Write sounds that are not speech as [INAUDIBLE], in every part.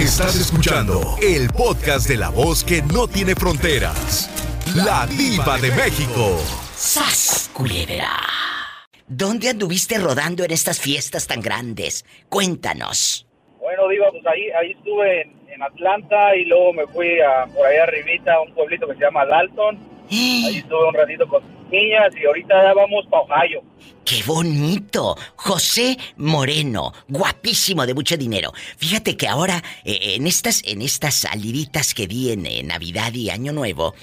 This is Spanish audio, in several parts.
Estás escuchando el podcast de la voz que no tiene fronteras. La diva de México. ¡Sas, culebra! ¿Dónde anduviste rodando en estas fiestas tan grandes? Cuéntanos. Bueno, Diva, pues ahí, ahí estuve en, en Atlanta y luego me fui a, por allá arribita a un pueblito que se llama Dalton. [GASPS] Ahí estuve un ratito con niñas y ahorita ya vamos para Ohio. ¡Qué bonito! José Moreno, guapísimo de mucho dinero. Fíjate que ahora, eh, en estas, en estas saliditas que di en, en Navidad y Año Nuevo,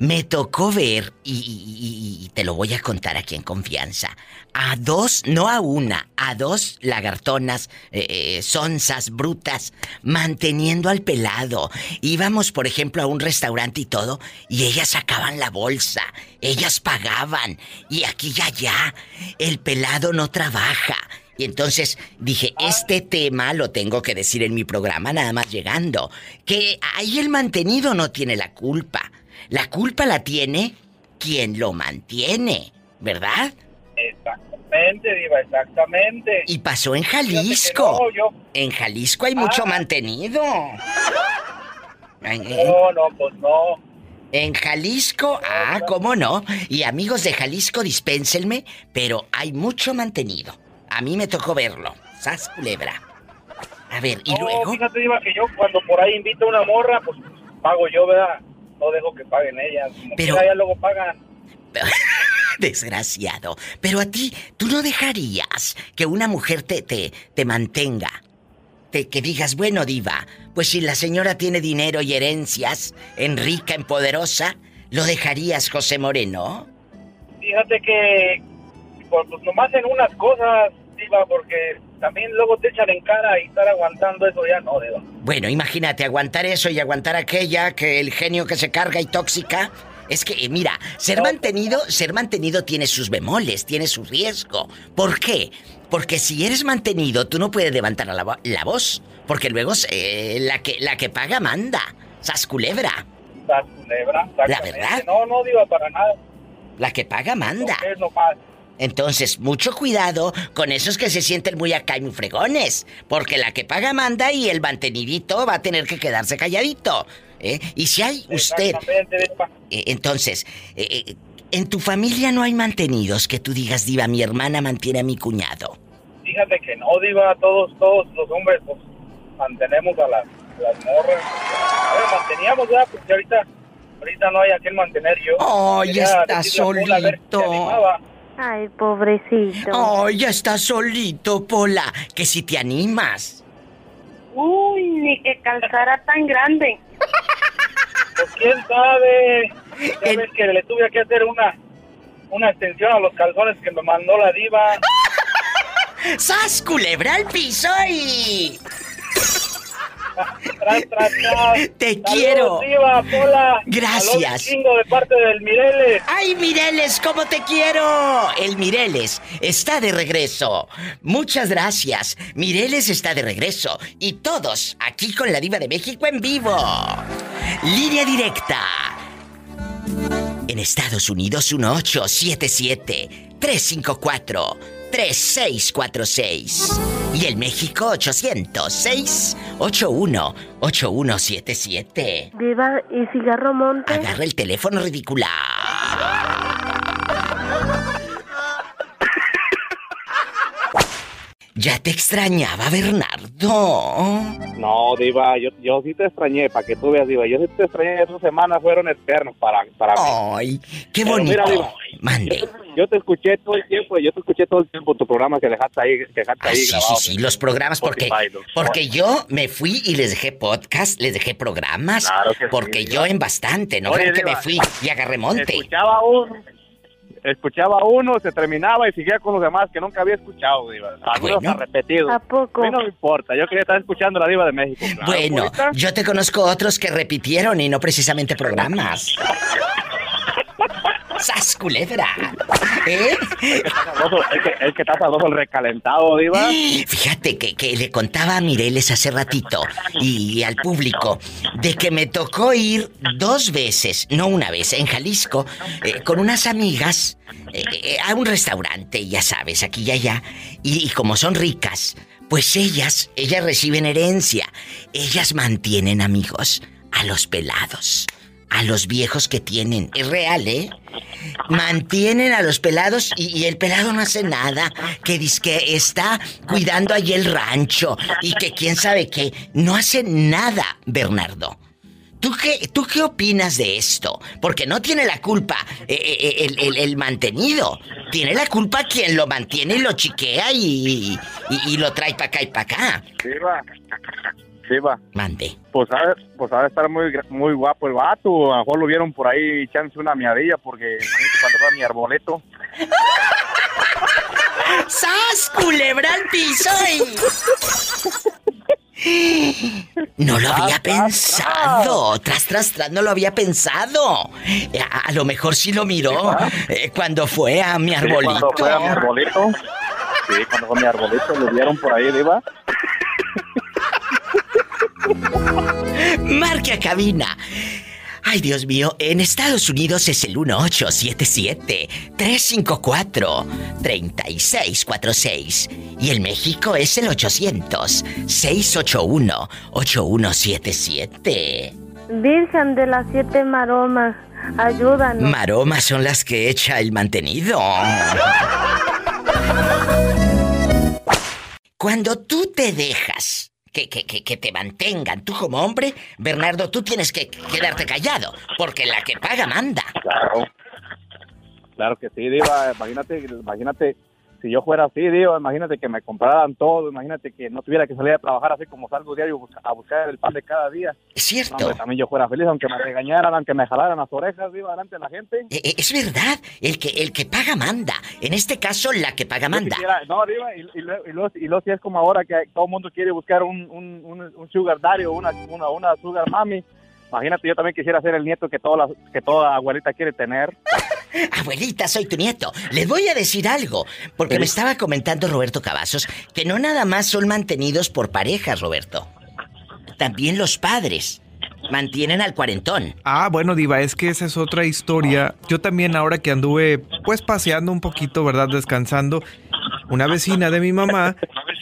me tocó ver, y, te lo voy a contar aquí en confianza, a dos, no a una, a dos lagartonas, eh, eh, sonzas, brutas, manteniendo al pelado. Íbamos, por ejemplo, a un restaurante y todo, y ellas sacaban la bolsa, ellas pagaban, y aquí y allá, el pelado no trabaja. Y entonces dije, este tema lo tengo que decir en mi programa nada más llegando, que ahí el mantenido no tiene la culpa. La culpa la tiene quien lo mantiene, ¿verdad? Exactamente, Diva, exactamente. Y pasó en Jalisco. no, yo- En Jalisco hay mucho Ah. mantenido. En, en- No, no, pues no. en Jalisco, ah, cómo no. Y amigos de Jalisco, dispénsenme, pero hay mucho mantenido. A mí me tocó verlo. Sas culebra. A ver, y no, luego. fíjate, Diva, que yo cuando por ahí invito a una morra, pues pago yo, ¿verdad? No dejo que paguen ellas. Como Pero- ellas luego pagan. [LAUGHS] Desgraciado. Pero a ti, ¿tú no dejarías que una mujer te, te, te mantenga? Te, que digas, bueno, diva, pues si la señora tiene dinero y herencias, en rica, en poderosa, ¿lo dejarías, José Moreno? Fíjate que pues, pues nomás en unas cosas, Porque también luego te echan en cara y estar aguantando eso ya no, Diva. Bueno, imagínate aguantar eso y aguantar aquella, que el genio que se carga y tóxica. Es que, eh, mira, ser mantenido, ser mantenido tiene sus bemoles, tiene su riesgo. ¿Por qué? Porque si eres mantenido, tú no puedes levantar la, vo- la voz. Porque luego eh, la, que, la que paga manda. Sas culebra. Estás culebra, exactamente. verdad. No, no, Diva, para nada. La que paga manda. Es nomás. Entonces, mucho cuidado con esos que se sienten muy acá y muy fregones. Porque la que paga manda y el mantenidito va a tener que quedarse calladito. ¿eh? Y si hay usted. Eh, entonces, eh, eh, en tu familia no hay mantenidos que tú digas, Diva, mi hermana mantiene a mi cuñado. Fíjate que no, Diva, todos, todos los hombres, pues, mantenemos a las, las morras. Bueno, manteníamos, ¿verdad? Porque ahorita, ahorita no hay a quien mantener yo. Oh, ya está solito. Ay, pobrecito. Oh, ya estás solito, Pola. Que si te animas. Uy, ni que calzara tan grande. Pues quién sabe. Ya El- ves que le tuve que hacer una, una extensión a los calzones que me mandó la diva. [LAUGHS] ¡Sas, culebra al piso y... Tras, tras, tras. Te Saludos, quiero. diva, Pola. Gracias. Saludos, chingo de parte del Mireles. ¡Ay, Mireles, cómo te quiero! El Mireles está de regreso. Muchas gracias. Mireles está de regreso. Y todos aquí con la Diva de México en vivo. Línea directa. En Estados Unidos 1877-354-3646. Y en México 800-681-8177. Viva y cigarro monte. Agarra el teléfono ridícula. Ya te extrañaba, Bernardo. No, Diva, yo, yo sí te extrañé, para que tú veas, Diva. Yo sí te extrañé, esas semanas fueron eternos para, para mí. Ay, qué bonito. mira, Diva, Mande. Yo te escuché todo el tiempo, yo te escuché todo el tiempo tu programa que dejaste ahí, que dejaste Ah, ahí sí, sí, grabado. sí, los programas, porque, porque yo me fui y les dejé podcast, les dejé programas, Claro que sí, porque yo en bastante, no Oye, crean que me fui y agarré monte. Escuchaba uno, escuchaba uno, se terminaba y seguía con los demás que nunca había escuchado, Diva. Algunos Bueno. hasta repetidos. ¿A poco? A mí no me importa, yo quería estar escuchando la Diva de México. claro, [LAUGHS] Bueno, yo te conozco otros que repitieron y no precisamente programas. [LAUGHS] ¡Sas culebra! ¿Eh? Es que está sabroso, es que, es que está sabroso el recalentado, Diva. Fíjate que, que le contaba a Mireles hace ratito y al público de que me tocó ir dos veces, no una vez, en Jalisco, eh, con unas amigas eh, eh, a un restaurante, ya sabes, aquí y allá. Y, y como son ricas, Pues ellas, ellas reciben herencia. Ellas mantienen, amigos, a los pelados a los viejos que tienen. Es real, ¿eh? Mantienen a los pelados y, el pelado no hace nada. Que dice que está cuidando allí el rancho y que quién sabe qué. No hace nada, Bernardo. ¿Tú qué, ¿Tú qué opinas de esto? Porque no tiene la culpa eh, eh, eh, el, mantenido. Tiene la culpa quien lo mantiene y lo chiquea y, y, lo trae para acá y para acá. Mande. Pues sabe, pues sabe estar muy, muy guapo el vato. A lo mejor lo vieron por ahí echándose una miadilla porque imagínate cuando fue mi arboleto. ¡Sas! Culebra al piso No lo había pensado. Tras, tras, tras, no lo había pensado. A, lo mejor sí lo miró eh, cuando fue a mi arbolito. cuando fue a mi arbolito. Sí, cuando fue a mi arbolito, lo vieron por ahí, Diva. [LAUGHS] Marque a cabina. Ay, Dios mío, en Estados Unidos es el 1877-354-3646. Y en México es el 800-681-8177. Virgen de las siete maromas, ayúdanos. Maromas son las que echa el mantenido. [LAUGHS] Cuando tú te dejas que, que, que, te mantengan. Tú como hombre, Bernardo, tú tienes que quedarte callado, porque la que paga manda. Claro. Claro que sí, Diva. Imagínate, imagínate si yo fuera así, digo, imagínate que me compraran todo, imagínate que no tuviera que salir a trabajar así como salgo diario a buscar el pan de cada día. Es cierto. también yo fuera feliz, aunque me regañaran, aunque me jalaran las orejas, digo, delante de la gente. E, e, es verdad, el que el que paga manda. En este caso, la que paga manda. no, diva, y, y, y, lo, si es como ahora que todo el mundo quiere buscar un, un, un, sugar daddy o una, una, una sugar mami. Imagínate, yo también quisiera ser el nieto que toda, que toda abuelita quiere tener. Abuelita, soy tu nieto. Les voy a decir algo, porque me estaba comentando Roberto Cavazos que no nada más son mantenidos por parejas, Roberto. También los padres mantienen al cuarentón. Ah, bueno, Diva, es que esa es otra historia. Yo también ahora que anduve pues paseando un poquito, ¿verdad? Descansando, una vecina de mi mamá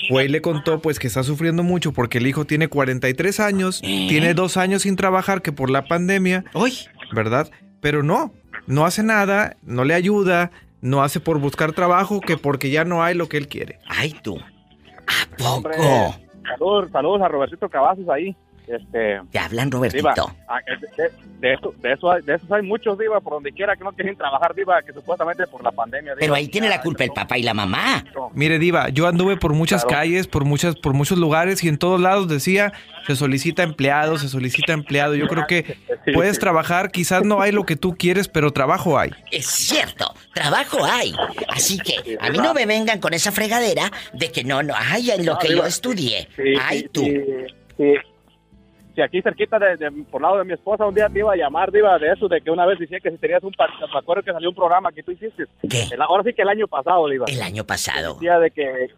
fue y le contó pues que está sufriendo mucho porque el hijo tiene 43 años, ¿Eh? tiene dos años sin trabajar que por la pandemia. ¡Uy! ¿Verdad? Pero no, no hace nada, no le ayuda, no hace por buscar trabajo que porque ya no hay lo que él quiere. ¡Ay, tú! ¿A poco? saludos, saludos a Robertito Cavazos ahí. Este, Te hablan, Robertito. Ah, de, eso, de, eso, de esos hay muchos, Diva, por donde quiera que no quieren trabajar, Diva, que supuestamente por la pandemia. Pero ahí tiene la culpa el papá y la mamá. Mire, Diva, yo anduve por muchas calles, por muchas, por muchos lugares y en todos lados decía se solicita empleado, se solicita empleado. Yo creo que puedes trabajar, quizás no hay lo que tú quieres, pero trabajo hay. Es cierto, trabajo hay. Así que a mí no me vengan con esa fregadera de que no, no hay en lo que yo estudié. Ay, tú aquí cerquita, de, por lado de mi esposa, un día te iba a llamar, iba de eso, de que una vez decía que si tenías un... Me acuerdo que salió un programa que tú hiciste. ¿Qué? ahora sí que el año pasado, Diva. El año pasado. Decía de que,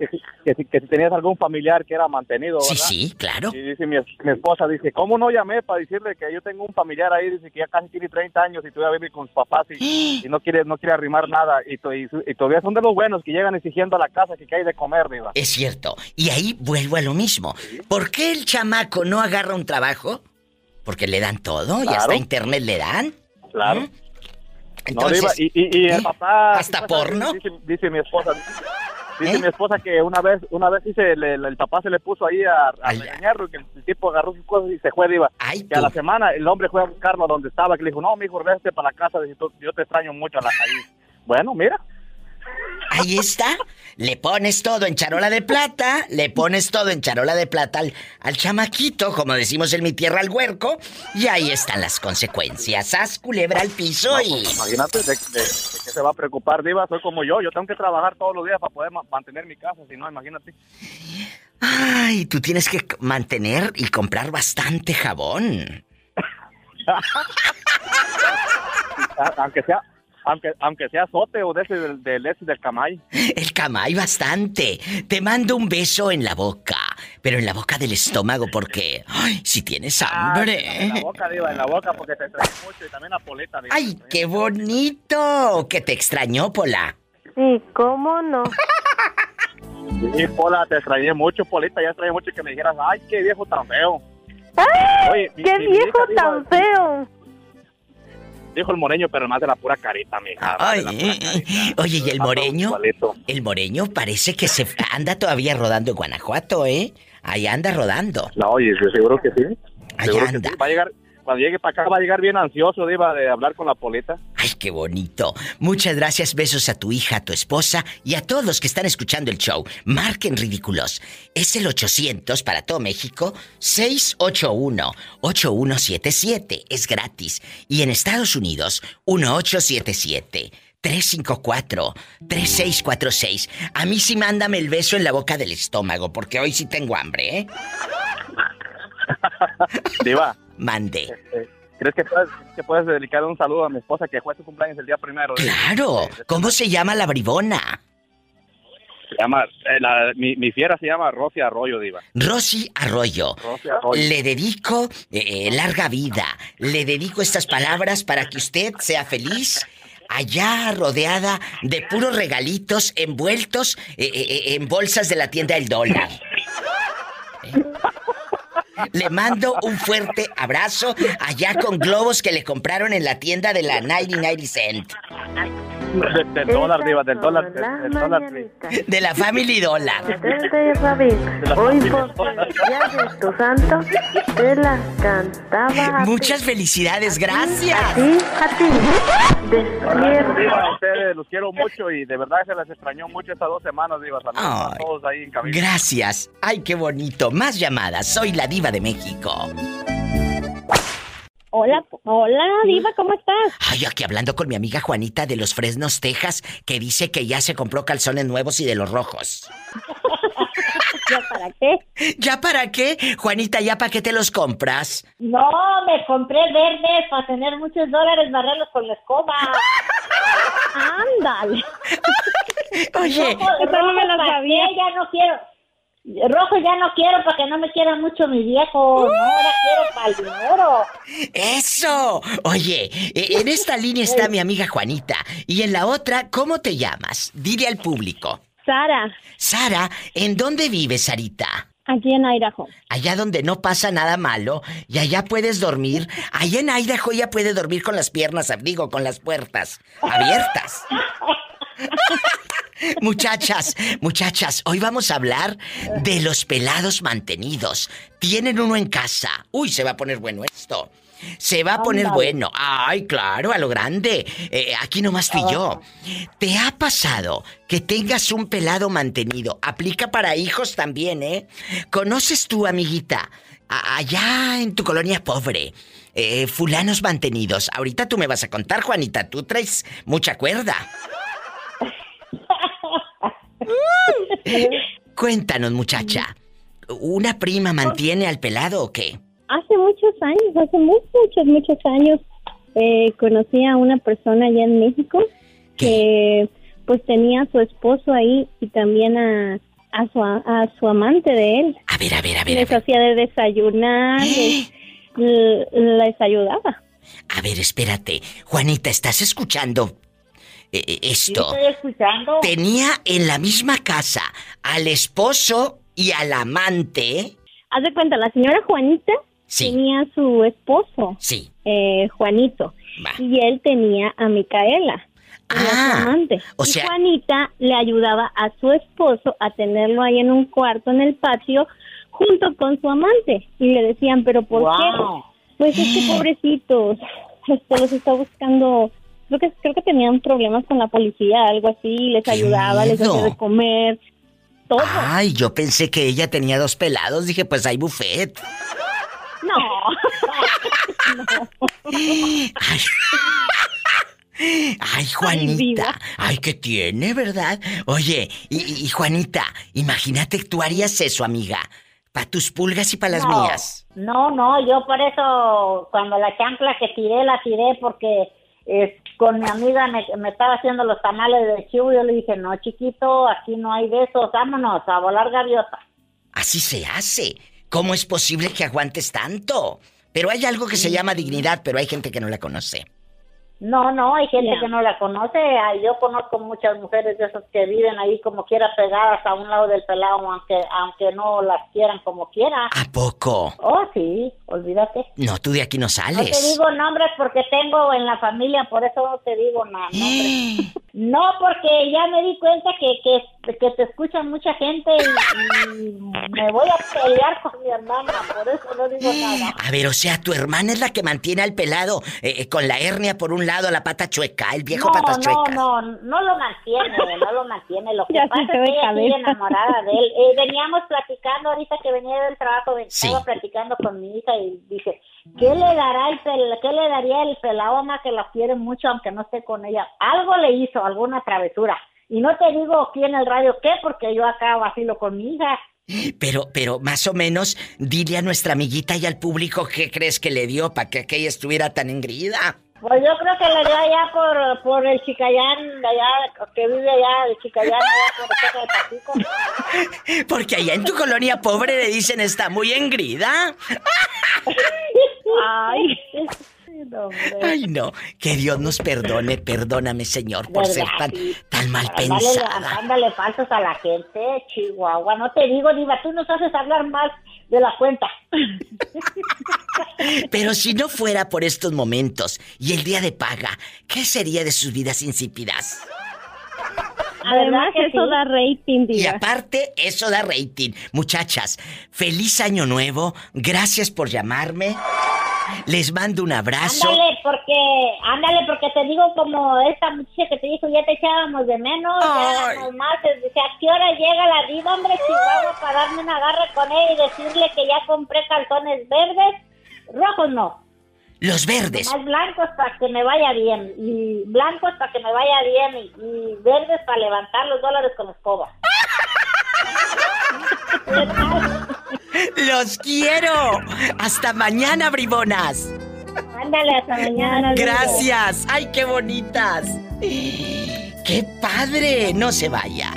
que, si, tenías algún familiar que era mantenido, Sí, sí, claro. Y dice mi, esposa, dice, ¿cómo no llamé para decirle que yo tengo un familiar ahí, dice que ya casi tiene 30 años y todavía vive con sus papás y, [GASPS] y no quiere no quiere arrimar nada y, y, todavía son de los buenos que llegan exigiendo a la casa que, hay de comer, Diva. Es cierto. Y ahí vuelvo a lo mismo. ¿Por qué el chamaco no agarra un trabajo? Porque le dan todo y hasta internet le dan. Claro. Entonces, y, y, el papá... ¿Hasta porno? Dice, mi esposa... Dice ¿Eh? mi esposa que una vez, una vez dice, el papá se le puso ahí a, a que el tipo agarró sus cosas y se fue, iba. que a la semana el hombre fue a buscarlo a donde estaba, que le dijo, no, mi hijo, vete para la casa, yo te extraño mucho a la ahí. Bueno, mira, Ahí está. Le pones todo en charola de plata, le pones todo en charola de plata al, chamaquito, como decimos en mi tierra, al huerco, y ahí están las consecuencias. Haz culebra al piso y. Pues, imagínate de, qué se va a preocupar, Diva. Soy como yo, yo tengo que trabajar todos los días para poder mantener mi casa, si no, imagínate. Ay, tú tienes que mantener y comprar bastante jabón. [LAUGHS] Aunque sea, aunque, aunque sea sote o de ese del, del, del camay. [LAUGHS] El camay bastante. Te mando un beso en la boca. Pero en la boca del estómago porque... ¡Ay! Si tienes ah, hambre. en la boca, Diva, en la boca porque te extraño mucho y también la poleta. ¡Ay, qué bonito! Que te extrañó, Pola. Sí, ¿cómo no? [LAUGHS] Sí, Pola, te extrañé mucho, Polita, ya extrañé mucho que me dijeras, ay, qué viejo tan feo. ¡Ay, qué viejo tan feo! Dijo el moreño, pero más de la pura carita, mija. Ay, oye, ¿y el moreño? El moreño parece que se anda todavía rodando en Guanajuato, ¿eh? Ahí anda rodando. No, oye, seguro que sí. Ahí anda. Va a llegar, cuando llegue para acá va a llegar bien ansioso, Diva, de hablar con la Polita. Ay, qué bonito. Muchas gracias, besos a tu hija, a tu esposa y a todos los que están escuchando el show. Marquen ridículos. Es el 800 para todo México, 681-8177. Es gratis. Y en Estados Unidos, 1877. 354-3646. A mí sí mándame el beso en la boca del estómago, porque hoy sí tengo hambre, ¿eh? [LAUGHS] Diva. Mande. Este, ¿Crees que puedes, que puedes dedicar un saludo a mi esposa que fue su cumpleaños el día primero? Claro. ¿Cómo se llama la bribona? Se llama, eh, mi, mi, fiera se llama Rosy Arroyo, Diva. Rosy Arroyo. Arroyo. Le dedico eh, eh, larga vida. Le dedico estas palabras para que usted sea feliz. Allá rodeada de puros regalitos envueltos en bolsas de la tienda El Dólar. [LAUGHS] Le mando un fuerte abrazo allá con globos que le compraron en la tienda de la 99 Cent. del dólar, Diva, del dólar. Del, dólar de la Family Dollar. Hoy por de tu santo te la cantaba. Muchas felicidades, gracias. A ti, a ti. a ustedes los quiero mucho y de verdad se les extrañó mucho estas dos semanas, Diva. Saludos a todos ahí en camino. Gracias. Ay, qué bonito. Más llamadas. Soy la Diva de México. Hola, hola, Diva, ¿cómo estás? Ay, aquí hablando con mi amiga Juanita de los Fresnos, Texas, que dice que ya se compró calzones nuevos y de los rojos. [LAUGHS] ¿Ya para qué? ¿Ya para qué? Juanita, ¿ya para qué te los compras? No, me compré verdes para tener muchos dólares, barrerlos con la escoba. Ándale. Oye, no, me lo sabía. Ya no quiero. Rojo ya no quiero para que no me quiera mucho mi viejo. No, ahora quiero para el dinero. ¡Eso! Oye, e, en esta línea está mi amiga Juanita. Y en la otra, ¿cómo te llamas? Dile al público. Sara. Sara, ¿en dónde vives, Sarita? Aquí en Idaho. Allá donde no pasa nada malo y allá puedes dormir. Allá en Idaho ya puede dormir con las piernas, digo, con las puertas abiertas. [LAUGHS] Muchachas, muchachas, hoy vamos a hablar de los pelados mantenidos. Tienen uno en casa. Uy, se va a poner bueno esto. Se va a poner bueno. Ay, claro, a lo grande. Eh, aquí nomás fui yo. ¿Te ha pasado que tengas un pelado mantenido? Aplica para hijos también, ¿eh? ¿Conoces tú, amiguita, allá en tu colonia pobre, eh, fulanos mantenidos? Ahorita tú me vas a contar, Juanita. Tú traes mucha cuerda. [LAUGHS] Cuéntanos, muchacha. ¿Una prima mantiene al pelado o qué? Hace muchos años, hace muchos, muchos, muchos años, eh, conocí a una persona allá en México que pues tenía a su esposo ahí y también a, a, su, a su amante de él. A ver, a ver, a ver. Les hacía de desayunar, ¿Eh? les ayudaba. A ver, espérate. Juanita, ¿estás escuchando eh, eh, esto. estoy escuchando. Tenía en la misma casa al esposo y al amante. Haz de cuenta, la señora Juanita tenía su esposo. Sí. Eh, Juanito. Y él tenía a Micaela. Ah, amante. O sea, y Juanita le ayudaba a su esposo a tenerlo ahí en un cuarto en el patio junto con su amante. Y le decían, ¿pero por qué? Pues es que [GASPS] pobrecitos, este los está buscando creo que creo que tenían problemas con la policía, algo así, les ayudaba, les hacía de comer, todo. Ay, yo pensé que ella tenía dos pelados, dije, pues hay buffet. No. Ay. Ay, Juanita. Ay, ¿qué tiene, verdad? Oye, y, Juanita, imagínate que tú harías eso, amiga. Para tus pulgas y para las mías. No, no, yo por eso, cuando la chancla que tiré, la tiré porque con mi amiga me, estaba haciendo los tamales de chivo y yo le dije, no, chiquito, aquí no hay besos, vámonos a volar gaviota. Así se hace. ¿Cómo es posible que aguantes tanto? Pero hay algo que se llama dignidad, pero hay gente que no la conoce. No, no, hay gente que no la conoce. Yo conozco muchas mujeres de esas que viven ahí como quiera pegadas a un lado del pelado, aunque aunque no las quieran como quiera. ¿A poco? Oh, sí, olvídate. No, tú de aquí no sales. No te digo nombres porque tengo en la familia, por eso no te digo nada. no, [GASPS] porque ya me di cuenta que, que, que te escucha mucha gente y, me voy a pelear con mi hermana, por eso no digo nada. A ver, o sea, tu hermana es la que mantiene al pelado eh, eh, con la hernia por un lado, la pata chueca, el viejo pata chueca. No, no, no lo mantiene, no lo mantiene. Lo [LAUGHS] que pasa es que ella sigue enamorada de él. Eh, veníamos platicando ahorita que venía del trabajo, estaba platicando con mi hija y dice, ¿qué le dará el qué le daría el pelado más que la quiere mucho aunque no esté con ella? Algo le hizo, alguna travesura. Y no te digo aquí en el radio qué, porque yo acá vacilo con mi hija. Pero, pero más o menos, dile a nuestra amiguita y al público qué crees que le dio para que aquella estuviera tan engrida. Pues yo creo que le dio allá por, por el Chicayán, allá, que vive allá, el Chicayán, allá por el Patico. [LAUGHS] Porque allá en tu colonia pobre le dicen está muy engrida. [LAUGHS] Ay. Ay, no. Que Dios nos perdone, perdóname, Señor, por ser tan, tan mal pensada. Ándale falsos a la gente, Chihuahua. No te digo, Diva, tú nos haces hablar más de la cuenta. [LAUGHS] Pero si no fuera por estos momentos y el día de paga, ¿qué sería de sus vidas insípidas? Además, eso da rating, Y aparte, eso da rating. Muchachas, feliz año nuevo. Gracias por llamarme. Les mando un abrazo. Ándale, porque, ándale, porque te digo como esta muchacha que te dijo, ya te echábamos de menos, ya ya más, dice, ¿a qué hora llega la diva, hombre, Chihuahua, para darme una agarre con él y decirle que ya compré calzones verdes? Rojos no. Los verdes. Más blancos para que me vaya bien. Y blancos para que me vaya bien. Y, verdes para levantar los dólares con escoba. [LAUGHS] ¡Los quiero! ¡Hasta mañana, bribonas! Ándale, hasta mañana. Gracias. ¡Ay, qué bonitas! ¡Qué padre! No se vaya.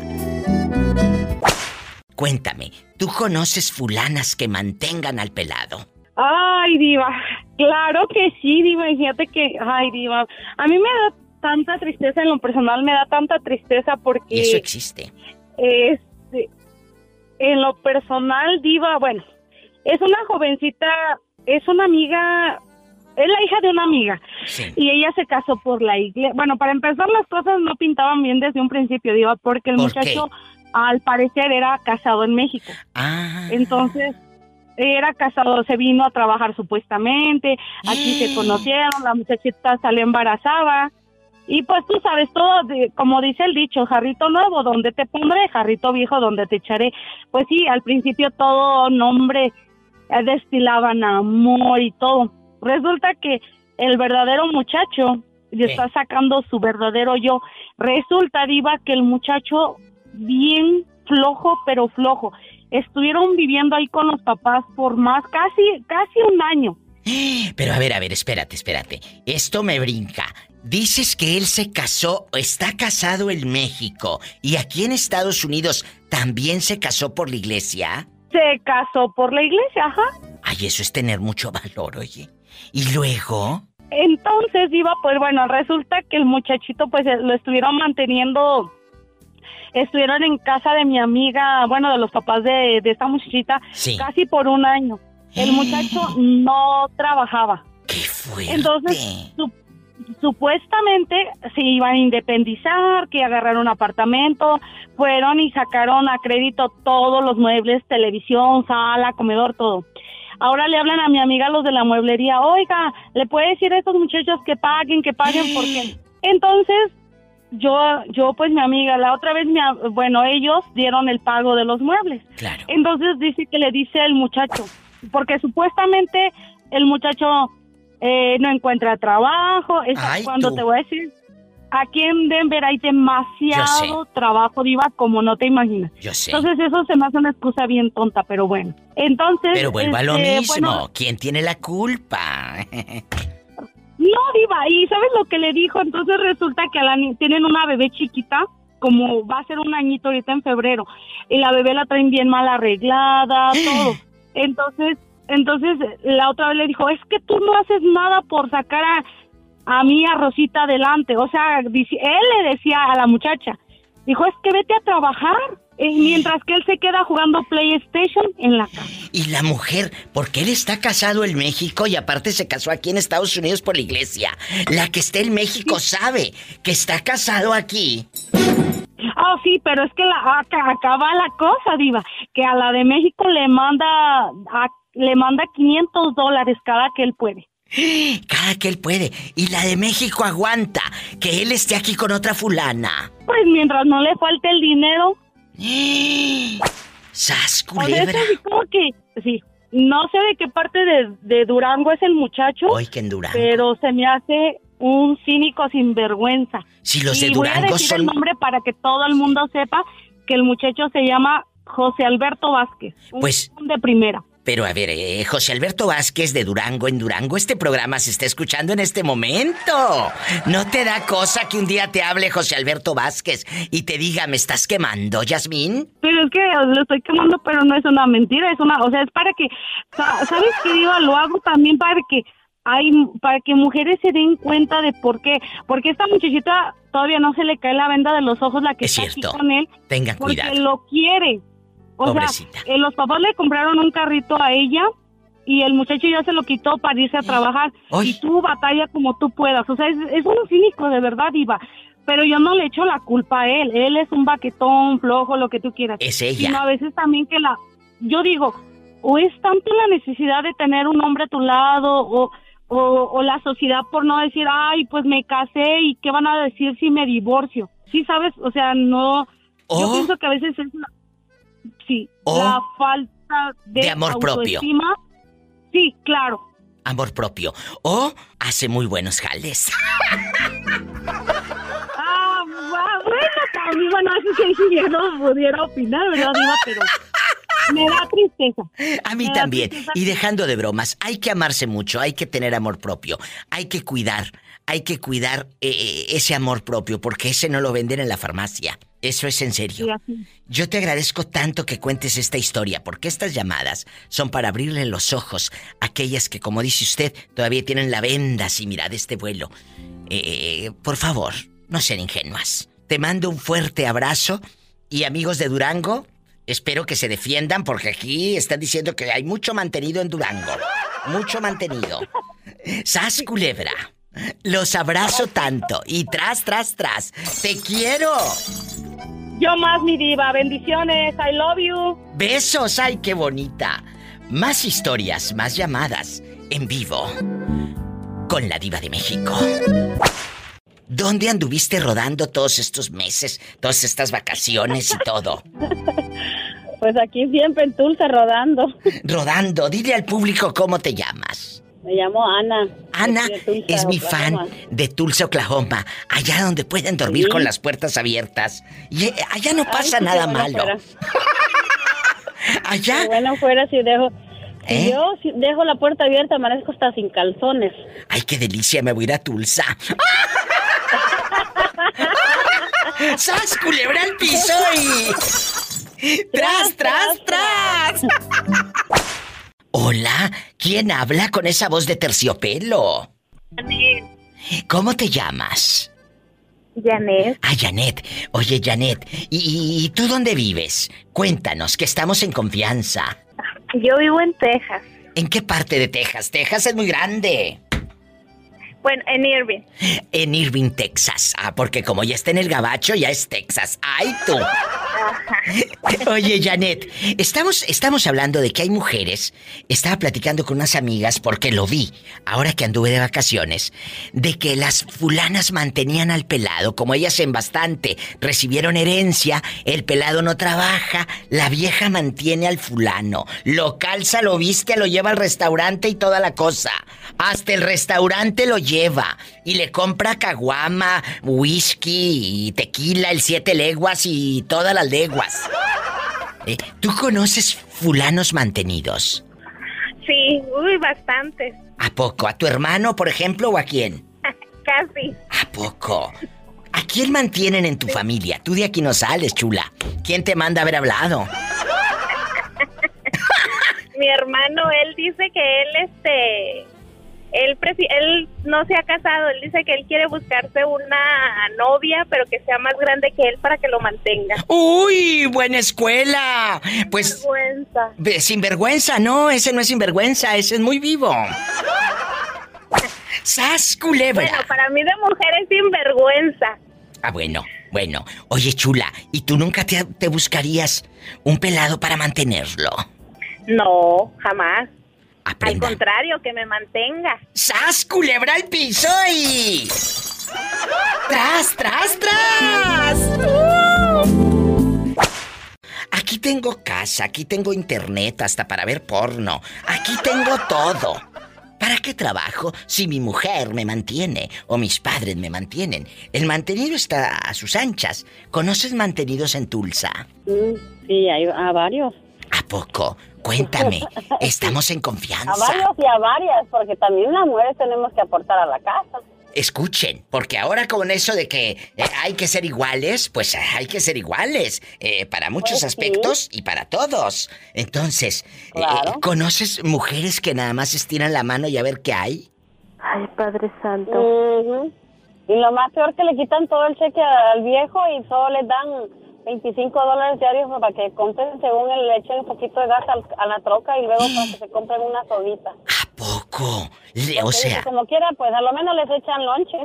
Cuéntame, ¿tú conoces fulanas que mantengan al pelado? Ay, diva, claro que sí, diva, fíjate que, ay, diva, a mí me da tanta tristeza en lo personal, me da tanta tristeza porque... eso existe. Este, en lo personal, diva, bueno, es una jovencita, es una amiga, es la hija de una amiga. Y ella se casó por la iglesia. Bueno, para empezar las cosas no pintaban bien desde un principio, diva, porque el muchacho al parecer era casado en México. Ah. Entonces era casado, se vino a trabajar supuestamente, aquí se conocieron, la muchachita salió embarazada. Y pues tú sabes todo, como dice el dicho, jarrito nuevo, donde te pondré? Jarrito viejo, donde te echaré? Pues sí, al principio todo nombre eh, destilaban amor y todo. Resulta que el verdadero muchacho está sacando su verdadero yo. Resulta, Diva, que el muchacho bien flojo, pero flojo estuvieron viviendo ahí con los papás por más, casi, casi un año. [GASPS] Pero a ver, a ver, espérate, espérate. Esto me brinca. Dices que él se casó, está casado en México y aquí en Estados Unidos también se casó por la iglesia. Se casó por la iglesia, ajá. Ay, eso es tener mucho valor, oye. ¿Y luego? Entonces iba, pues bueno, resulta que el muchachito pues lo estuvieron manteniendo estuvieron en casa de mi amiga, bueno, de los papás de, esta muchachita, casi por un año. El muchacho [GASPS] no trabajaba. ¡Qué fuerte! Entonces, supuestamente se iban a independizar, que agarraron un apartamento, fueron y sacaron a crédito todos los muebles, televisión, sala, comedor, todo. Ahora le hablan a mi amiga los de la mueblería, oiga, ¿le puede decir a estos muchachos que paguen, que paguen? Porque [GASPS] entonces yo, yo pues mi amiga, la otra vez, mi, bueno, ellos dieron el pago de los muebles. Claro. Entonces dice que le dice el muchacho, porque supuestamente el muchacho eh, no encuentra trabajo. Es cuando te voy a decir, aquí en Denver hay demasiado trabajo, Diva, como no te imaginas. Yo sé. Entonces eso se me hace una excusa bien tonta, pero bueno. Entonces... Pero vuelva a lo este, mismo. ¿Quién tiene la culpa? [LAUGHS] No, Diva, y ¿sabes lo que le dijo? Entonces resulta que la, tienen una bebé chiquita, como va a ser un añito ahorita en febrero, y la bebé la traen bien mal arreglada, [GASPS] todo. Entonces, entonces la otra vez le dijo, es que tú no haces nada por sacar a, a mí a Rosita adelante. O sea, él le decía a la muchacha, dijo, es que vete a trabajar. Eh, mientras que él se queda jugando PlayStation en la casa. Y la mujer, porque él está casado en México y aparte se casó aquí en Estados Unidos por la iglesia. La que está en México sabe que está casado aquí. Ah, sí, pero es que la, acá, va la cosa, Diva, que a la de México le manda, le manda 500 dólares cada que él puede. [GASPS] Cada que él puede. Y la de México aguanta que él esté aquí con otra fulana. Pues mientras no le falte el dinero. [GASPS] ¡Sas, culebra! que, sí, no sé de qué parte de, Durango es el muchacho. Hoy que en Durango. Pero se me hace un cínico sinvergüenza. Si los de Durango voy a son... el nombre para que todo el mundo sepa que el muchacho se llama José Alberto Vázquez. Pues... de primera. Pero a ver, eh, José Alberto Vázquez de Durango en Durango, este programa se está escuchando en este momento. ¿No te da cosa que un día te hable José Alberto Vázquez y te diga, me estás quemando, Yasmín? Pero es que lo estoy quemando, pero no es una mentira, es una, o sea, es para que, ¿sabes qué digo? Lo hago también para que hay, para que mujeres se den cuenta de por qué, porque esta muchachita todavía no se le cae la venda de los ojos la que está cierto. con él. Tengan porque lo quiere. O sea, eh, los papás le compraron un carrito a ella y el muchacho ya se lo quitó para irse a trabajar. Y tú batalla como tú puedas. O sea, es, un cínico de verdad, Iba. Pero yo no le echo la culpa a él. Él es un baquetón, flojo, lo que tú quieras. Es ella. Sino a veces también que la... Yo digo, o es tanto la necesidad de tener un hombre a tu lado, o, o, la sociedad por no decir, ay, pues me casé y qué van a decir si me divorcio. Sí, sabes, o sea, no... Yo pienso que a veces es sí, la falta de, amor propio. Sí, claro. Amor propio. O hace muy buenos jales. ah, bueno, también, bueno, eso sí, yo no pudiera opinar, ¿verdad, Pero me da tristeza. A mí también. Y dejando de bromas, hay que amarse mucho, hay que tener amor propio, hay que cuidar, hay que cuidar eh, eh, ese amor propio, porque ese no lo venden en la farmacia. Eso es en serio. Yo te agradezco tanto que cuentes esta historia, porque estas llamadas son para abrirle los ojos a aquellas que, como dice usted, todavía tienen la venda sin mirar este vuelo. Eh, por favor, no sean ingenuas. Te mando un fuerte abrazo y amigos de Durango, espero que se defiendan porque aquí están diciendo que hay mucho mantenido en Durango. Mucho mantenido. [LAUGHS] Sas culebra. Los abrazo tanto y tras, tras, tras. Te quiero. Yo más, mi diva. Bendiciones. I love you. Besos. Ay, qué bonita. Más historias, más llamadas en vivo con la diva de México. ¿Dónde anduviste rodando todos estos meses, todas estas vacaciones y todo? [LAUGHS] Pues aquí siempre en Tulsa rodando. Rodando. Dile al público cómo te llamas. Me llamo Ana. Ana es mi fan de Tulsa, Oklahoma. Allá donde pueden dormir con las puertas abiertas. Y eh, allá no pasa nada malo. [LAUGHS] allá. bueno fuera si dejo. ¿Eh? yo dejo la puerta abierta, amanezco hasta sin calzones. Ay, qué delicia, me voy a ir a Tulsa. [LAUGHS] ¡Sas, culebra al piso y... [LAUGHS] ¡Tras, tras, tras! Hola, ¿quién habla con esa voz de terciopelo? Janet. ¿Cómo te llamas? Janet. Ah, Janet. Oye, Janet, ¿y, tú dónde vives? Cuéntanos, que estamos en confianza. Yo vivo en Texas. ¿En qué parte de Texas? Texas es muy grande. Bueno, en Irving. En Irving, Texas. Ah, porque como ya está en el gabacho, ya es Texas. ¡Ay, tú! [LAUGHS] Oye, Janet, estamos, estamos hablando de que hay mujeres. Estaba platicando con unas amigas porque lo vi, ahora que anduve de vacaciones, de que las fulanas mantenían al pelado, como ellas en bastante recibieron herencia, el pelado no trabaja, la vieja mantiene al fulano, lo calza, lo viste, lo lleva al restaurante y toda la cosa. Hasta el restaurante lo lleva y le compra caguama, whisky y tequila, el siete leguas y todas las leguas. Eh, ¿Tú conoces fulanos mantenidos? Sí, uy, bastantes. ¿A poco? ¿A tu hermano, por ejemplo, o a quién? [LAUGHS] Casi. ¿A poco? ¿A quién mantienen en tu familia? Tú de aquí no sales, chula. ¿Quién te manda a haber hablado? [LAUGHS] Mi hermano, él dice que él, este, él, él no se ha casado, él dice que él quiere buscarse una novia, pero que sea más grande que él para que lo mantenga. ¡Uy! ¡Buena escuela! Pues. Vergüenza. Sinvergüenza, no, ese no es sinvergüenza, ese es muy vivo. ¡Sas, culebra! Bueno, para mí de mujer es sinvergüenza. Ah, bueno, bueno. Oye, chula, ¿y tú nunca te, te buscarías un pelado para mantenerlo? No, jamás. Al contrario, que me mantenga. ¡Sas, culebra al piso y... ¡Tras, tras, tras! Aquí tengo casa, aquí tengo internet hasta para ver porno. Aquí tengo todo. ¿Para qué trabajo si mi mujer me mantiene o mis padres me mantienen? El mantenido está a sus anchas. ¿Conoces mantenidos en Tulsa? Mm, sí, hay a varios. ¿A poco? Cuéntame, [LAUGHS] estamos en confianza. A varios y a varias, porque también las mujeres tenemos que aportar a la casa. Escuchen, porque ahora con eso de que eh, hay que ser iguales, pues hay que ser iguales, eh, para muchos pues aspectos y para todos. Entonces, eh, ¿conoces mujeres que nada más estiran la mano y a ver qué hay? Ay, Padre Santo. Y lo más peor que le quitan todo el cheque al viejo y solo le dan 25 dólares diarios para que compren, según él, le echen un poquito de gas a la troca y luego para que se compren una sodita. ¿A poco? o sea... Como quiera, pues a lo menos les echan lonche.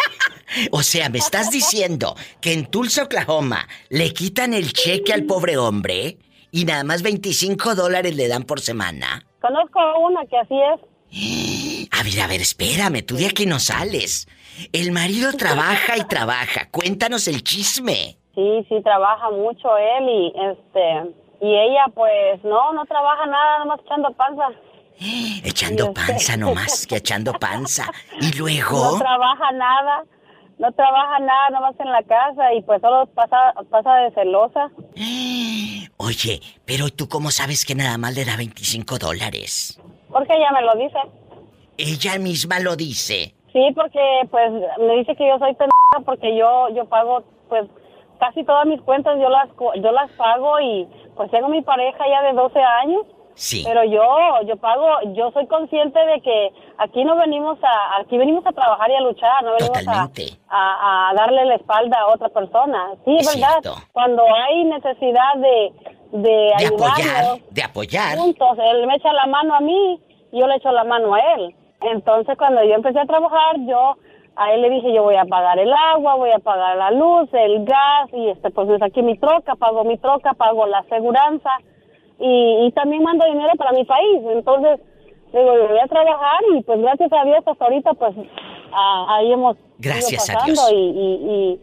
[LAUGHS] o sea, me estás diciendo que en Tulsa, Oklahoma, le quitan el cheque al pobre hombre y nada más 25 dólares le dan por semana. Conozco a una que así es. [GASPS] A ver, a ver, espérame, tú de aquí no sales. El marido trabaja y trabaja. Cuéntanos el chisme. Sí, sí, trabaja mucho él y este y ella pues no, no trabaja nada, nomás echando panza. [GASPS] Echando este, panza nomás, que echando panza. [LAUGHS] Y luego... No trabaja nada, no trabaja nada, nomás en la casa y pues solo pasa, pasa de celosa. [GASPS] Oye, pero ¿tú cómo sabes que nada más le da 25 dólares? Porque ella me lo dice. Ella misma lo dice. Sí, porque pues me dice que yo soy pendeja porque yo, yo pago pues casi todas mis cuentas yo las yo las pago y pues tengo mi pareja ya de 12 años. Sí. Pero yo yo pago, yo soy consciente de que aquí no venimos a aquí venimos a trabajar y a luchar, no venimos a, a, darle la espalda a otra persona. Sí, es verdad. Cuando hay necesidad de de, apoyar, de apoyar. Juntos, él me echa la mano a mí yo le echo la mano a él. Entonces, cuando yo empecé a trabajar, yo a él le dije yo voy a pagar el agua, voy a pagar la luz, el gas y este pues es aquí mi troca, pago mi troca, pago la aseguranza y, y también mando dinero para mi país. Entonces digo yo voy a trabajar y pues gracias a Dios hasta ahorita pues ahí hemos gracias ido pasando Y, y,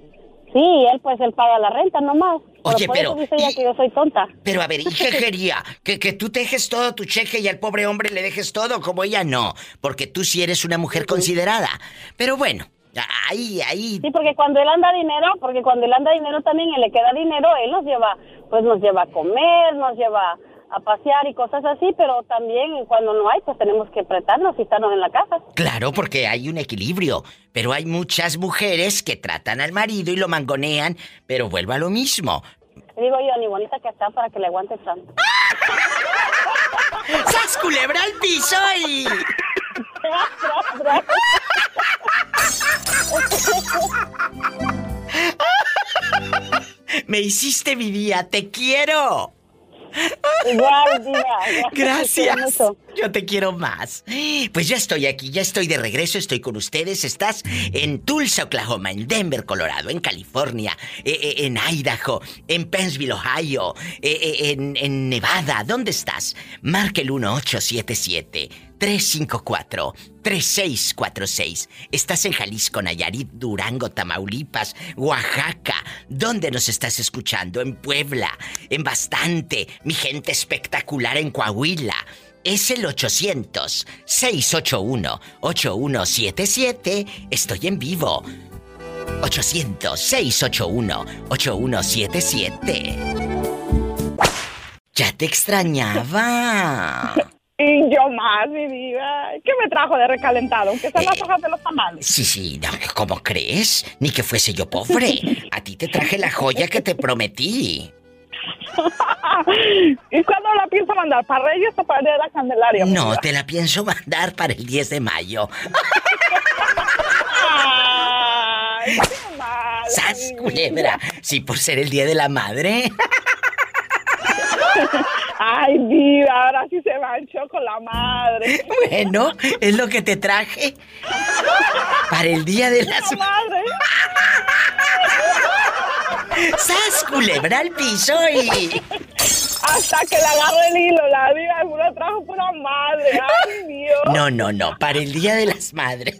sí él pues él paga la renta nomás. Oye, pero. dice ella que yo soy tonta. [LAUGHS] Pero a ver, ¿y qué quería? ¿Que, ¿Que tú dejes todo tu cheque y al pobre hombre le dejes todo? Como ella no. Porque tú sí eres una mujer considerada. Pero bueno, ahí, ahí. Sí, porque cuando él anda dinero, porque cuando él anda dinero también él le queda dinero, él nos lleva, pues nos lleva a comer, nos lleva a pasear y cosas así, pero también cuando no hay, pues tenemos que apretarnos y estarnos en la casa. Claro, porque hay un equilibrio, pero hay muchas mujeres que tratan al marido y lo mangonean, pero vuelva a lo mismo. Digo yo, ni bonita que está para que le aguante tanto. [LAUGHS] ¡Sas culebra al piso y... [LAUGHS] Me hiciste mi día, te quiero. Gracias. Yo te quiero más. Pues ya estoy aquí, ya estoy de regreso, estoy con ustedes. Estás en Tulsa, Oklahoma, en Denver, Colorado, en California, eh, eh, en Idaho, en Pennsville, Ohio, eh, en, en Nevada. ¿Dónde estás? Marca el 1877 354-3646. Estás en Jalisco, Nayarit, Durango, Tamaulipas, Oaxaca. ¿Dónde nos estás escuchando? En Puebla, en Bastante, mi gente espectacular en Coahuila. Es el 800-681-8177. Estoy en vivo. 800-681-8177. Ya te extrañaba. [LAUGHS] Y yo más, mi vida. ¿Qué me trajo de recalentado? Aunque sean las eh, hojas de los tamales. Sí, sí, ¿cómo crees? Ni que fuese yo pobre. [LAUGHS] A ti te traje la joya que te prometí. [LAUGHS] ¿Y cuándo la pienso mandar? ¿Para Reyes o para el Día de la Candelaria? No, te la pienso mandar para el 10 de mayo. Ay, qué ¡Sas, culebra! Sí, por ser el Día de la Madre. Ay, vida, ahora sí se manchó con la madre. Bueno, es lo que te traje. Para el día de las madre. ¡Sas, culebra al piso y... Hasta que le agarre el hilo, la vida uno trajo pura madre. ¡Ay, Dios! No, no, no, para el Día de las Madres.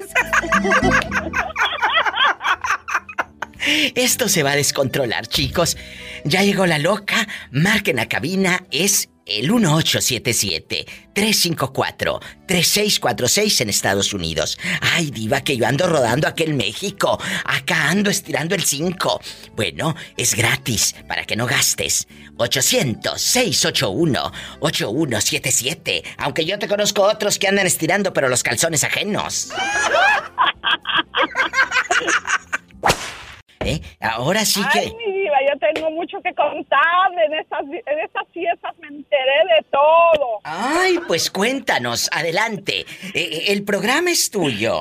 Esto se va a descontrolar, chicos. Ya llegó la loca. Marquen a cabina. Es el 1877-354-3646 en Estados Unidos. Ay, diva, que yo ando rodando aquí en México. Acá ando estirando el 5. Bueno, es gratis, para que no gastes. 800-681-8177. Aunque yo te conozco otros que andan estirando, pero los calzones ajenos. [LAUGHS] ¿Eh? Ahora sí que... Ay, mi diva, yo tengo mucho que contar. En estas, en estas fiestas me enteré de todo. Ay, pues cuéntanos, adelante. Eh, eh, el programa es tuyo.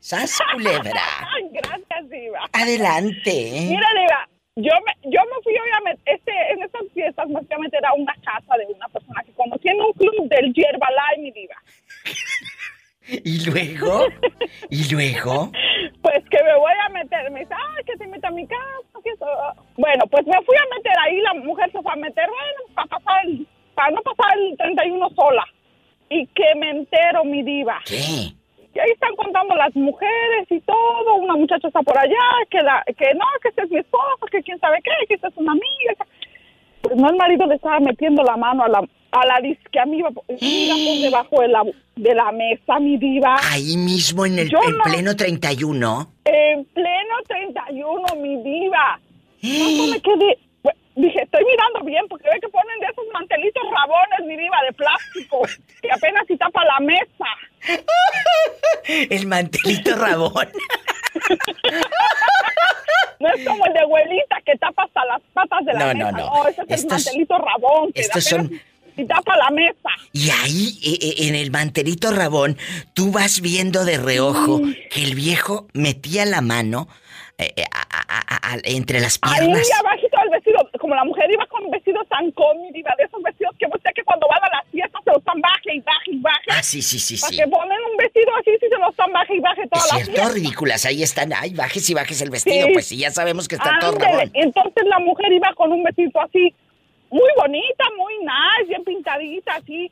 Sas Culebra. [LAUGHS] Gracias, diva. Adelante. Mira, diva, yo me, yo me fui obviamente, este, en estas fiestas básicamente era una casa de una persona que conocí en un club del Yerbalay, mi diva. [LAUGHS] ¿Y luego? ¿Y luego? Pues que me voy a meter. Me dice, ay, que te meto a mi casa. Bueno, pues me fui a meter ahí. La mujer se fue a meter, bueno, para pasar el, para no pasar el 31 sola. Y que me entero, mi diva. ¿Qué? Y ahí están contando las mujeres y todo. Una muchacha está por allá, que la, que no, que este es mi esposo, que quién sabe qué, que esta es una amiga. Pues no, el marido le estaba metiendo la mano a la, a la disque amiga, mira por [GASPS] debajo de la, de la mesa, mi diva. Ahí mismo en el en pleno 31. En pleno 31, mi diva. [GASPS] No me quedé. Dije, estoy mirando bien porque ve que ponen de esos mantelitos rabones, mi diva, de plástico, que apenas si tapa la mesa. [LAUGHS] el mantelito rabón. [LAUGHS] No es como el de abuelita que tapa hasta las patas de la no, mesa. No, no, no. ese es el mantelito rabón. Que estos son y tapa la mesa. Y ahí, e, e, en el mantelito rabón, tú vas viendo de reojo que el viejo metía la mano eh, eh, entre las piernas. Ahí abajito del vestido, como la mujer iba con un vestido tan cómodo, iba de esos vestidos que usted que cuando van a las fiestas se los están baje y baje y baje. Ah, sí, sí, sí, Para sí. que ponen un vestido así, si se los están baje y baje todas es las cierto, ridículas, ahí están, ay, bajes y bajes el vestido, Sí. pues sí, ya sabemos que está todo rabón. Entonces la mujer iba con un vestido así, muy bonita, muy nice, bien pintadita, así.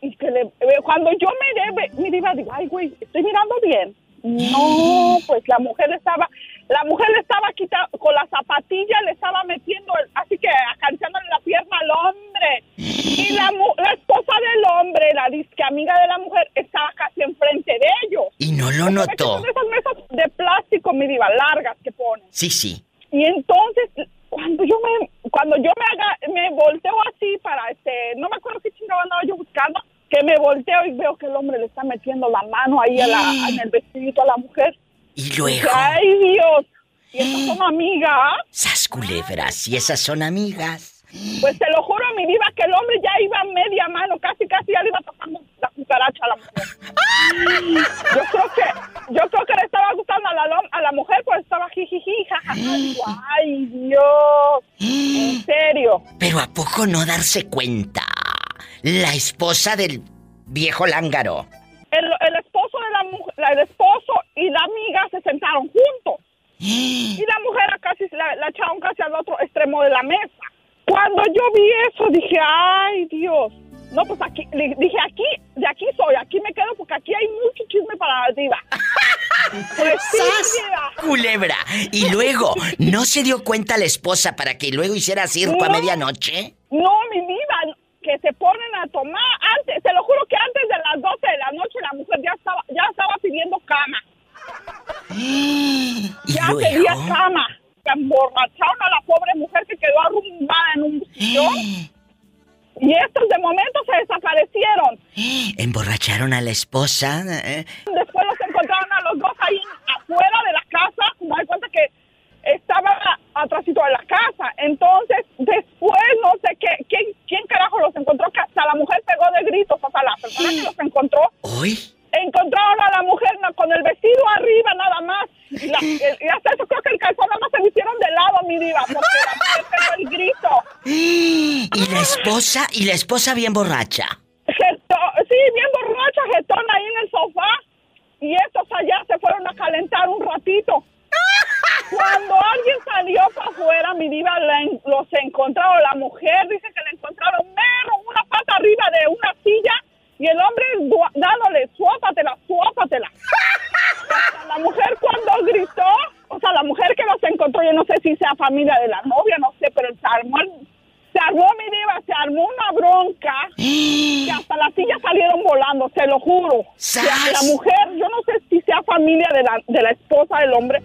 Y que le, eh, cuando yo miré, me diva, digo, ay, güey, estoy mirando bien. No, pues la mujer estaba, la mujer le estaba quitando, con la zapatilla le estaba metiendo, el- así que acariciándole la pierna al hombre. Y la, la esposa del hombre, la disque amiga de la mujer, estaba casi enfrente de ellos. Y no lo notó. son esas mesas de plástico, mi diva, largas que ponen. Sí, sí. Y entonces, cuando yo me, cuando yo me haga, me volteo así para este, no me acuerdo qué chingada andaba yo buscando, que me volteo y veo que el hombre le está metiendo la mano ahí a la, en el vestidito a la mujer. Y luego, ay Dios, y estas [GASPS] son amigas. sas culebras, y esas son amigas. Pues te lo juro, mi diva, que el hombre ya iba a media mano, casi, casi ya le iba tocando la cucaracha a la mujer. Yo creo que, yo creo que le estaba gustando a la, a la mujer, pues estaba jijiji, jajaja. Ay, Dios, en serio. Pero ¿a poco no darse cuenta? La esposa del viejo lángaro. El, el esposo de la mujer, el esposo y la amiga se sentaron juntos. [GASPS] Y la mujer casi la, la echaron casi al otro extremo de la mesa. Cuando yo vi eso dije, ay Dios. No, pues aquí, le- dije aquí, de aquí soy, aquí me quedo porque aquí hay mucho chisme para la [LAUGHS] diva. Pues sí. Culebra. Y luego, ¿no se dio cuenta la esposa para que luego hiciera circo a No. medianoche? No, mi diva, que se ponen a tomar antes, te lo juro que antes de las 12 de la noche la mujer ya estaba, ya estaba pidiendo cama. [GASPS] ¿Y ya luego? pedía cama emborracharon a la pobre mujer que quedó arrumbada en un sillón. [GASPS] Y estos de momento se desaparecieron. [GASPS] Emborracharon a la esposa. ¿eh? Después los encontraron a los dos ahí afuera de la casa. Me doy cuenta que estaba atrásito de la casa. Entonces, después, no sé qué, quién, carajo los encontró, que hasta la mujer pegó de gritos, hasta la persona que [GASPS] los encontró. ¿Hoy? Encontraron a la mujer con el vestido arriba nada más. [LAUGHS] Y, hasta eso creo que el calzón nada más se hicieron de lado, mi diva, porque la el grito. [GASPS] ¿Y la esposa? ¿Y la esposa bien borracha? sí, bien borracha, jetón ahí en el sofá. Y estos allá se fueron a calentar un ratito. Cuando alguien salió para afuera, mi diva los encontraron. La mujer dice que le encontraron menos una pata arriba de una silla y el hombre dándole, suápatela, suápatela. [LAUGHS] La mujer cuando gritó, o sea, la mujer que los encontró, yo no sé si sea familia de la novia, no sé, pero se armó, se armó mi diva, se armó una bronca que [GASPS] hasta las sillas salieron volando, se lo juro. La mujer, yo no sé si sea familia de la, de la esposa del hombre,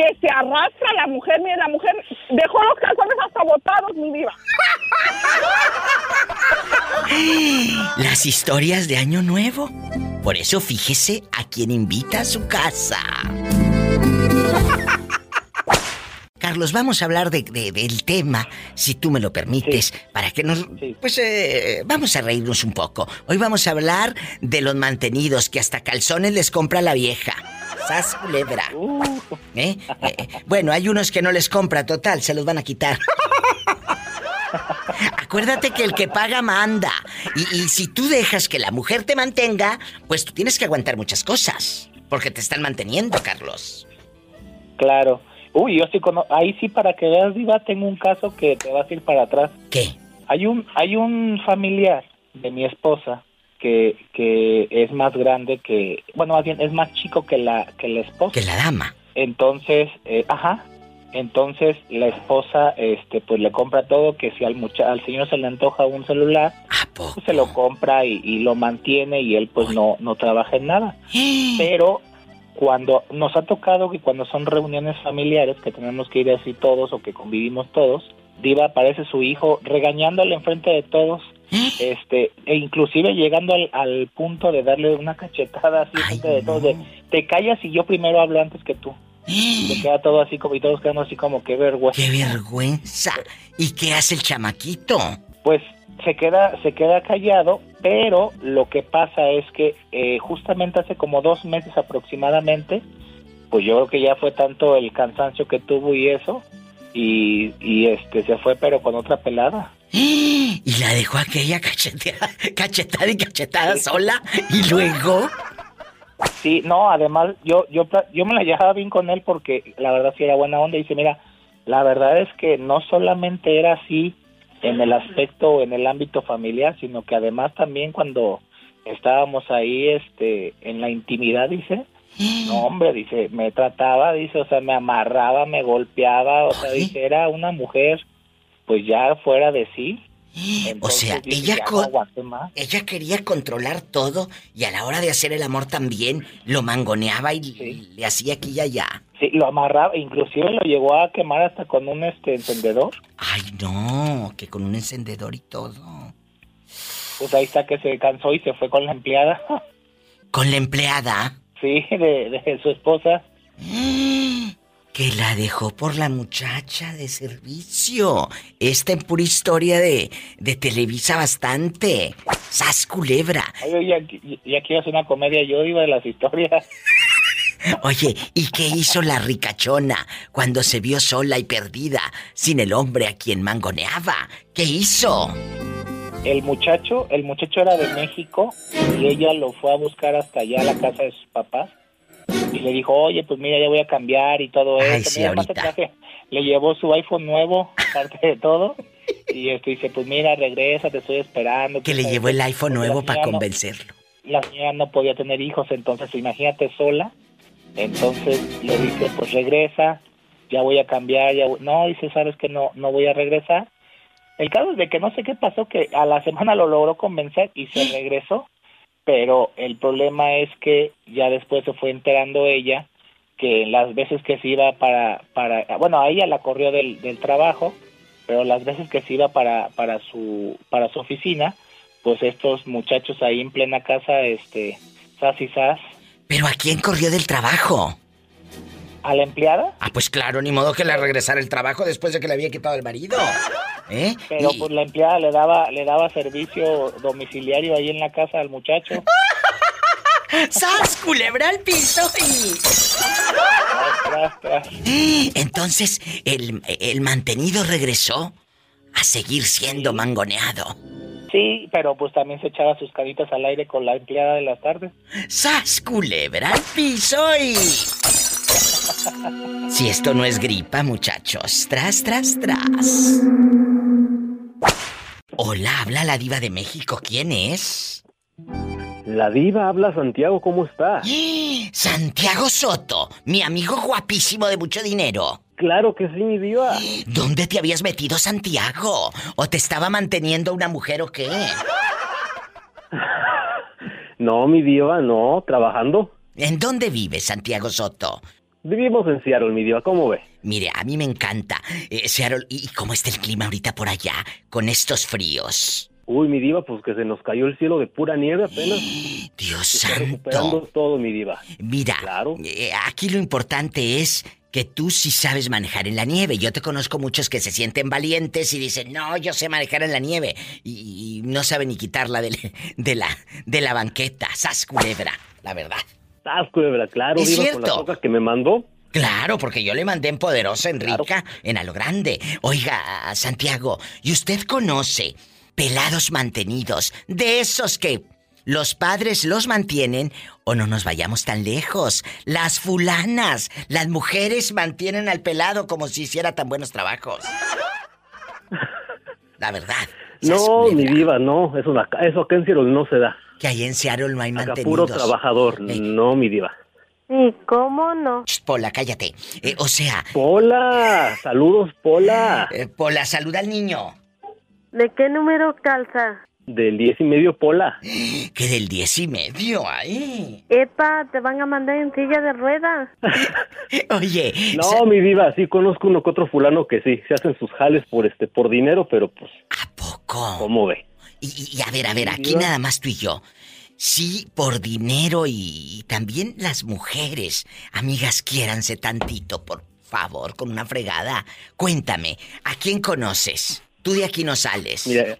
que se arrastra la mujer, mire, la mujer dejó los calzones hasta botados, mi diva. [GASPS] Las historias de Año Nuevo. Por eso fíjese a quien invita a su casa. [LAUGHS] Carlos, vamos a hablar de, del tema, si tú me lo permites, para que nos... Pues eh, vamos a reírnos un poco. Hoy vamos a hablar de los mantenidos que hasta calzones les compra la vieja. ¡Sas culebra! Uh. ¿Eh? ¿Eh? bueno, hay unos que no les compra, total, se los van a quitar. Acuérdate que el que paga manda. Y, y, si tú dejas que la mujer te mantenga, pues tú tienes que aguantar muchas cosas. Porque te están manteniendo, Carlos. Claro. Uy, yo sí conozco. Ahí sí, para que veas, Diva, tengo un caso que te vas a ir para atrás. ¿Qué? Hay un, hay un familiar de mi esposa que, que es más grande que. Bueno, más bien, es más chico que la, que la esposa. Que la dama. Entonces, eh, ajá. Entonces la esposa, este, pues le compra todo, que si al mucha al señor se le antoja un celular, pues se lo compra y, lo mantiene y él pues no, no trabaja en nada. [GASPS] Pero cuando nos ha tocado que cuando son reuniones familiares que tenemos que ir así todos o que convivimos todos, Diva aparece su hijo regañándole enfrente de todos, este, e inclusive llegando al, punto de darle una cachetada así enfrente de todos, de te callas y yo primero hablo antes que tú. Se queda todo así como y todos quedamos así como qué vergüenza. Qué vergüenza. ¿Y qué hace el chamaquito? Pues se queda, se queda callado, pero lo que pasa es que eh, justamente hace como dos meses aproximadamente, pues yo creo que ya fue tanto el cansancio que tuvo y eso, y, y este se fue pero con otra pelada. [GASPS] Y la dejó aquella cachetada, [LAUGHS] cachetada y cachetada sola, y luego... Sí, no, además yo, yo, yo me la llevaba bien con él porque la verdad sí era buena onda y dice, mira, la verdad es que no solamente era así en el aspecto, en el ámbito familiar, sino que además también cuando estábamos ahí este en la intimidad dice no hombre dice me trataba dice o sea me amarraba me golpeaba o sea dice era una mujer pues ya fuera de sí o sea, ella, ella quería controlar todo y a la hora de hacer el amor también lo mangoneaba y le hacía aquí y allá. Sí, lo amarraba, inclusive lo llegó a quemar hasta con un este encendedor. Ay, no, que con un encendedor y todo. Pues ahí está que se cansó y se fue con la empleada. ¿Con la empleada? Sí, de, de su esposa. [GASPS] [LAUGHS] Que la dejó por la muchacha de servicio. Esta en pura historia de, de Televisa bastante. ¡Sas culebra! Oye, ya, ya quiero hacer una comedia yo iba de las historias. [LAUGHS] Oye, ¿y qué hizo la ricachona cuando se vio sola y perdida, sin el hombre a quien mangoneaba? ¿Qué hizo? El muchacho, el muchacho era de México y ella lo fue a buscar hasta allá a la casa de sus papás y le dijo, oye, pues mira, ya voy a cambiar y todo eso. Le llevó su iPhone nuevo, aparte de todo. Y este dice, pues mira, regresa, te estoy esperando. Que le llevó el iPhone nuevo para convencerlo. la señora no podía tener hijos, entonces imagínate sola. Entonces le dice, pues regresa, ya voy a cambiar, ya no, dice, sabes que no, no voy a regresar. El caso es de que no sé qué pasó, que a la semana lo logró convencer y se regresó pero el problema es que ya después se fue enterando ella que las veces que se iba para, para bueno, a ella la corrió del, del trabajo, pero las veces que se iba para, para, su, para su oficina, pues estos muchachos ahí en plena casa, este, sas y sas. ¿Pero a quién corrió del trabajo? ¿A la empleada? Ah, pues claro, ni modo que le regresara el trabajo después de que le había quitado el marido. ¿Eh? Pero pues la empleada le daba, le daba servicio domiciliario ahí en la casa al muchacho. [LAUGHS] ¡Sas, culebra al piso! Entonces, el, el mantenido regresó a seguir siendo mangoneado. Sí, pero pues también se echaba sus caritas al aire con la empleada de las tardes. ¡Sas, culebra al piso y... si esto no es gripa, muchachos. Tras, tras, tras. Hola, habla la diva de México. ¿Quién es? La diva habla Santiago, ¿cómo está? Santiago Soto, mi amigo guapísimo de mucho dinero. Claro que sí, mi diva. ¿Dónde te habías metido, Santiago? ¿O te estaba manteniendo una mujer o qué? [LAUGHS] No, mi diva, no, trabajando. ¿En dónde vives, Santiago Soto? Vivimos en Seattle, mi diva, ¿cómo ve? Mire, a mí me encanta eh, Seattle. ¿Y cómo está el clima ahorita por allá, con estos fríos? Uy, mi diva, pues que se nos cayó el cielo de pura nieve apenas. [GASPS] Dios santo. recuperando todo, mi diva. Mira, claro. Eh, aquí lo importante es que tú sí sabes manejar en la nieve. Yo te conozco muchos que se sienten valientes y dicen, no, yo sé manejar en la nieve. Y, no saben ni quitarla de, [LAUGHS] de, la, de la banqueta. Sas culebra, la verdad. Culebra, claro, ¿Es con boca que me mandó. Claro, porque yo le mandé en Poderosa, en Rica, en a lo grande. Oiga, Santiago, ¿y usted conoce pelados mantenidos, de esos que los padres los mantienen o no nos vayamos tan lejos. Las fulanas, las mujeres mantienen al pelado como si hiciera tan buenos trabajos. La verdad. No, mi diva, no. Eso, eso acá en Seattle no se da. Que ahí en Seattle no hay mantenidos. puro trabajador. No, mi diva. ¿Y cómo no? Pola, cállate. Eh, o sea... Pola, saludos, Pola. Eh, Pola, saluda al niño. ¿De qué número calza? Del diez y medio, Pola. [GASPS] ¿Qué del diez y medio ahí? Epa, te van a mandar en silla de ruedas. [LAUGHS] Oye. No, mi diva, sí conozco uno que otro fulano que sí, se hacen sus jales por este, por dinero, pero pues. ¿A poco? ¿Cómo ve? Y, a ver, a ver, aquí nada más tú y yo. Sí, por dinero y, y también las mujeres. Amigas, quiéranse tantito, por favor, con una fregada. Cuéntame, ¿a quién conoces? Tú de aquí no sales. Mira,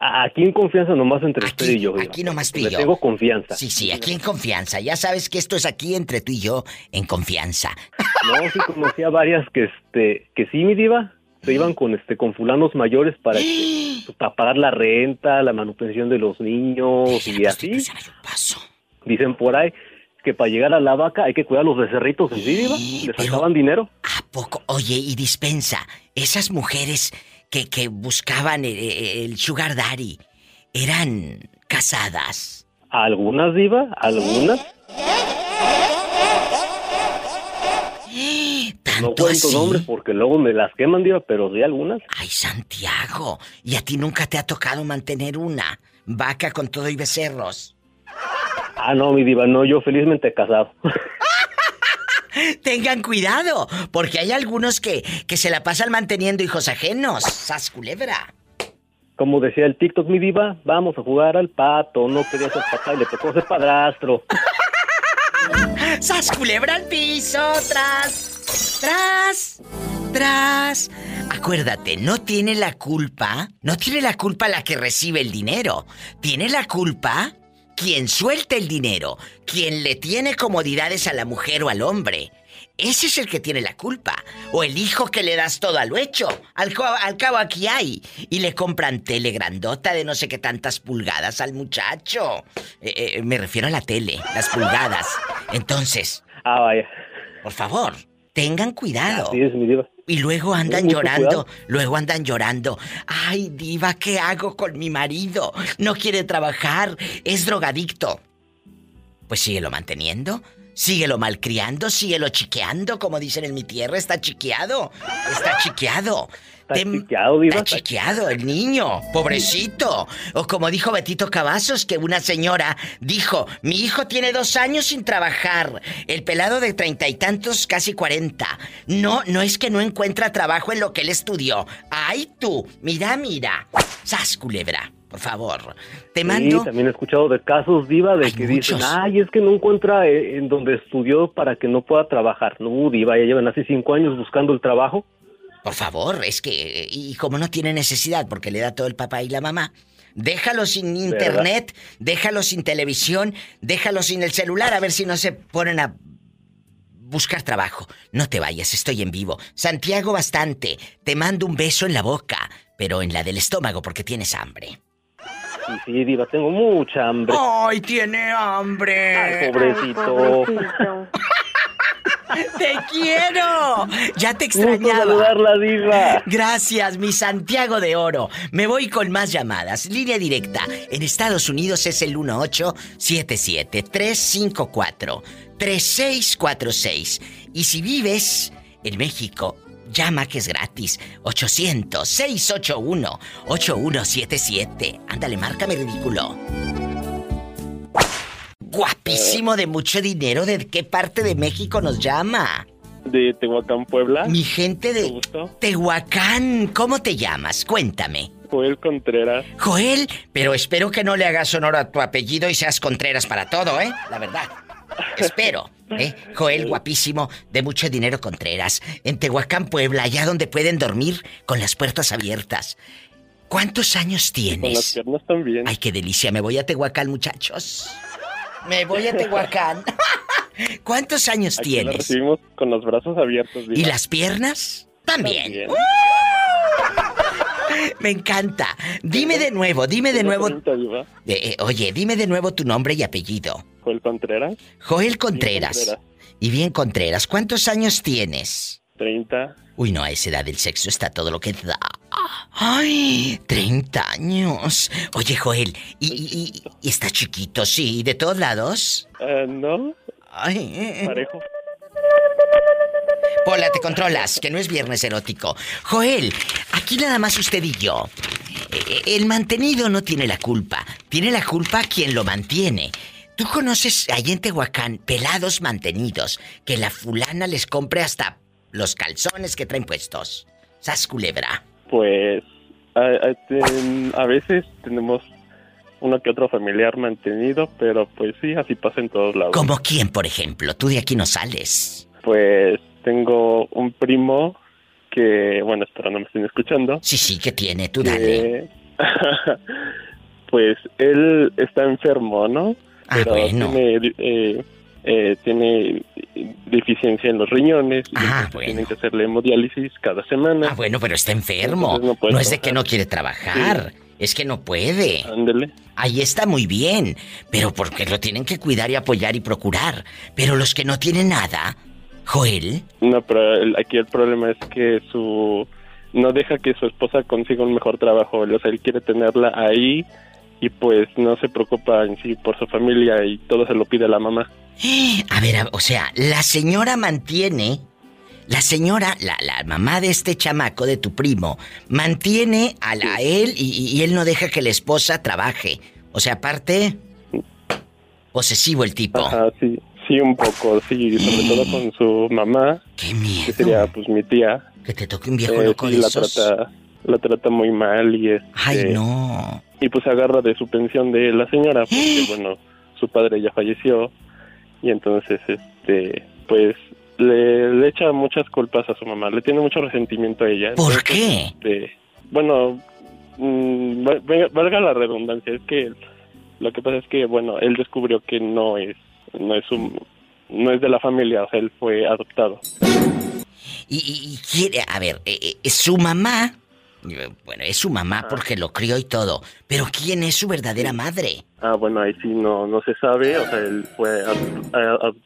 aquí en confianza nomás entre usted y yo. Aquí nomás tú y yo. tengo confianza. Sí, sí, aquí en confianza. Ya sabes que esto es aquí entre tú y yo en confianza. No, sí conocía varias que este que sí, mi diva, se iban con este con fulanos mayores para, [GASPS] para pagar la renta, la manutención de los niños y así. Dicen por ahí que para llegar a la vaca hay que cuidar los becerritos, ¿sí, diva? ¿Les sacaban dinero? ¿A poco? Oye, y dispensa, esas mujeres que, que buscaban el, sugar daddy eran casadas. ¿Algunas, Diva? ¿Algunas? No cuento nombres porque luego me las queman, Diva, pero sí algunas. Ay, Santiago, ¿y a ti nunca te ha tocado mantener una vaca con todo y becerros? Ah, no, mi Diva, no, yo felizmente casado. [LAUGHS] Tengan cuidado, porque hay algunos que, que se la pasan manteniendo hijos ajenos. ¡Sas culebra! Como decía el TikTok, mi diva, vamos a jugar al pato. No quería ser papá y le tocó ser padrastro. [LAUGHS] ¡Sas culebra al piso! ¡Tras! ¡Tras! ¡Tras! Acuérdate, no tiene la culpa, no tiene la culpa la que recibe el dinero. Tiene la culpa quien suelta el dinero, quien le tiene comodidades a la mujer o al hombre. Ese es el que tiene la culpa. O el hijo que le das todo a lo hecho. Al, cabo aquí hay. Y le compran tele grandota de no sé qué tantas pulgadas al muchacho. Eh, eh, me refiero a la tele, las pulgadas. Entonces. Ah, vaya. Por favor, tengan cuidado. es, mi diva. Y luego andan llorando, luego andan llorando. Ay, diva, ¿qué hago con mi marido? No quiere trabajar, es drogadicto. Pues síguelo manteniendo, síguelo malcriando, síguelo chiqueando, como dicen en mi tierra, está chiqueado, está chiqueado. Está chiqueado, Está chiqueado el niño, pobrecito. O como dijo Betito Cavazos, que una señora dijo, mi hijo tiene dos años sin trabajar. El pelado de treinta y tantos, casi cuarenta. No, no es que no encuentra trabajo en lo que él estudió. ¡Ay tú! Mira, mira. ¡Sas, culebra! Por favor. Te mando. Sí, también he escuchado de casos, Diva, de que dicen, ay, es que no encuentra eh, en donde estudió para que no pueda trabajar. No, Diva, ya llevan hace cinco años buscando el trabajo. Por favor, es que. Y como no tiene necesidad, porque le da todo el papá y la mamá. Déjalo sin internet, déjalo sin televisión, déjalo sin el celular, a ver si no se ponen a buscar trabajo. No te vayas, estoy en vivo. Santiago, bastante. Te mando un beso en la boca, pero en la del estómago porque tienes hambre. Sí, sí, Diva, tengo mucha hambre. ¡Ay, tiene hambre! Ay, pobrecito. [LAUGHS] ¡Te quiero! Ya te extrañaba. la diva. Gracias, mi Santiago de Oro. Me voy con más llamadas. Línea directa. En Estados Unidos es el 1877-354-3646. Y si vives en México, llama que es gratis. 800-681-8177. Ándale, márcame ridículo guapísimo de mucho dinero. ¿De qué parte de México nos llama? De Tehuacán, Puebla. Mi gente de Tehuacán. ¿Cómo te llamas? Cuéntame. Joel Contreras. Joel, pero espero que no le hagas honor a tu apellido y seas Contreras para todo, ¿eh? La verdad. [LAUGHS] Espero, ¿eh? Joel, guapísimo, de mucho dinero Contreras, en Tehuacán, Puebla, allá donde pueden dormir con las puertas abiertas. ¿Cuántos años tienes? Con las piernas también. Ay, qué delicia, me voy a Tehuacán, muchachos. Me voy a Tehuacán. [LAUGHS] ¿Cuántos años tienes? recibimos con los brazos abiertos. ¿Y las piernas? También. Me encanta. Dime de nuevo, dime de nuevo. Eh, oye, dime de nuevo tu nombre y apellido. Joel Contreras. Joel Contreras. Y bien Contreras, ¿cuántos años tienes? 30. Uy, no, a esa edad del sexo está todo lo que da. ¡Ay! 30 años. Oye, Joel, ¿y, está chiquito, sí? ¿De todos lados? Uh, no. Ay. Parejo. Pola, te controlas, que no es viernes erótico. Joel, aquí nada más usted y yo. Eh, el mantenido no tiene la culpa. Tiene la culpa quien lo mantiene. ¿Tú conoces ahí en Tehuacán pelados mantenidos que la fulana les compre hasta los calzones que traen puestos? ¿Sas culebra? Pues a, veces tenemos uno que otro familiar mantenido, pero pues sí, así pasa en todos lados. ¿Como quién, por ejemplo? Tú de aquí no sales. Pues tengo un primo que, bueno, espero no me estén escuchando. Sí, sí, que tiene, tú dale. [LAUGHS] pues él está enfermo, ¿no? Ah, pero bueno. tiene eh, eh, tiene deficiencia en los riñones y ah, tienen que hacerle hemodiálisis cada semana. Ah, bueno, pero está enfermo. No, es de que no quiere trabajar, es que no puede. Ándele. Ahí está muy bien, pero porque lo tienen que cuidar y apoyar y procurar. Pero los que no tienen nada, Joel. No, pero aquí el problema es que su no deja que su esposa consiga un mejor trabajo, o sea, él quiere tenerla ahí y pues no se preocupa en sí por su familia y todo se lo pide a la mamá. [GASPS] A ver, o sea, la señora mantiene, la señora, la, la mamá de este chamaco, de tu primo, mantiene a, la, él y, él no deja que la esposa trabaje. O sea, aparte, posesivo el tipo. Ajá, sí, sí, un poco, sí, sobre todo con su mamá. ¡Qué miedo! Que sería, pues, mi tía. Que te toque un viejo eh, loco de la Trata, la trata muy mal y es... ¡Ay, este, no! Y pues agarra de su pensión de la señora, porque, [GASPS] bueno, su padre ya falleció y entonces este pues le, echa muchas culpas a su mamá, le tiene mucho resentimiento a ella. ¿Por qué? Este, bueno, mm, valga la redundancia, es que lo que pasa es que bueno, él descubrió que no es no es un no es de la familia, o sea, él fue adoptado. Y, quiere, a ver, eh, eh, su mamá, bueno, es su mamá porque lo crió y todo, pero ¿quién es su verdadera madre? Ah, bueno, ahí sí no, no se sabe, o sea, él fue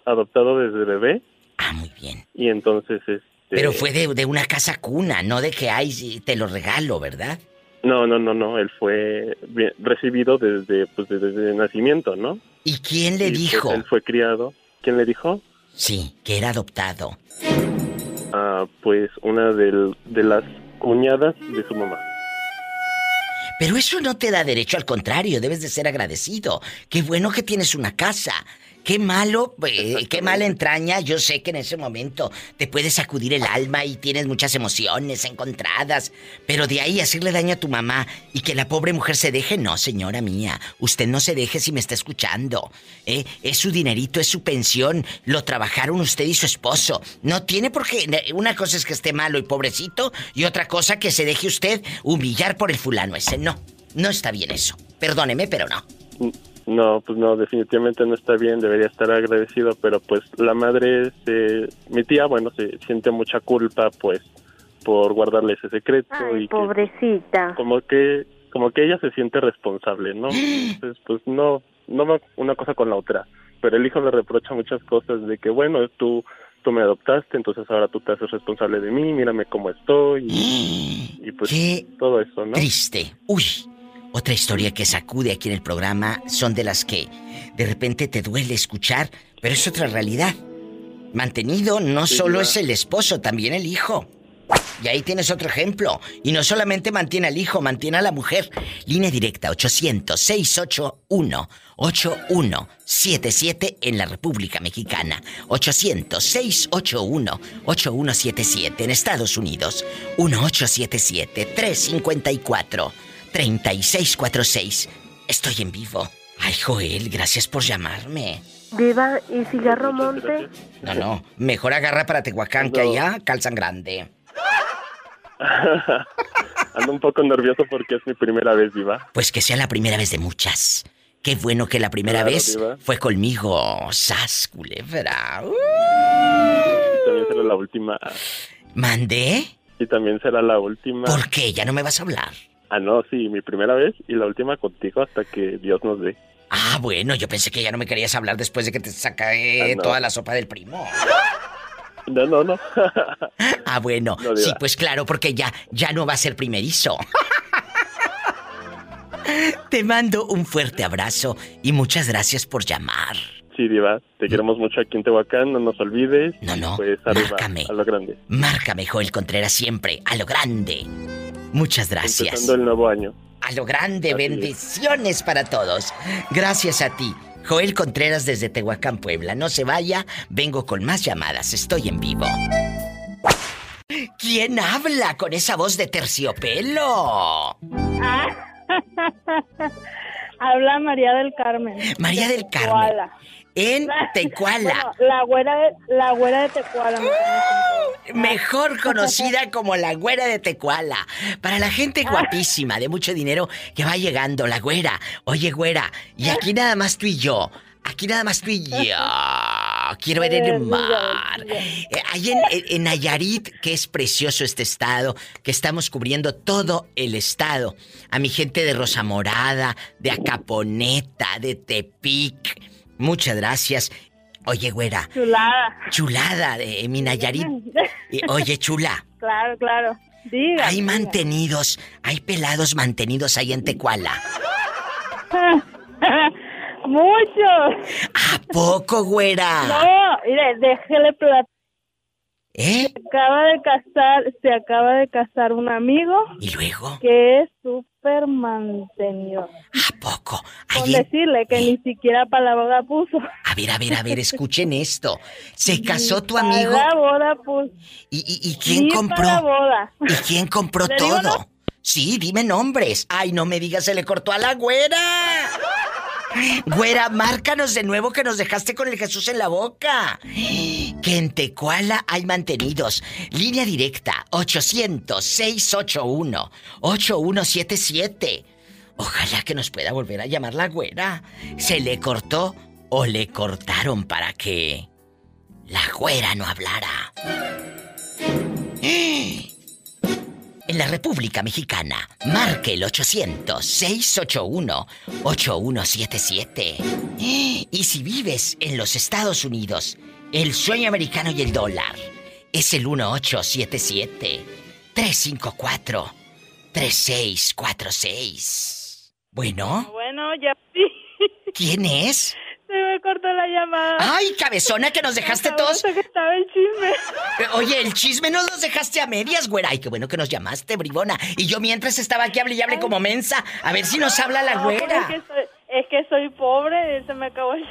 adoptado desde bebé. Ah, muy bien. Y entonces, este... Pero fue de, una casa cuna, no de que, ay, te lo regalo, ¿verdad? No, no, no, no, él fue recibido desde, pues, desde nacimiento, ¿no? ¿Y quién le pues, dijo? él fue criado. ¿Quién le dijo? Sí, que era adoptado. Ah, pues una de las cuñadas de su mamá. Pero eso no te da derecho, al contrario, debes de ser agradecido. Qué bueno que tienes una casa. Qué malo, eh, qué mala entraña. Yo sé que en ese momento te puede sacudir el alma y tienes muchas emociones encontradas. Pero de ahí hacerle daño a tu mamá y que la pobre mujer se deje, no, señora mía. Usted no se deje si me está escuchando. ¿eh? Es su dinerito, es su pensión. Lo trabajaron usted y su esposo. No tiene por qué. Una cosa es que esté malo y pobrecito y otra cosa que se deje usted humillar por el fulano ese. No, no está bien eso. Perdóneme, pero no. No, pues no, definitivamente no está bien, debería estar agradecido, pero pues la madre, se, mi tía, bueno, se siente mucha culpa, pues, por guardarle ese secreto. y pobrecita. como que, como que ella se siente responsable, ¿no? [GASPS] Entonces, pues no, no va una cosa con la otra. Pero el hijo le reprocha muchas cosas de que, bueno, tú, tú me adoptaste, entonces ahora tú te haces responsable de mí, mírame cómo estoy. Y, [GASPS] pues todo eso, ¿no? Triste. Uy, otra historia que sacude aquí en el programa son de las que de repente te duele escuchar, pero es otra realidad. Mantenido no solo es el esposo, también el hijo. Y ahí tienes otro ejemplo. Y no solamente mantiene al hijo, mantiene a la mujer. Línea directa 800-681-8177 en la República Mexicana. 800-681-8177 en Estados Unidos. 1877-354. 3646. Estoy en vivo. Ay, Joel, gracias por llamarme. Viva y cigarro monte. No, no, mejor agarra para Tehuacán que allá calzan grande. Ando un poco nervioso porque es mi primera vez, Viva. Pues que sea la primera vez de muchas. Qué bueno que la primera vez fue conmigo. Sas, culebra. Y también será la última. ¿Mandé? Y también será la última. ¿Por qué? ¿Ya no me vas a hablar? Ah, no, sí, mi primera vez y la última contigo hasta que Dios nos dé. Ah, bueno, yo pensé que ya no me querías hablar después de que te sacaé ah, toda la sopa del primo. No, no, no. [LAUGHS] ah, bueno, sí, pues claro, porque ya, ya no va a ser primerizo. [LAUGHS] Te mando un fuerte abrazo y muchas gracias por llamar. Sí, Diva, te queremos mucho aquí en Tehuacán, no nos olvides. No, no, pues márcame. A lo grande. Márcame, Joel Contreras, siempre, a lo grande. Muchas gracias. Empezando el nuevo año. A lo grande, bendiciones para todos. Gracias a ti. Joel Contreras desde Tehuacán, Puebla. No se vaya, vengo con más llamadas, estoy en vivo. ¿Quién habla con esa voz de terciopelo? [LAUGHS] habla María del Carmen. María del Carmen en [LAUGHS] Tecuala. la güera de, la güera de Tecuala. Mejor conocida como la güera de Tecuala. Para la gente guapísima, de mucho dinero, que va llegando, la güera. Oye, güera, y aquí nada más tú y yo. Aquí nada más tú y yo. [LAUGHS] Quiero ver el mar. Eh, ahí en, en, Nayarit, que es precioso este estado, que estamos cubriendo todo el estado. A mi gente de Rosa Morada, de Acaponeta, de Tepic Muchas gracias. Oye, güera. Chulada. Chulada de mi Nayarit. [LAUGHS] Oye, chula. Claro, claro. Diga. Hay mantenidos, hay pelados mantenidos ahí en [LAUGHS] Tecuala. Muchos. ¿A poco, güera? No, mire, déjele platicar ¿Eh? Se acaba de casar, se acaba de casar un amigo. ¿Y luego? Que es súper mantenido. ¿A poco? Con decirle que ni siquiera para la boda puso. A ver, a ver, a ver, escuchen esto. Se casó tu amigo. Para la boda puso. ¿Y, y, quién compró? Para la boda. ¿Y quién compró todo? Sí, dime nombres. Ay, no me digas, se le cortó a la güera. Güera, márcanos de nuevo que nos dejaste con el Jesús en la boca. Que en Tecuala hay mantenidos. Línea directa 800-681-8177. Ojalá que nos pueda volver a llamar la güera. ¿Se le cortó o le cortaron para que la güera no hablara? En la República Mexicana, marque el 800-681-8177. Y si vives en los Estados Unidos, el sueño americano y el dólar es el 1877-354-3646. Bueno. Bueno, ya sí. ¿Quién es? Me cortó la llamada. ¡Ay, cabezona, que nos dejaste todos! que estaba el chisme. Oye, el chisme no los dejaste a medias, güera. Ay, qué bueno que nos llamaste, bribona. Y yo mientras estaba aquí, hable y hable como mensa. A ver si nos habla la güera. Es que soy pobre, se me acabó el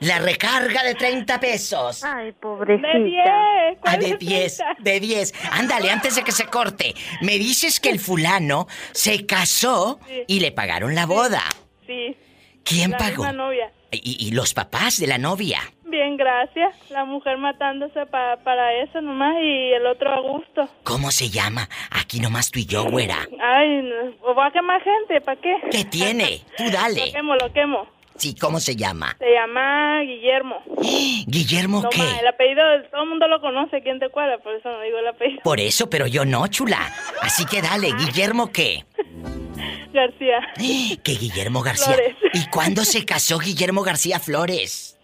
La recarga de 30 pesos. Ay, pobrecita. De 10. Ah, de 10, de 10. Ándale, antes de que se corte. Me dices que el fulano se casó y le pagaron la boda. Sí. ¿Quién pagó? Novia. ¿Y, los papás de la novia? Bien, gracias. La mujer matándose para eso nomás y el otro a gusto. ¿Cómo se llama? Aquí nomás tú y yo, güera. Ay, no. va a quemar gente? ¿Para qué? ¿Qué tiene? Tú dale. Lo quemo, lo quemo. Sí, ¿cómo se llama? Se llama Guillermo. [GASPS] ¿Guillermo qué? el apellido todo el mundo lo conoce ¿quién te cuadra, por eso no digo el apellido. Por eso, pero yo no, chula. Así que dale, ah. ¿Guillermo qué? [LAUGHS] García. [GASPS] ¿Qué Guillermo García? ¿Y cuándo se casó Guillermo García Flores?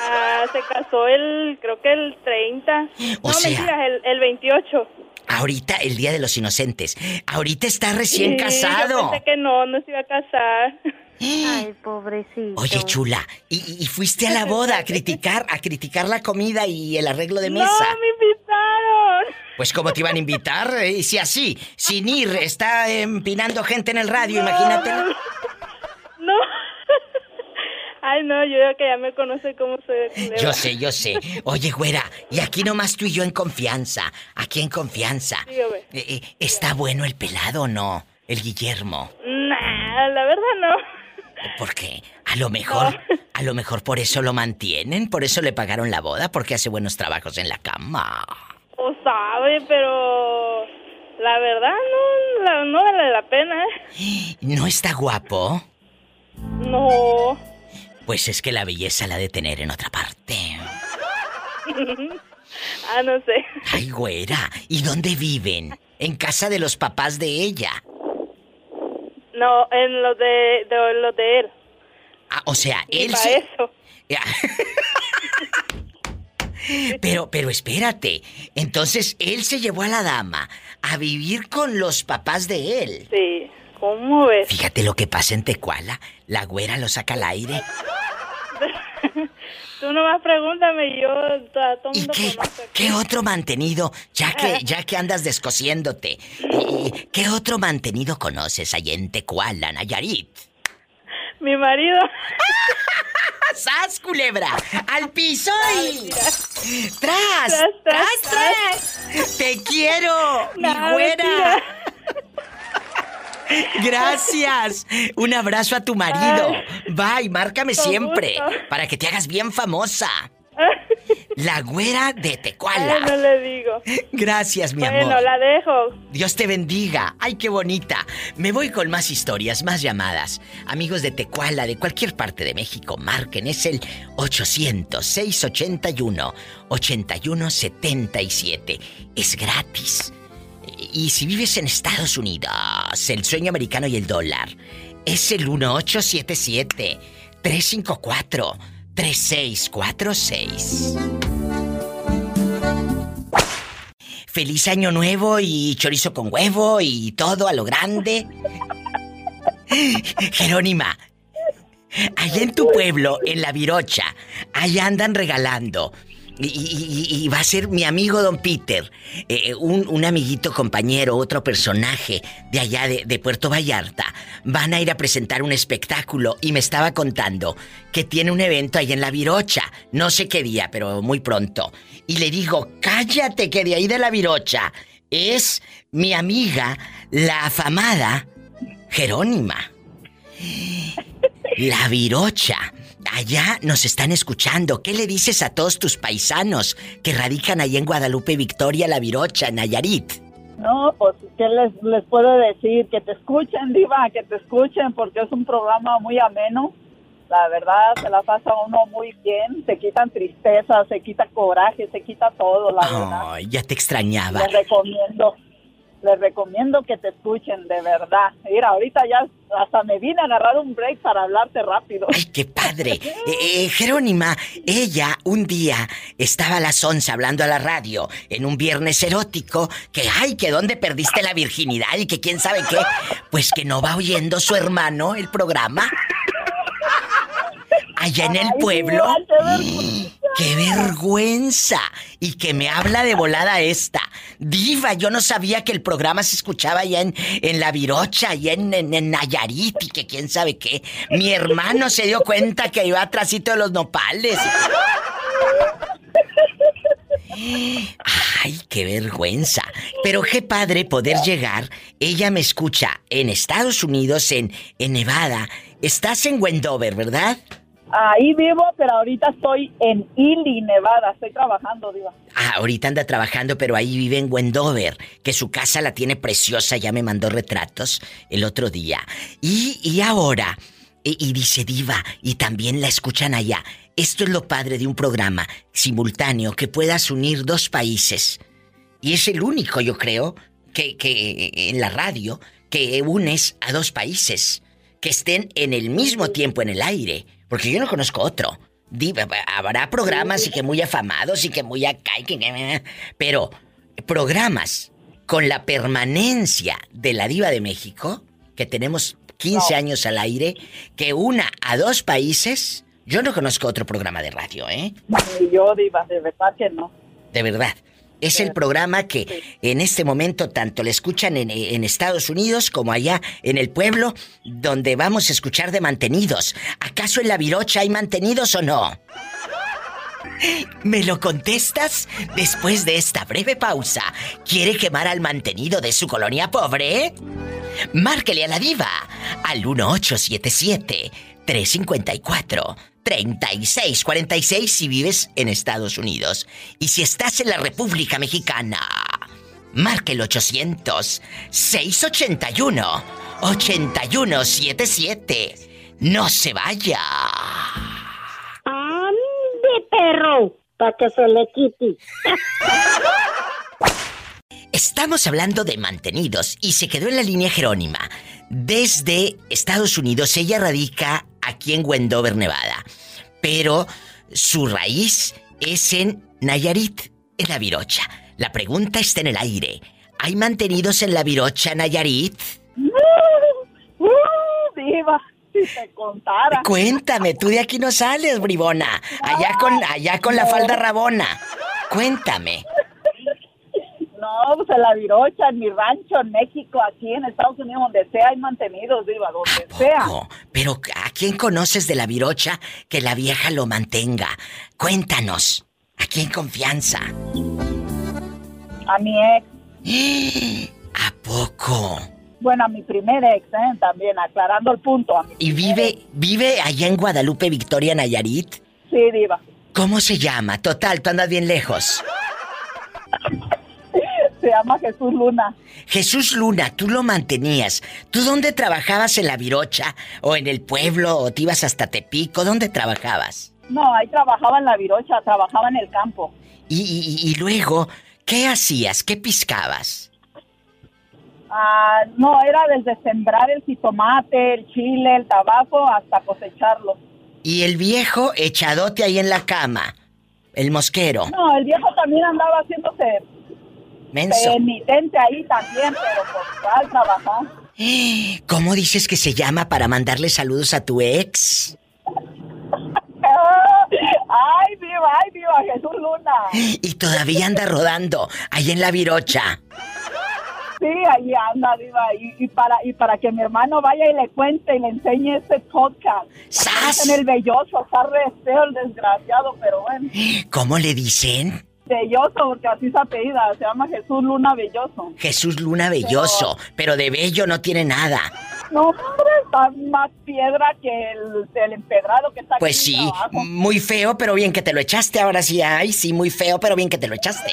Ah, se casó el, creo que el 30. [GASPS] O no, sea, el, el 28. Ahorita, el Día de los Inocentes. Ahorita está recién casado. Yo pensé que no, no se iba a casar. [GASPS] Ay, pobrecito. Oye, chula, ¿y, fuiste a la boda a criticar, a criticar la comida y el arreglo de mesa? No, me invitaron. Pues cómo te iban a invitar, y eh, si así, sin ir, está empinando gente en el radio, imagínate. No. Ay, no, yo creo que ya me conoce cómo soy. Yo sé, yo sé. Oye, güera, y aquí nomás tú y yo en confianza. Aquí en confianza. Dígame. Eh, eh, ¿Está bueno el pelado o no? El Guillermo. Nah, la verdad no. ¿Por qué? A lo mejor, [LAUGHS] a lo mejor por eso lo mantienen, por eso le pagaron la boda, porque hace buenos trabajos en la cama. O sabe, pero la verdad no, no vale la pena. [GASPS] ¿No está guapo? No. Pues es que la belleza la de tener en otra parte. [LAUGHS] ah, no sé. Ay, güera, ¿y dónde viven? En casa de los papás de ella. No, en lo de, lo de él. Ah, o sea, él se... eso. [LAUGHS] pero, pero espérate. Entonces, él se llevó a la dama a vivir con los papás de él. Sí. ¿Cómo ves? Fíjate lo que pasa en Tecuala. La güera lo saca al aire. Tú nomás pregúntame, yo todo ¿Y qué, qué otro mantenido, ya que, [LAUGHS] ya que andas descosiéndote, qué otro mantenido conoces allá en Tecuala, Nayarit? Mi marido. [LAUGHS] ¡Sas, culebra! ¡Al piso y... ¡Tras! ¡Tras, tras! ¡Te quiero, [LAUGHS] mi güera! Gracias. Un abrazo a tu marido. Bye, márcame siempre para que te hagas bien famosa. [LAUGHS] La güera de Tecuala. no le digo. Gracias, mi amor. Bueno, la dejo. Dios te bendiga. Ay, qué bonita. Me voy con más historias, más llamadas. Amigos de Tecuala, de cualquier parte de México, marquen. Es el 800-681-8177. Es gratis. Y si vives en Estados Unidos, el sueño americano y el dólar es el 1877-354-3646. Feliz año nuevo y chorizo con huevo y todo a lo grande. Jerónima, allá en tu pueblo, en la Virocha, allá andan regalando y, va a ser mi amigo Don Peter, eh, eh, un, amiguito compañero, otro personaje de allá de, Puerto Vallarta. Van a ir a presentar un espectáculo y me estaba contando que tiene un evento ahí en La Virocha. No sé qué día, pero muy pronto. Y le digo, cállate que de ahí de La Virocha es mi amiga, la afamada Jerónima. La Virocha. Allá nos están escuchando. ¿Qué le dices a todos tus paisanos que radican ahí en Guadalupe, Victoria, La Virocha, Nayarit? No, pues, ¿qué les, les puedo decir? Que te escuchen, Diva, que te escuchen, porque es un programa muy ameno. La verdad, se la pasa uno muy bien. Se quitan tristeza, se quita coraje, se quita todo, la verdad. Ay, ya te extrañaba. Les recomiendo les recomiendo que te escuchen, de verdad. Mira, ahorita ya hasta me vine a agarrar un break para hablarte rápido. ¡Ay, qué padre! [LAUGHS] Eh, eh, Jerónima, ella un día estaba a las 11 hablando a la radio en un viernes erótico que, ay, que dónde perdiste la virginidad y que quién sabe qué. Pues que no va oyendo su hermano el programa. Allá en el pueblo. [GASPS] ¡Qué vergüenza! Y que me habla de volada esta. Diva, yo no sabía que el programa se escuchaba allá en, en La Virocha, allá en, en, Nayarit y que quién sabe qué. Mi hermano se dio cuenta que iba atrásito de los nopales. Ay, qué vergüenza. Pero qué padre poder llegar. Ella me escucha en Estados Unidos, en, en Nevada. Estás en Wendover, ¿verdad? Ahí vivo, pero ahorita estoy en Ely, Nevada. Estoy trabajando, Diva. Ah, ahorita anda trabajando, pero ahí vive en Wendover, que su casa la tiene preciosa. Ya me mandó retratos el otro día. Y, y ahora, y, y dice Diva, y también la escuchan allá. Esto es lo padre de un programa simultáneo que puedas unir dos países. Y es el único, yo creo, que, que en la radio que unes a dos países que estén en el mismo tiempo en el aire. Porque yo no conozco otro. Habrá programas y que muy afamados y que muy acá y que... Pero programas con la permanencia de la diva de México, que tenemos 15 años al aire, que una a dos países, yo no conozco otro programa de radio, ¿eh? Yo, diva, de verdad que no. De verdad. Es el programa que en este momento tanto le escuchan en, Estados Unidos como allá en el pueblo, donde vamos a escuchar de mantenidos. ¿Acaso en la virocha hay mantenidos o no? ¿Me lo contestas después de esta breve pausa? ¿Quiere quemar al mantenido de su colonia pobre? Márquele a la diva al 1877 354 3646 si vives en Estados Unidos. Y si estás en la República Mexicana, marque el 800 681 8177. No se vaya. ¡Ande, perro! Para que se le quite. [LAUGHS] Estamos hablando de mantenidos y se quedó en la línea Jerónima. Desde Estados Unidos ella radica aquí en Wendover, Nevada. Pero su raíz es en Nayarit, en la Virocha. La pregunta está en el aire. ¿Hay mantenidos en la Virocha, Nayarit? Uh, uh, diva, si te contara. Cuéntame, tú de aquí no sales, bribona. Allá con, allá con la falda rabona. Cuéntame. Pues en la Virocha, en mi rancho, en México, aquí en Estados Unidos, donde sea hay mantenidos, diva, donde sea. Pero ¿a quién conoces de la Virocha que la vieja lo mantenga? Cuéntanos. ¿A quién confianza? A mi ex. [GASPS] ¿A poco? Bueno, a mi primer ex, ¿eh? también, aclarando el punto. ¿Y vive, vive allá en Guadalupe, Victoria, Nayarit? Sí, diva. ¿Cómo se llama? Total, tú andas bien lejos. [LAUGHS] Se llama Jesús Luna. Jesús Luna, tú lo mantenías. ¿Tú dónde trabajabas en la Virocha? ¿O en el pueblo? ¿O te ibas hasta Tepico? ¿Dónde trabajabas? No, ahí trabajaba en la Virocha, trabajaba en el campo. Y, luego, ¿qué hacías? ¿Qué piscabas? Ah, no, era desde sembrar el jitomate, el chile, el tabaco, hasta cosecharlo. ¿Y el viejo echadote ahí en la cama? ¿El mosquero? No, el viejo también andaba haciéndose Menso. Emitente ahí también, pero por trabajar. [GASPS] ¿Cómo dices que se llama para mandarle saludos a tu ex? [LAUGHS] ay, viva, ay, viva, Jesús Luna. [GASPS] Y todavía anda rodando ahí en la virocha. Sí, ahí anda, viva. Y, para, y para que mi hermano vaya y le cuente y le enseñe este podcast. ¡Sas! En el belloso, está re feo el desgraciado, pero bueno. [GASPS] ¿Cómo le dicen? Belloso, porque así se apellida, se llama Jesús Luna Belloso. Jesús Luna Belloso, pero, de bello no tiene nada. No, hombre, está más piedra que el, empedrado que está Pues sí, muy feo, pero bien que te lo echaste ahora sí. Ay, sí, muy feo, pero bien que te lo echaste.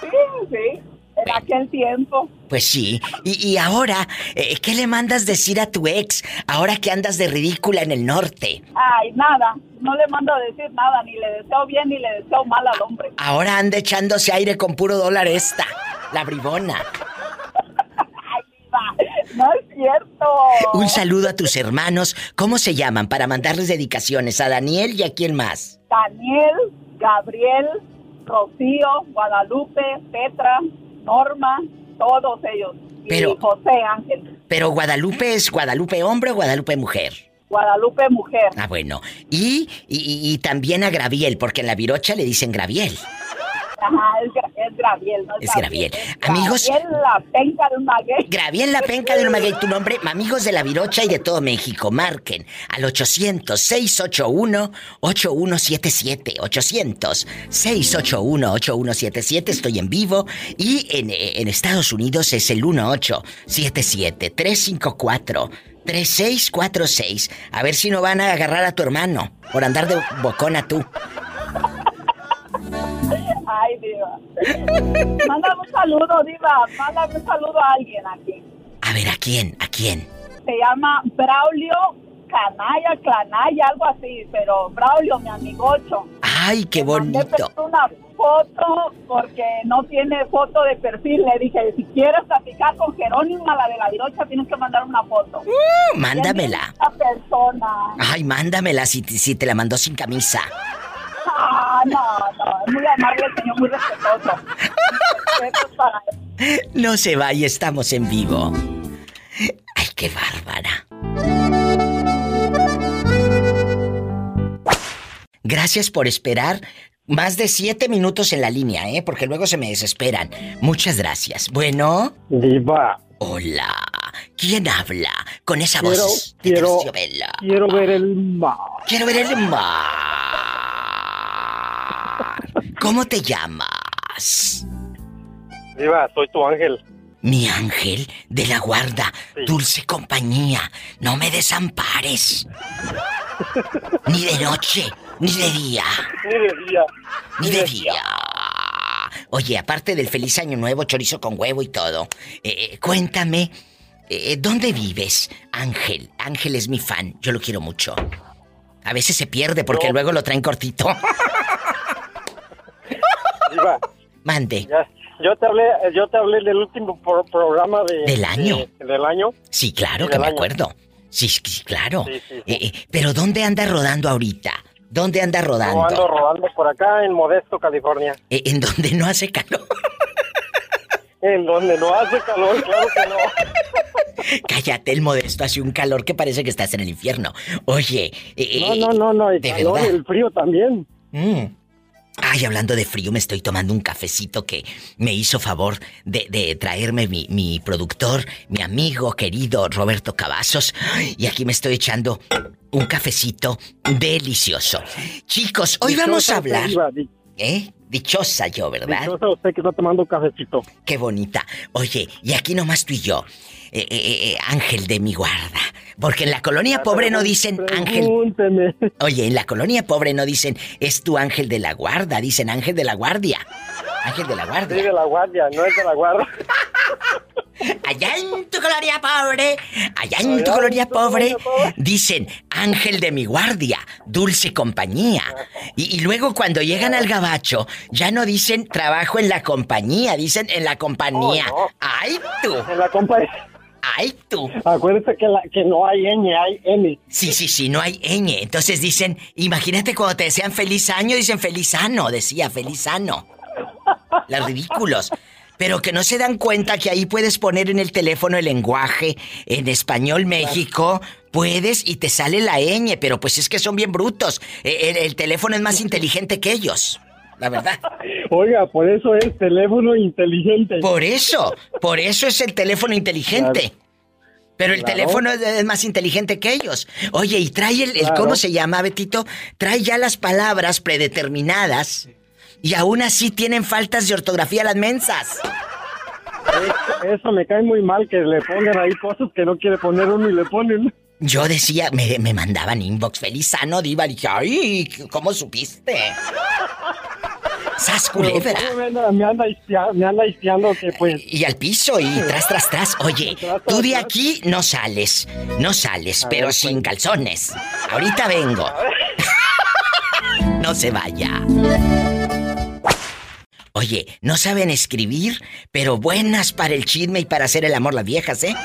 Sí, sí en aquel tiempo. Pues sí. Y, ahora, eh, ¿qué le mandas decir a tu ex ahora que andas de ridícula en el norte? Ay, nada. No le mando a decir nada. Ni le deseo bien ni le deseo mal al hombre. Ahora anda echándose aire con puro dólar esta. La bribona. No es cierto. Un saludo a tus hermanos. ¿Cómo se llaman para mandarles dedicaciones? ¿A Daniel y a quién más? Daniel, Gabriel, Rocío, Guadalupe, Petra, Norma, todos ellos. Pero, y José Ángel. Pero Guadalupe es Guadalupe hombre o Guadalupe mujer. Guadalupe Mujer. Ah, bueno. Y, y, y también a Graviel, porque en la virocha le dicen Graviel. Ajá, es Graviel, ¿no? Es Graviel. Amigos. Graviel la penca de un maguey. Graviel la penca de un maguey, tu nombre. Amigos de la Virocha y de todo México, marquen al 800-681-8177. 800-681-8177. Estoy en vivo. Y en, en Estados Unidos es el 1877-354. 3646. A ver si no van a agarrar a tu hermano por andar de bocona tú. Diva. Mándame un saludo, Diva. Mándame un saludo a alguien aquí. A ver, ¿a quién? ¿A quién? Se llama Braulio Canaya, Clanaya, algo así. Pero Braulio, mi amigocho. Ay, qué bonito. Me una foto porque no tiene foto de perfil. Le dije, si quieres platicar con Jerónima, la de la virocha, tienes que mandar una foto. Uh, mándamela. Persona. Ay, mándamela si, si te la mandó sin camisa. Ah, no, no, es muy amable el señor, muy respetuoso. No se vaya, estamos en vivo. Ay, qué bárbara. Gracias por esperar. Más de siete minutos en la línea, ¿eh? Porque luego se me desesperan. Muchas gracias. Bueno. Diva. Hola. ¿Quién habla con esa quiero, voz quiero, Quiero ver el mar. Quiero ver el mar. ¿Cómo te llamas? Diva, soy tu ángel. Mi ángel de la guarda, dulce compañía, no me desampares. [LAUGHS] ni de noche, ni de día. Ni de día. Ni de día. Oye, aparte del feliz año nuevo, chorizo con huevo y todo, eh, eh, cuéntame, eh, ¿dónde vives, Ángel? Ángel es mi fan, yo lo quiero mucho. A veces se pierde porque luego lo traen cortito. [LAUGHS] Diva. Mande. Ya, yo te hablé, yo te hablé del último pro- programa de, ¿Del año? de- del año. Sí, claro que me año. acuerdo. Sí, sí, claro. Sí, sí. Eh, eh, pero ¿dónde anda rodando ahorita? ¿Dónde anda rodando? Yo ando rodando por acá en Modesto, California. Eh, en donde no hace calor. En donde no hace calor, claro que no. [LAUGHS] Cállate, el modesto hace un calor que parece que estás en el infierno. Oye, eh, No, no, no, no, el calor, el frío también. Mm. Ay, hablando de frío, me estoy tomando un cafecito que me hizo favor de, de traerme mi, mi productor, mi amigo querido Roberto Cavazos. Y aquí me estoy echando un cafecito delicioso. Chicos, hoy vamos a hablar. Di- ¿Eh? Dichosa yo, ¿verdad? Dichosa usted que está tomando cafecito. Qué bonita. Oye, y aquí nomás tú y yo. Eh, eh, eh, ángel de mi guarda. Porque en la colonia pobre no dicen ángel. Pregúnteme. Oye, en la colonia pobre no dicen es tu ángel de la guarda, dicen ángel de la guardia. Ángel de la Sí, guardia. de la guardia, no es de la guardia. Allá en tu colonia pobre, allá en tu colonia pobre, dicen ángel de mi guardia, dulce compañía. Y, y luego cuando llegan al gabacho, ya no dicen trabajo en la compañía, dicen en la compañía. ¡Ay, tú! En la compañía. ¡Ay, tú! Acuérdate que, la, que no hay ñ, hay M. Sí, sí, sí, no hay ñ. Entonces dicen, imagínate cuando te desean feliz año, dicen feliz ano, decía feliz ano. Los ridículos. Pero que no se dan cuenta que ahí puedes poner en el teléfono el lenguaje en español México, puedes y te sale la ñ, pero pues es que son bien brutos. E- El, el teléfono es más inteligente que ellos. La verdad. [LAUGHS] Oiga, por eso es teléfono inteligente. Por eso, por eso es el teléfono inteligente. Pero el Claro. teléfono es, más inteligente que ellos. Oye, y trae el, el- Claro. ¿cómo se llama, Betito? Trae ya las palabras predeterminadas y aún así tienen faltas de ortografía las mensas. Eso, me cae muy mal que le pongan ahí cosas que no quiere poner uno y le ponen. Yo decía, me, me mandaban inbox, feliz sano, diva. Dije, ay, ¿cómo supiste? ¡Sas culebra! Pero, ¿cómo Me anda, me anda que pues... Y al piso y tras, tras, tras. Oye, tú de aquí no sales. No sales, pero ver, sin calzones. Ahorita vengo. [LAUGHS] no se vaya. Oye, no saben escribir, pero buenas para el chisme y para hacer el amor las viejas, ¿eh?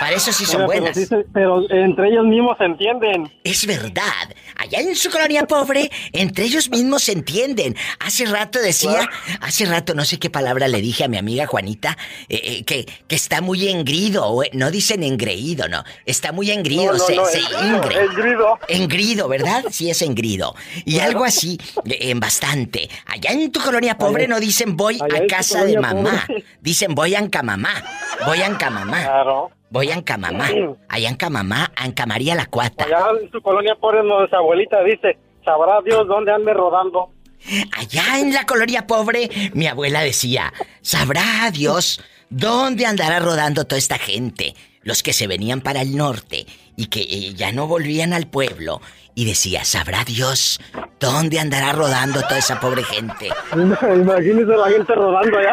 Para eso sí son buenas. Pero, entre ellos mismos se entienden. Es verdad. Allá en su colonia pobre, entre ellos mismos se entienden. Hace rato decía, hace rato no sé qué palabra le dije a mi amiga Juanita, eh, eh, que, que está muy engrido. No dicen engreído, no. Está muy engrido. se, engrido. Engrido, ¿verdad? Sí, es engrido. Y algo así, en bastante. Allá en tu colonia pobre no dicen voy a casa de mamá. Dicen voy a Ancamamá. Voy a Ancamamá. Claro. Voy a Ancamamá. Allá en Camamá, Ancamaría la Cuata. Allá en su colonia pobre, su abuelita dice, sabrá Dios dónde ande rodando. Allá en la colonia pobre, mi abuela decía, sabrá Dios dónde andará rodando toda esta gente. Los que se venían para el norte y que eh, ya no volvían al pueblo. Y decía, sabrá Dios dónde andará rodando toda esa pobre gente. [LAUGHS] Imagínese la gente rodando allá.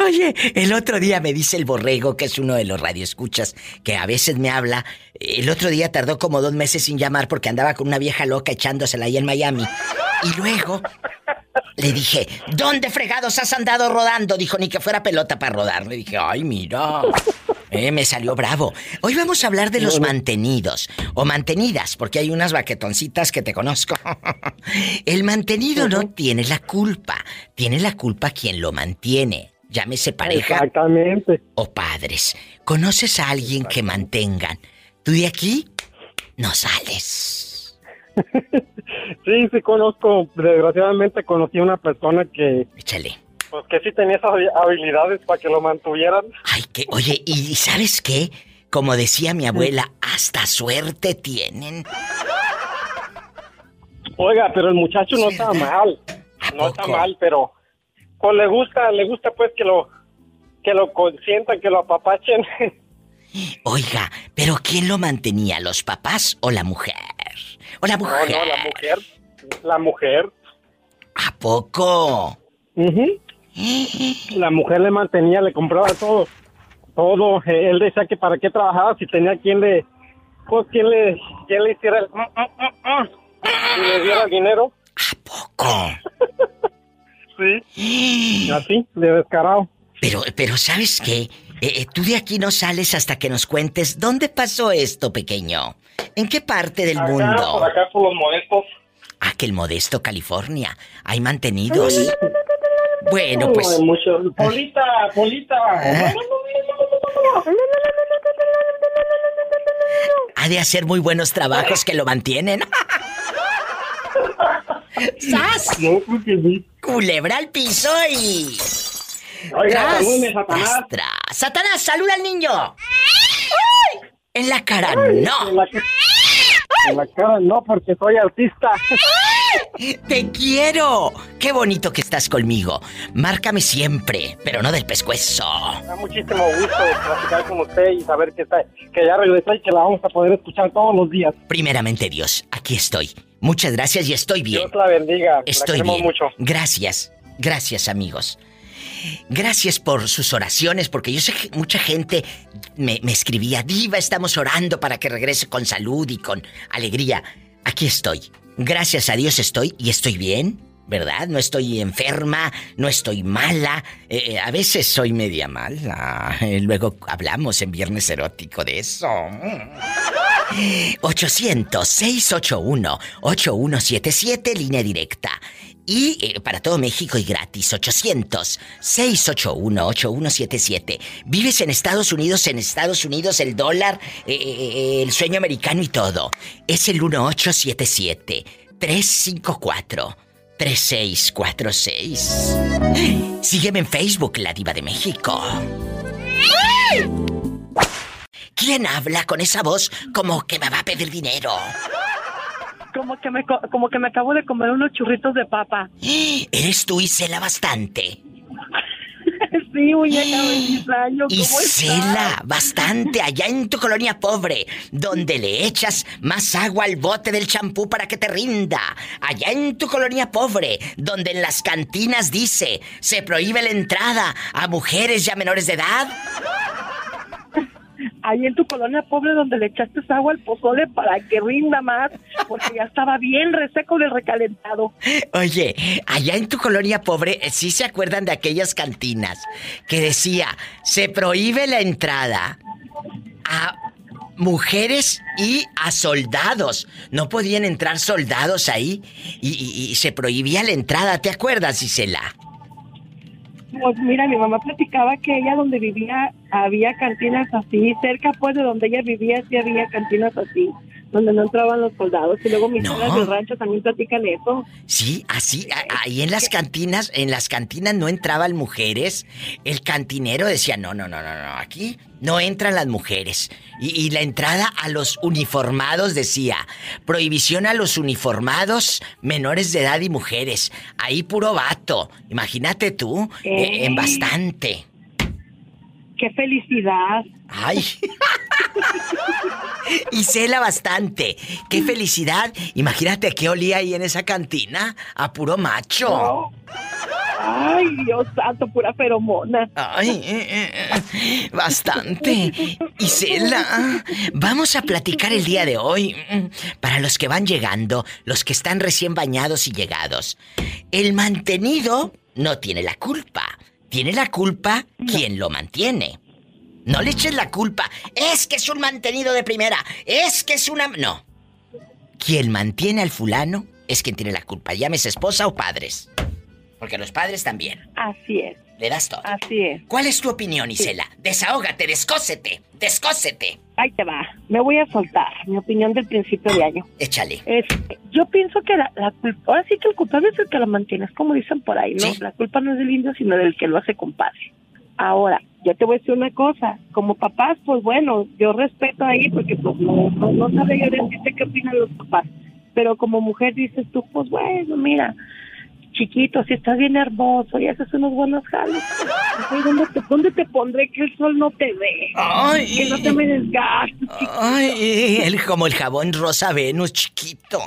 Oye, el otro día me dice el borrego, que es uno de los radioescuchas, que a veces me habla. El otro día tardó como dos meses sin llamar porque andaba con una vieja loca echándosela ahí en Miami. Y luego le dije, ¿dónde fregados has andado rodando? Dijo, ni que fuera pelota para rodar. Le dije, ay, mira. Eh, me salió bravo. Hoy vamos a hablar de los mantenidos o mantenidas, porque hay unas baquetoncitas que te conozco. [LAUGHS] El mantenido no tiene la culpa, tiene la culpa quien lo mantiene. Llámese pareja Exactamente. o padres. ¿Conoces a alguien que mantengan? Tú de aquí no sales. [LAUGHS] sí, sí conozco. Desgraciadamente conocí a una persona que... Échale pues que sí tenía esas habilidades para que lo mantuvieran. Ay, que, oye, ¿y sabes qué? Como decía mi abuela, hasta suerte tienen. Oiga, pero el muchacho no está mal. No está mal, pero pues le gusta, le gusta pues que lo que lo consientan, que lo apapachen. [LAUGHS] Oiga, pero ¿quién lo mantenía, los papás o la mujer? ¿O la mujer? No, no, la mujer. La mujer. ¿A poco? La mujer le mantenía, le compraba todo. Todo. Él decía que para qué trabajaba si tenía quien le. Pues quien le, quien le hiciera el. Mm, mm, mm, y le diera el dinero. ¿A poco? [LAUGHS] sí. Así, de descarado. Pero, pero ¿sabes qué? Eh, eh, tú de aquí no sales hasta que nos cuentes dónde pasó esto, pequeño. ¿En qué parte del mundo? Por acá, por los modestos. Ah, que el modesto California. Hay mantenidos. Bueno, pues. Polita, Polita. Ha de hacer muy buenos trabajos que lo mantienen. ¡Sas! Culebra al piso y. Oiga, Satanás. Satanás, saluda al niño. ¡Ay! En la cara, no. En la, en la cara no, porque soy artista. ¡Te quiero! ¡Qué bonito que estás conmigo! Márcame siempre, pero no del pescuezo. Me da muchísimo gusto platicar con usted y saber que, está, que ya regresó y que la vamos a poder escuchar todos los días. Primeramente, Dios, aquí estoy. Muchas gracias y estoy bien. Dios la bendiga. Estoy bien. mucho. Gracias. Gracias, amigos. Gracias por sus oraciones, porque yo sé que mucha gente me, escribía, Diva, estamos orando para que regrese con salud y con alegría. Aquí estoy. Gracias a Dios estoy y estoy bien, ¿verdad? No estoy enferma, no estoy mala. Eh, eh, a veces soy media mala. [LAUGHS] Luego hablamos en Viernes Erótico de eso. [LAUGHS] 800-681-8177, línea directa. Y para todo México y gratis, 800-681-8177. ¿Vives en Estados Unidos? En Estados Unidos el dólar, el sueño americano y todo. Es el 1877-354-3646. Sígueme en Facebook, La Diva de México. ¿Quién habla con esa voz como que me va a pedir dinero? Como que me, como que me acabo de comer unos churritos de papa. [GASPS] Eres tú y cela bastante. [LAUGHS] sí, muñeca [GASPS] Y cela bastante allá en tu colonia pobre, donde le echas más agua al bote del champú para que te rinda. Allá en tu colonia pobre, donde en las cantinas dice se prohíbe la entrada a mujeres ya menores de edad. Ahí en tu colonia pobre donde le echaste agua al pozole para que rinda más, porque ya estaba bien reseco del recalentado. Oye, allá en tu colonia pobre, eh, ¿sí se acuerdan de aquellas cantinas que decía, se prohíbe la entrada a mujeres y a soldados. No podían entrar soldados ahí y, se prohibía la entrada. ¿Te acuerdas, Isela? Pues mira, mi mamá platicaba que ella donde vivía había cantinas así, cerca pues de donde ella vivía sí había cantinas así donde no entraban los soldados. Y luego mis no. del rancho también platican eso. Sí, así, ahí en las cantinas, en las cantinas no entraban mujeres. El cantinero decía, no, no, no, no, no, aquí no entran las mujeres. Y, la entrada a los uniformados decía, prohibición a los uniformados menores de edad y mujeres. Ahí puro vato. Imagínate tú, eh, en bastante. ¡Qué felicidad! ¡Ay! [LAUGHS] y cela bastante. ¡Qué felicidad! Imagínate qué olía ahí en esa cantina. A puro macho. Ay, Dios santo, pura feromona. Ay, eh, eh, eh, bastante. Isela, vamos a platicar el día de hoy. Para los que van llegando, los que están recién bañados y llegados. El mantenido no tiene la culpa. Tiene la culpa quien lo mantiene. No le eches la culpa. Es que es un mantenido de primera. Es que es una... No. Quien mantiene al fulano es quien tiene la culpa. Llámese esposa o padres. Porque los padres también. Así es. Le das todo. Así es. ¿Cuál es tu opinión, Isela? Desahógate, descósete, descósete. Ahí te va. Me voy a soltar mi opinión del principio de año. Échale. yo pienso que la, culpa, ahora sí que el culpable es el que lo mantiene, es como dicen por ahí, ¿no? La culpa no es del indio, sino del que lo hace compadre. Ahora, yo te voy a decir una cosa, como papás, pues bueno, yo respeto ahí porque pues no, no, no sabe yo decirte qué opinan los papás, pero como mujer dices tú, pues bueno, mira, chiquito, si estás bien hermoso y haces unos buenos jales, ¿dónde te, ¿dónde te pondré que el sol no te ve? Ay, que no te me desgastes. Ay, el, como el jabón rosa Venus, chiquito.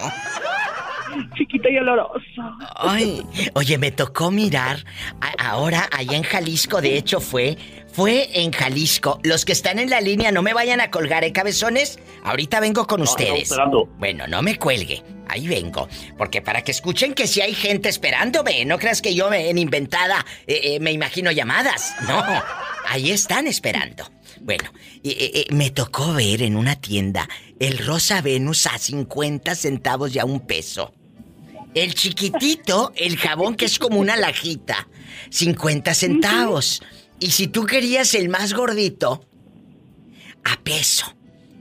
Chiquito y oloroso. Ay, oye, me tocó mirar ahora allá en Jalisco, de hecho fue fue en Jalisco. Los que están en la línea no me vayan a colgar, ¿eh, cabezones? Ahorita vengo con ustedes. bueno, no me cuelgue. Ahí vengo. Porque para que escuchen que si hay gente esperándome, no creas que yo en inventada eh, eh, me imagino llamadas. No, ahí están esperando. Bueno, eh, me tocó ver en una tienda el Rosa Venus a 50 centavos y a un peso. El chiquitito, el jabón que es como una lajita, 50 centavos. Y si tú querías el más gordito, a peso.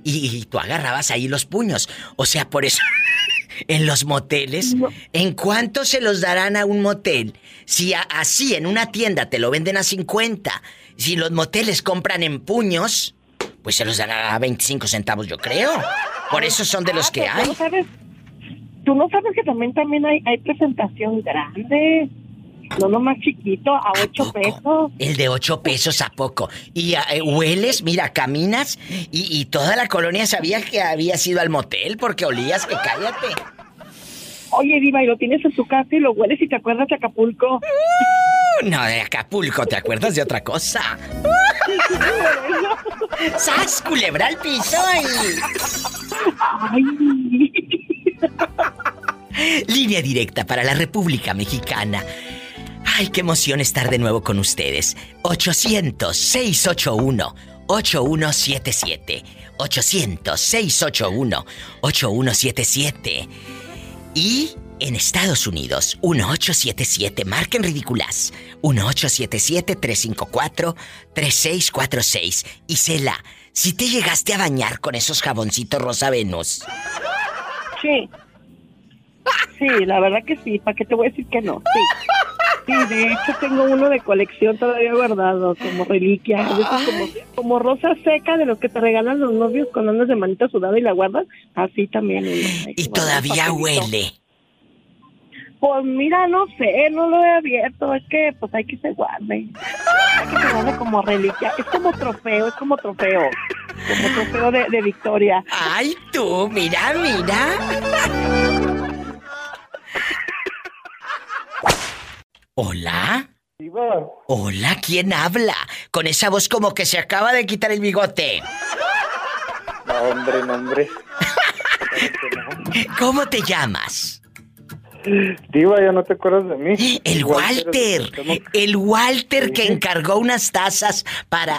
Y, tú agarrabas ahí los puños. O sea, por eso, [LAUGHS] en los moteles, ¿en cuánto se los darán a un motel? Si así en una tienda te lo venden a 50, si los moteles compran en puños, pues se los darán a 25 centavos, yo creo. Por eso son de los que hay. ¿Tú no sabes, tú no sabes que también, también hay, hay presentación grande. No, no más chiquito, a ocho pesos. El de ocho pesos a poco. Y eh, hueles, mira, caminas y, toda la colonia sabía que había sido al motel porque olías que cállate. Oye, Diva, y lo tienes en tu casa y lo hueles y te acuerdas de Acapulco. Uh, no, de Acapulco, ¿te acuerdas de otra cosa? ¡Sas, culebra al piso Ay. Línea directa para la República Mexicana. Ay, qué emoción estar de nuevo con ustedes. 800-681-8177. 800-681-8177. Y en Estados Unidos, 1877, marquen ridículas. 1877-354-3646. Isela, si te llegaste a bañar con esos jaboncitos Rosa Venus. Sí. Sí, la verdad que sí. ¿Para qué te voy a decir que no? Sí. Sí, de hecho tengo uno de colección todavía guardado como reliquia. como, como rosa seca de los que te regalan los novios con andas de manita sudada y la guardas. Así también. Y todavía huele. Pues mira, no sé, no lo he abierto. Es que pues hay que se guarde. Hay que se guarde como reliquia. Es como trofeo, es como trofeo. Como trofeo de, de victoria. Ay, tú, mira, mira. ¿Hola? Hola, ¿quién habla? Con esa voz como que se acaba de quitar el bigote. No, hombre, no, hombre. [LAUGHS] ¿Cómo te llamas? Diva, ya no te acuerdas de mí. El Walter, el Walter que encargó unas tazas para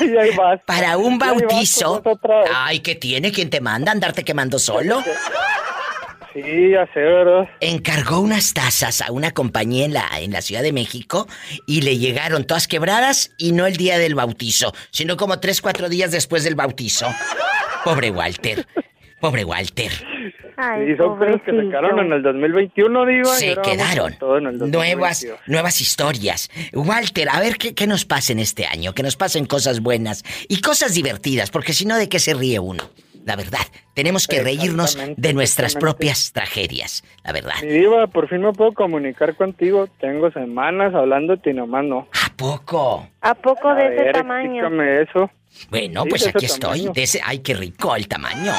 [LAUGHS] para un bautizo. Ay, ¿qué tiene? ¿Quién te manda andarte quemando solo? Sí, ya sé, ¿verdad? Encargó unas tazas a una compañía en la, en la Ciudad de México y le llegaron todas quebradas y no el día del bautizo, sino como tres, cuatro días después del bautizo. Pobre Walter. Pobre Walter. y son cosas que se quedaron en el 2021, digo. Se quedaron. nuevas, nuevas historias. Walter, a ver qué, qué nos pasa en este año. Que nos pasen cosas buenas y cosas divertidas, porque si no, ¿de qué se ríe uno? La verdad, tenemos que reírnos de nuestras propias tragedias, la verdad. Mi diva, por fin me puedo comunicar contigo. Tengo semanas hablándote y nomás no. ¿A poco? ¿A poco de ese tamaño? Explícame eso. Bueno, pues aquí estoy. De ese, ay, qué rico el tamaño.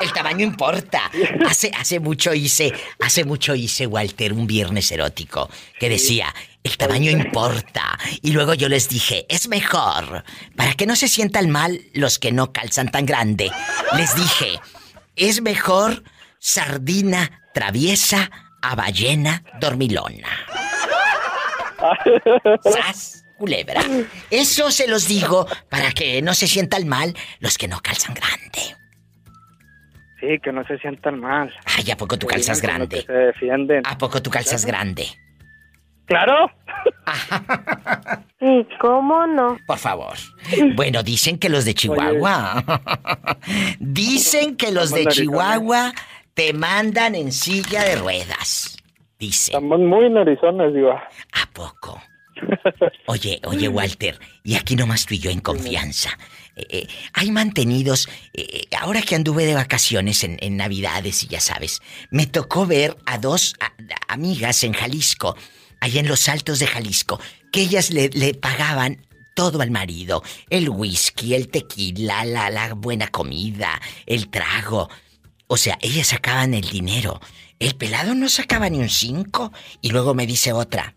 El tamaño importa. Hace, hace mucho hice, hace mucho hice, Walter, un viernes erótico que decía, el tamaño importa. Y luego yo les dije, es mejor. Para que no se sientan mal los que no calzan tan grande. Les dije, es mejor sardina traviesa a ballena dormilona. ¡Sas! Culebra. Eso se los digo para que no se sientan mal los que no calzan grande. Sí, que no se sientan mal. Ay, ¿a poco tú calzas grande? Se defienden. ¿A poco tú calzas grande? Claro. [LAUGHS] ¿Y cómo no? Por favor. [LAUGHS] Bueno, dicen que los de Chihuahua. [LAUGHS] dicen que los de Chihuahua te mandan en silla de ruedas. Dicen. Estamos muy narizones, digo. ¿A poco? Oye, oye, Walter, y aquí nomás tú y yo en confianza. Eh, eh, hay mantenidos, eh, ahora que anduve de vacaciones en, Navidades y ya sabes, me tocó ver a dos amigas en Jalisco, allá en los altos de Jalisco, que ellas le, pagaban todo al marido, el whisky, el tequila, la, la buena comida, el trago. O sea, ellas sacaban el dinero. El pelado no sacaba ni un cinco. Y luego me dice otra,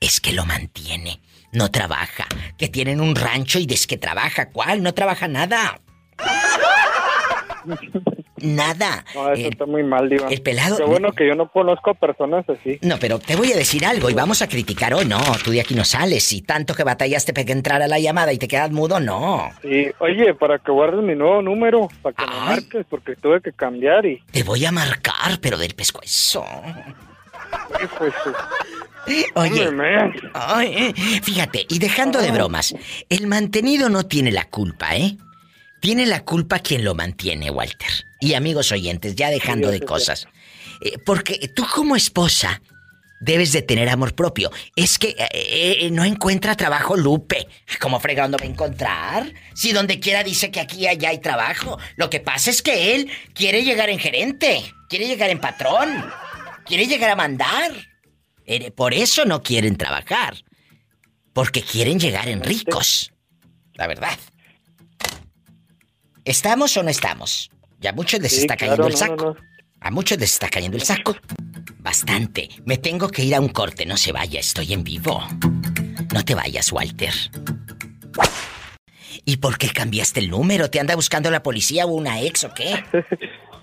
es que lo mantiene. No trabaja. Que tienen un rancho y des que trabaja. ¿Cuál? No trabaja nada. [LAUGHS] Nada. No, eso está muy mal, Diva. El pelado. Qué bueno que yo no conozco personas así. No, pero te voy a decir algo y vamos a criticar hoy. No, tú de aquí no sales. Si tanto que batallaste para que entrara la llamada y te quedas mudo, no. Sí, oye, para que guardes mi nuevo número, para que me marques, porque tuve que cambiar y. Te voy a marcar, pero del pescuezo. Pues, Oye, eh, fíjate, y dejando de bromas, el mantenido no tiene la culpa, ¿eh? Tiene la culpa quien lo mantiene, Walter. Y amigos oyentes, ya dejando de cosas. Eh, porque tú como esposa debes de tener amor propio. Es que eh, no encuentra trabajo Lupe. ¿Cómo fregando va a encontrar? Si donde quiera dice que aquí y allá hay trabajo. Lo que pasa es que él quiere llegar en gerente, quiere llegar en patrón, quiere llegar a mandar. Por eso no quieren trabajar. Porque quieren llegar en ricos. La verdad. ¿Estamos o no estamos? Ya a muchos les está cayendo el saco. A muchos les está cayendo el saco. Bastante. Me tengo que ir a un corte. No se vaya, estoy en vivo. No te vayas, Walter. ¿Y por qué cambiaste el número? ¿Te anda buscando la policía o una ex o qué? [LAUGHS]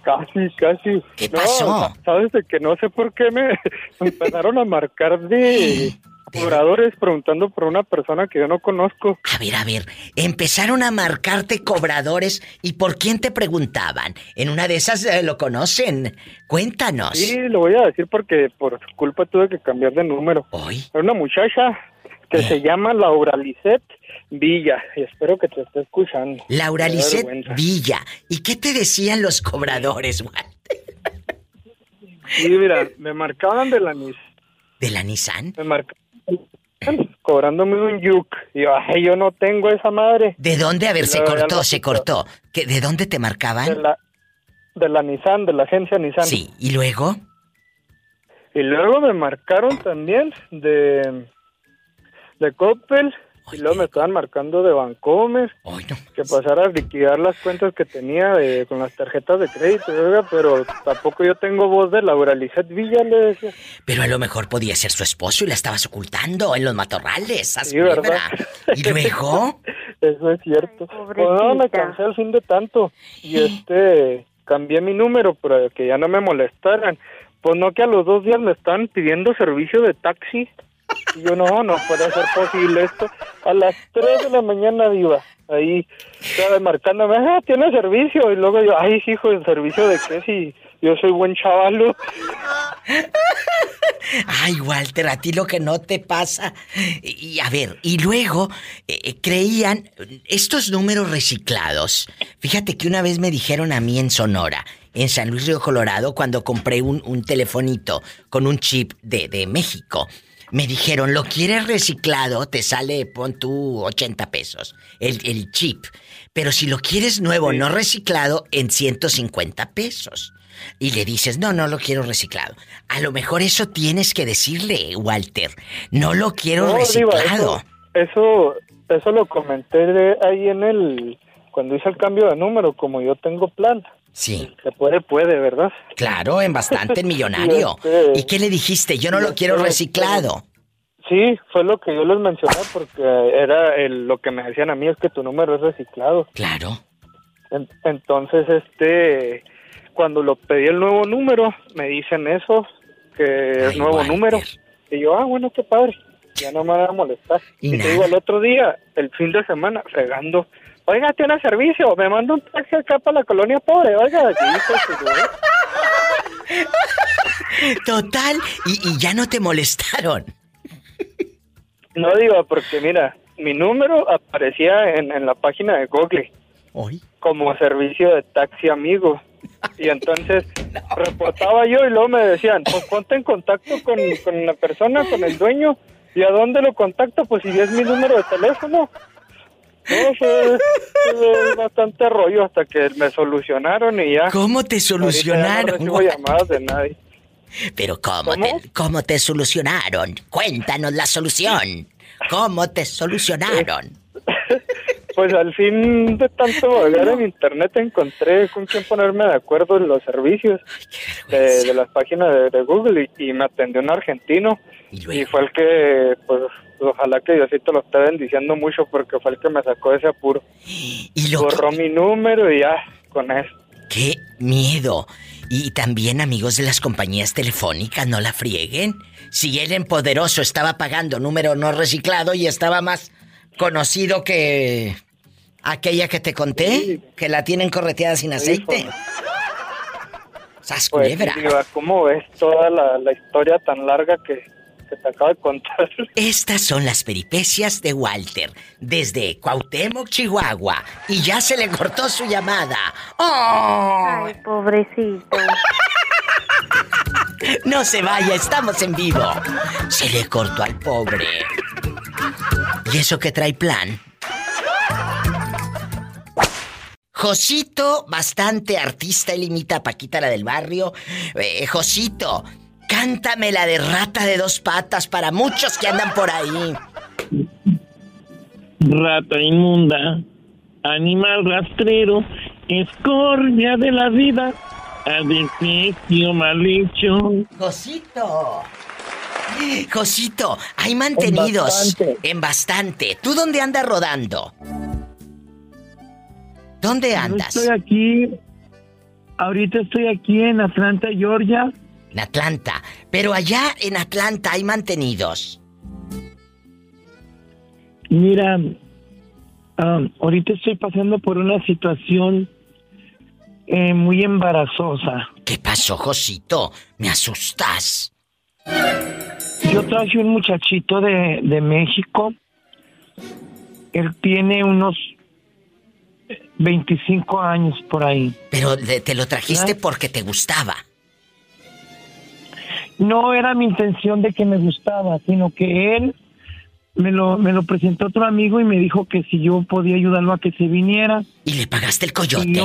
Casi, casi. ¿Qué pasó? Sabes de que no sé por qué me [LAUGHS] empezaron a marcar de [GASPS] cobradores preguntando por una persona que yo no conozco. A ver, a ver, empezaron a marcarte cobradores y por quién te preguntaban. En una de esas eh, lo conocen. Cuéntanos. Sí, lo voy a decir porque por su culpa tuve que cambiar de número. ¿Hoy? Era una muchacha que eh. se llama Laura Lisette Villa, y espero que te esté escuchando. Laura Lisset Villa. ¿Y qué te decían los cobradores, Walter? Sí, mira, me marcaban de la Nissan. ¿De la Nissan? Me marcaban cobrándome un yuk. Y yo, ay, yo no tengo esa madre. ¿De dónde? A ver, se cortó, se cortó. ¿Que, ¿De dónde te marcaban? De la, de la Nissan, de la agencia Nissan. Sí, ¿y luego? Y luego me marcaron también de, de Coppel y luego me estaban marcando de Bancomer que pasara a liquidar las cuentas que tenía con las tarjetas de crédito, pero tampoco yo tengo voz de Laura Lizette Villa, le decía. Pero a lo mejor podía ser su esposo y la estabas ocultando en los matorrales. Sí, ¿verdad? ¿Y luego? [LAUGHS] Eso es cierto. Pues no, me cansé al fin de tanto. Y este, cambié mi número para que ya no me molestaran. Pues no que a los dos días me están pidiendo servicio de taxi. Y yo, no, no puede ser posible esto. A las 3 de la mañana, iba ahí, estaba marcándome, ah, tiene servicio. Y luego yo, ay, hijo, ¿el servicio de qué? Si yo soy buen chavalo. Ay, Walter, a ti lo que no te pasa. Y a ver, y luego eh, eh, creían estos números reciclados. Fíjate que una vez me dijeron a mí en Sonora, en San Luis Río Colorado, cuando compré un, un telefonito con un chip de, de México me dijeron, ¿lo quieres reciclado? Te sale, pon tú 80 pesos, el, el chip. Pero si lo quieres nuevo, no reciclado, en 150 pesos. Y le dices, no, no lo quiero reciclado. A lo mejor eso tienes que decirle, Walter. No lo quiero reciclado. eso, eso, lo comenté ahí en el. Cuando hice el cambio de número, como yo tengo plan. Sí. Se puede, puede, ¿verdad? Claro, en bastante [LAUGHS] millonario. Este, ¿Y qué le dijiste? Yo no lo quiero reciclado. Sí, fue lo que yo les mencioné porque era lo que me decían a mí es que tu número es reciclado. Claro. entonces, este, cuando lo pedí el nuevo número, me dicen eso, que es nuevo número. Y yo, ah, bueno, qué padre, ya no me va a molestar. Y, te digo, el otro día, el fin de semana, fregando, oiga, tiene servicio, me manda un taxi acá para la colonia pobre, oiga, aquí Total, y, y ya no te molestaron. No digo, porque mira, mi número aparecía en, en la página de Google. ¿Hoy? Como servicio de taxi amigo. Y entonces reportaba yo y luego me decían, pues ponte en contacto con, con la persona, con el dueño. ¿Y a dónde lo contacto? Pues si es mi número de teléfono. No, fue, bastante rollo hasta que me solucionaron y ya. ¿Cómo te solucionaron? No llamadas de nadie. Pero ¿cómo, Te, ¿cómo te solucionaron? Cuéntanos la solución. ¿Cómo te solucionaron? [LAUGHS] Pues al fin de tanto vagar en internet encontré con quién ponerme de acuerdo en los servicios de, las páginas de, Google y, me atendió un argentino y, fue el que, pues ojalá que Diosito lo esté bendiciendo mucho porque fue el que me sacó ese apuro. Y Borró mi número y ya, con eso. ¡Qué miedo! Y también amigos de las compañías telefónicas, no la frieguen. Si el Poderoso estaba pagando número no reciclado y estaba más conocido que aquella que te conté, que la tienen correteada sin aceite. Sas pues, ¿Cómo ves toda la historia tan larga que, que te acabo de contar. Estas son las peripecias de Walter desde Cuauhtémoc, Chihuahua. Y ya se le cortó su llamada. ¡Oh! Ay, pobrecito. [LAUGHS] No se vaya, estamos en vivo. Se le cortó al pobre. ¿Y eso que trae plan? Josito, bastante artista, él imita a Paquita la del barrio. Eh, Josito, Cántame la de rata de dos patas para muchos que andan por ahí. Rata inmunda, animal rastrero, escoria de la vida, adefesio mal hecho. Josito. Josito, hay mantenidos en bastante. ¿Tú dónde andas rodando? ¿Dónde andas? estoy aquí. Ahorita estoy aquí en Atlanta, Georgia en Atlanta. Pero allá en Atlanta hay mantenidos. Mira, um, ahorita estoy pasando por una situación eh, muy embarazosa. ¿Qué pasó, Josito? Me asustas. Yo traje un muchachito de, de México. Él tiene unos 25 años por ahí. Pero te lo trajiste porque te gustaba. No era mi intención de que me gustaba, sino que él me lo, me lo presentó otro amigo y me dijo que si yo podía ayudarlo a que se viniera. ¿Y le pagaste el coyote?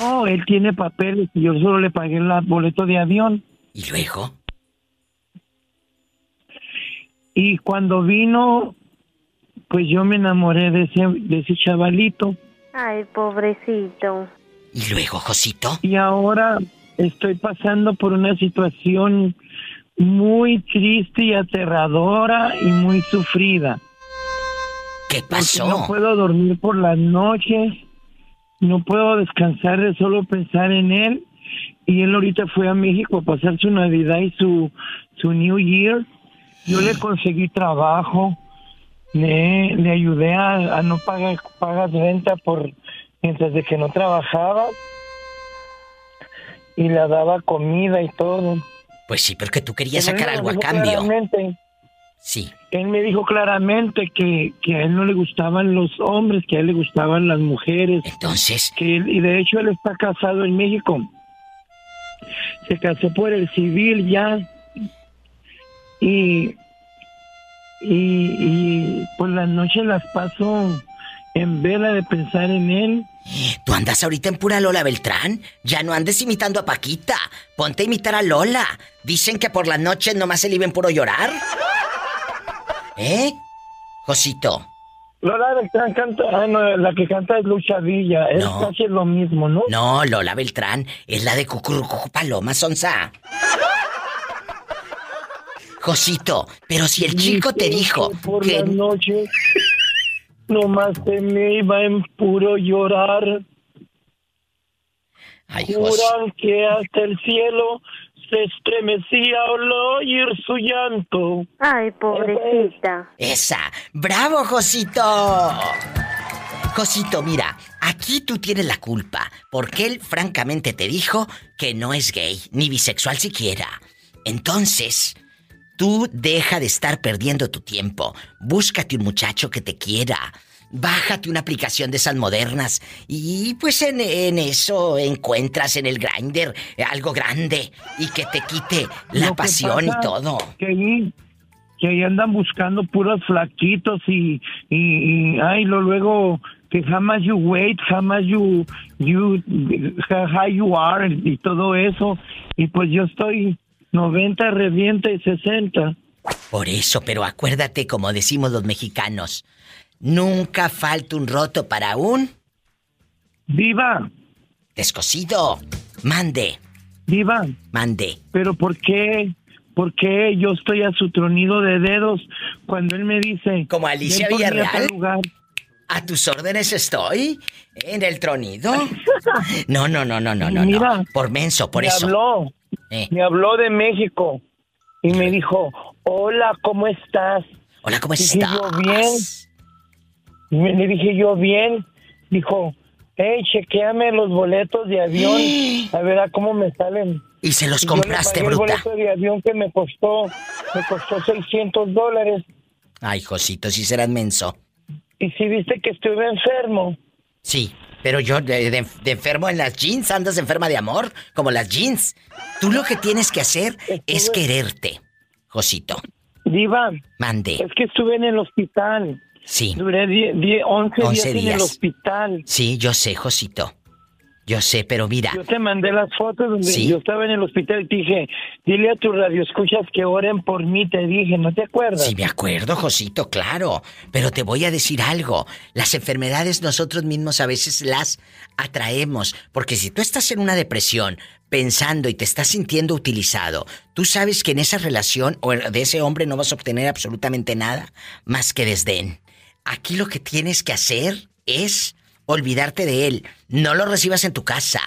no, él tiene papeles y yo solo le pagué el boleto de avión. ¿Y luego? Y cuando vino, pues yo me enamoré de ese, de ese chavalito. Ay, pobrecito. ¿Y luego, Josito? Y ahora estoy pasando por una situación muy triste y aterradora y muy sufrida. ¿Qué pasó? no puedo dormir por las noches, no puedo descansar de solo pensar en él. Y él ahorita fue a México a pasar su Navidad y su, su New Year. Yo le conseguí trabajo, le, le ayudé a, no pagar, pagar renta por mientras de que no trabajaba y le daba comida y todo. Pues sí, porque tú querías sacar algo a cambio. Sí. Él me dijo claramente que, que, a él no le gustaban los hombres, que a él le gustaban las mujeres. Entonces. Que y de hecho él está casado en México. Se casó por el civil ya. Y y, y por las noches las paso en vela de pensar en él. ¿Tú andas ahorita en pura Lola Beltrán? Ya no andes imitando a Paquita. Ponte a imitar a Lola. Dicen que por las noches nomás se le ven puro llorar. ¿Eh? Josito. Lola Beltrán canta, ah, la que canta es Lucha Villa, es casi lo mismo, ¿no? No, Lola Beltrán es la de Cucurucu Paloma Sonsa. Josito, pero si el chico te dijo por que... las noches nomás te me iba en puro llorar. Ay, Juran que hasta el cielo se estremecía al oír su llanto. Ay, pobrecita. Esa. ¡Bravo, Josito! Josito, mira, aquí tú tienes la culpa, porque él francamente te dijo que no es gay, ni bisexual siquiera. Entonces, Tú deja de estar perdiendo tu tiempo. Búscate un muchacho que te quiera. Bájate una aplicación de esas modernas y pues en, eso encuentras en el grinder algo grande y que te quite la pasión y todo. Que ahí, que ahí andan buscando puros flaquitos y, y, ay, lo luego que jamás you wait, jamás you, you, how you are y todo eso. Y pues yo estoy 90 revienta y 60. Por eso, pero acuérdate como decimos los mexicanos, nunca falta un roto para un... Viva. Descosido. Mande. Viva. Mande. Pero ¿por qué? ¿Por qué yo estoy a su tronido de dedos cuando él me dice... Como Alicia Villarreal. A tus órdenes estoy. En el tronido. [LAUGHS] No, no, no, no, no, no. Mira, Por menso, por eso. Habló. Eh. Me habló de México y me dijo, hola, ¿cómo estás? Hola, ¿cómo estás? Dije yo bien. Le dije yo bien. Dijo, hey, chequeame los boletos de avión. A ver a cómo me salen. ¿Y se los compraste, yo bruta? El boleto de avión que me costó, me costó 600 dólares. Ay, Josito, si serás menso. ¿Y si viste que estuve enfermo? Sí. Pero yo de, enfermo en las jeans, andas enferma de amor, como las jeans. Tú lo que tienes que hacer es quererte, Josito. Diva. Mande. Es que estuve en el hospital. Sí. Duré 11, días, en el hospital. Sí, yo sé, Josito. Yo sé, pero mira. Yo te mandé las fotos donde yo estaba en el hospital y te dije, dile a tu radio escuchas que oren por mí, te dije, ¿no te acuerdas? Sí, me acuerdo, Josito, claro. Pero te voy a decir algo. Las enfermedades nosotros mismos a veces las atraemos. Porque si tú estás en una depresión, pensando y te estás sintiendo utilizado, tú sabes que en esa relación o de ese hombre no vas a obtener absolutamente nada más que desdén. Aquí lo que tienes que hacer es olvidarte de él. No lo recibas en tu casa.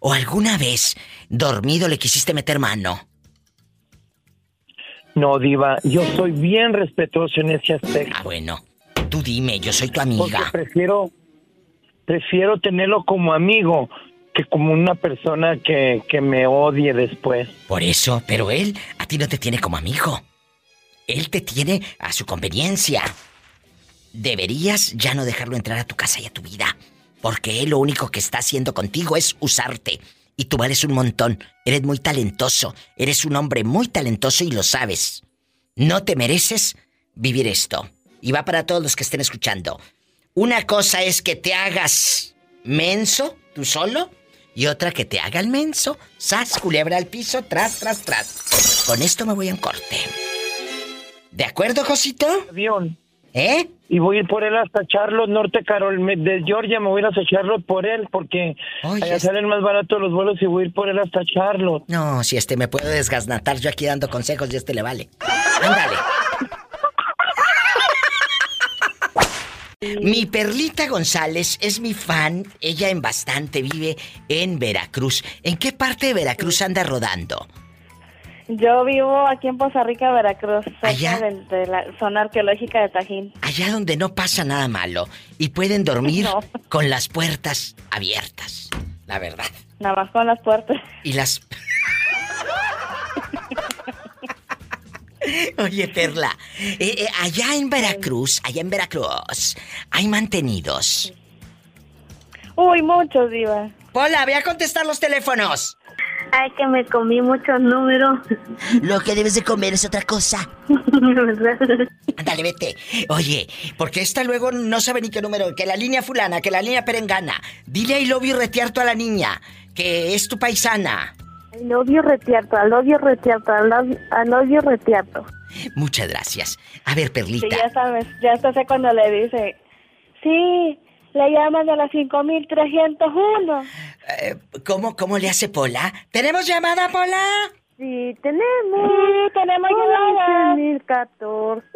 ¿O alguna vez, dormido, le quisiste meter mano? No, Diva, yo soy bien respetuoso en ese aspecto. Ah, bueno. Tú dime, yo soy tu amiga. prefiero, prefiero tenerlo como amigo que como una persona que, que me odie después. Por eso, pero él a ti no te tiene como amigo. Él te tiene a su conveniencia. Deberías ya no dejarlo entrar a tu casa y a tu vida. Porque él lo único que está haciendo contigo es usarte. Y tú vales un montón. Eres muy talentoso. Eres un hombre muy talentoso y lo sabes. No te mereces vivir esto. Y va para todos los que estén escuchando. Una cosa es que te hagas menso, tú solo. Y otra que te haga el menso. Sas, culebra al piso, tras, tras, tras. Con esto me voy en corte. ¿De acuerdo, Josito? Avión. ¿Eh? Y voy a ir por él hasta Charlotte, Norte Carolina, de Georgia me voy a ir hasta Charlotte por él, porque allá salen más baratos los vuelos y voy a ir por él hasta Charlotte. No, si este me puede desgasnatar yo aquí dando consejos y este le vale. Ándale. Mi Perlita González es mi fan. Ella en bastante vive en Veracruz. ¿En qué parte de Veracruz anda rodando? Yo vivo aquí en Poza Rica, Veracruz, cerca de, la zona arqueológica de Tajín. Allá donde no pasa nada malo y pueden dormir [LAUGHS] con las puertas abiertas, la verdad. Nada más con las puertas. Y las... Oye, Perla, eh, eh, allá en Veracruz, allá en Veracruz, ¿hay mantenidos? Uy, muchos, Diva. Hola, voy a contestar los teléfonos. Ay, que me comí muchos números. Lo que debes de comer es otra cosa. [LAUGHS] Ándale, vete. Oye, porque esta luego no sabe ni qué número, que la línea fulana, que la línea perengana. Dile a love y retearto a la niña, que es tu paisana. I love you retiarto, I love you retiarto, I love, you retiarto. Muchas gracias. A ver, Perlita. Sí, ya sabes, ya sé cuando le dice, sí, le llaman a la 5301. Eh, ¿cómo, ¿Cómo le hace Pola? ¿Tenemos llamada, Pola? Sí, tenemos. Sí, tenemos llamada. 2014.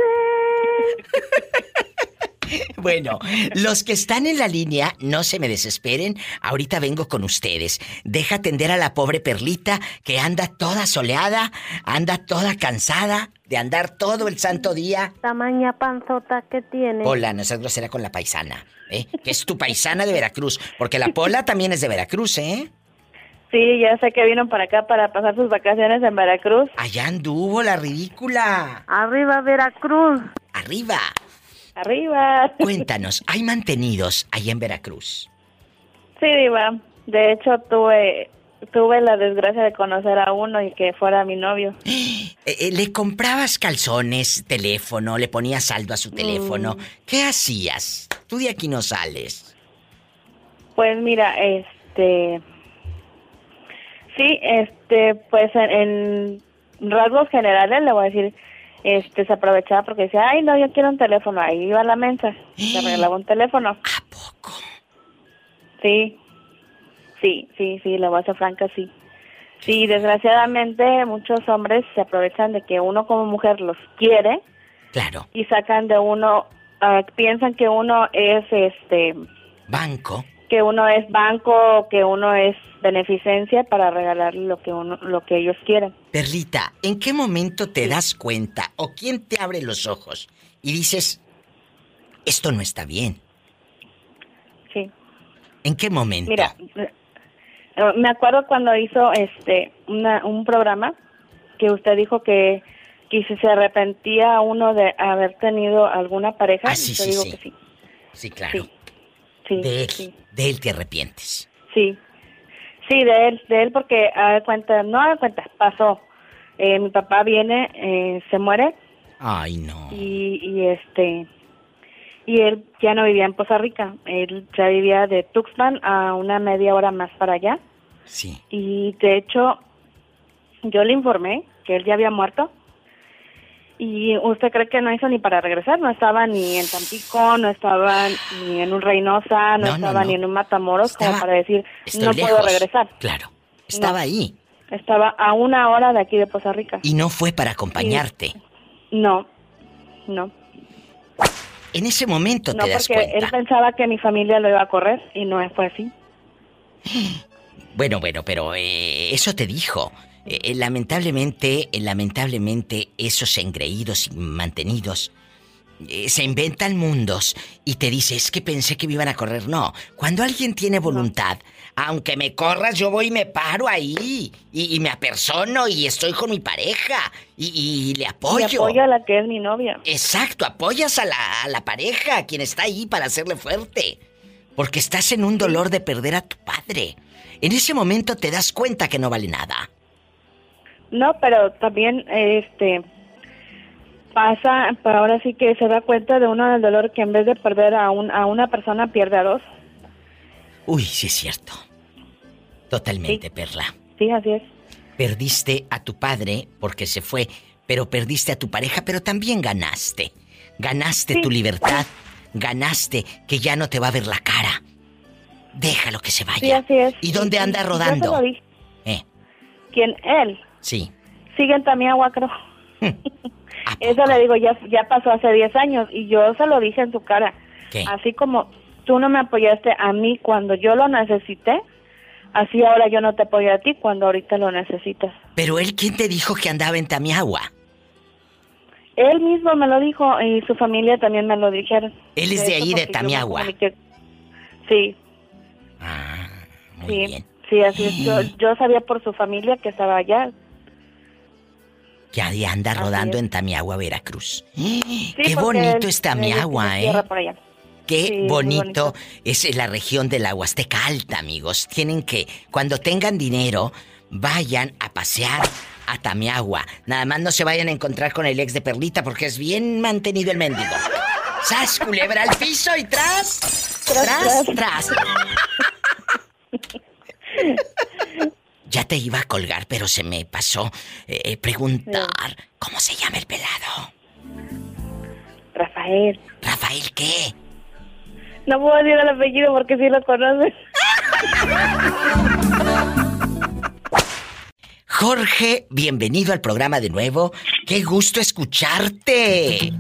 [LAUGHS] Bueno, los que están en la línea, no se me desesperen. Ahorita vengo con ustedes. Deja atender a la pobre Perlita que anda toda soleada, anda toda cansada de andar todo el santo día. Tamaña panzota que tiene. Hola, no seas grosera con la paisana, ¿eh? Que es tu paisana de Veracruz. Porque la Pola también es de Veracruz, ¿eh? Sí, ya sé que vino para acá para pasar sus vacaciones en Veracruz. Allá anduvo la ridícula. Arriba, Veracruz. Arriba. Arriba. Cuéntanos, ¿hay mantenidos ahí en Veracruz? Sí, Diva. De hecho, tuve tuve la desgracia de conocer a uno y que fuera mi novio. [GASPS] Eh, eh, ¿Le comprabas calzones, teléfono, le ponías saldo a su teléfono? Mm. ¿Qué hacías? Tú de aquí no sales. Pues mira, este... Sí, este, pues en rasgos generales le voy a decir este se aprovechaba porque decía, ay, no, yo quiero un teléfono. Ahí iba a la mensa, se [GASPS] regalaba un teléfono. ¿A poco? Sí, sí, sí, sí, la base franca, sí. Sí, desgraciadamente muchos hombres se aprovechan de que uno como mujer los quiere. Claro. Y sacan de uno, ah, piensan que uno es este... Banco. Que uno es banco, que uno es beneficencia para regalar lo que uno, lo que ellos quieren. Perlita, ¿en qué momento te das cuenta o quién te abre los ojos y dices esto no está bien? Sí. ¿En qué momento? Mira, me acuerdo cuando hizo este una, un programa que usted dijo que, que si se arrepentía uno de haber tenido alguna pareja, ah, sí, sí, digo sí. que sí. Sí, claro. Sí, de él, de él te arrepientes. Sí, Sí, de él, de él porque a cuenta, no a cuenta, pasó. Eh, mi papá viene, eh, se muere. Ay, no. Y, y este y él ya no vivía en Poza Rica, él ya vivía de Tuxpan a una media hora más para allá. Sí. Y de hecho yo le informé que él ya había muerto y usted cree que no hizo ni para regresar, no estaba ni en Tampico, no estaba ni en un Reynosa, no, estaba ni en un Matamoros como para decir, no puedo regresar. Claro, estaba ahí. Estaba a una hora de aquí de Poza Rica. ¿Y no fue para acompañarte? No, no. En ese momento no, te das cuenta. él pensaba que mi familia lo iba a correr y no fue así. [GASPS] Bueno, bueno, pero eh, eso te dijo. Eh, eh, lamentablemente, eh, lamentablemente, esos engreídos y mantenidos se inventan mundos y te dice, es que pensé que me iban a correr. No, cuando alguien tiene voluntad, aunque me corras, yo voy y me paro ahí y, me apersono y estoy con mi pareja y, le apoyo. Y apoyo a la que es mi novia. Exacto, apoyas a la, a la pareja, a quien está ahí para hacerle fuerte. Porque estás en un dolor de perder a tu padre. En ese momento te das cuenta que no vale nada. No, pero también este pasa, pero ahora sí que se da cuenta de uno del dolor que en vez de perder a, un, a una persona pierde a dos. Uy, sí es cierto. Totalmente, Perla. Sí, así es. Perdiste a tu padre porque se fue, pero perdiste a tu pareja, pero también ganaste. Ganaste tu libertad. Ganaste que ya no te va a ver la cara. Déjalo que se vaya. Sí, así es. ¿Y dónde anda rodando? Eh. ¿Quién? Él. Sí. Sigue en Tamiagua, creo. [LAUGHS] Eso le digo, ya, ya pasó hace 10 años y yo se lo dije en su cara. Así como tú no me apoyaste a mí cuando yo lo necesité, así ahora yo no te apoyo a ti cuando ahorita lo necesitas. Pero él, ¿quién te dijo que andaba en Tamiagua? Él mismo me lo dijo y su familia también me lo dijeron. Él es de, ahí, de Tamiagua. Sí. Ah, muy sí, bien. Sí, así es. Yo, yo sabía por su familia que estaba allá. Que anda rodando en Tamiagua, Veracruz. [GASPS] Qué bonito es Tamiagua, ¿eh? Qué bonito es la región de la Huasteca Alta, amigos. Tienen que, cuando tengan dinero, vayan a pasear a Tamiagua. Nada más no se vayan a encontrar con el ex de Perlita porque es bien mantenido el mendigo. ¡Sas, culebra al piso y tras! ¡Tras, tras! Ya te iba a colgar, pero se me pasó eh, preguntar cómo se llama el pelado. Rafael. ¿Rafael qué? No puedo decir el apellido porque sí lo conoces. Jorge, bienvenido al programa de nuevo. Qué gusto escucharte.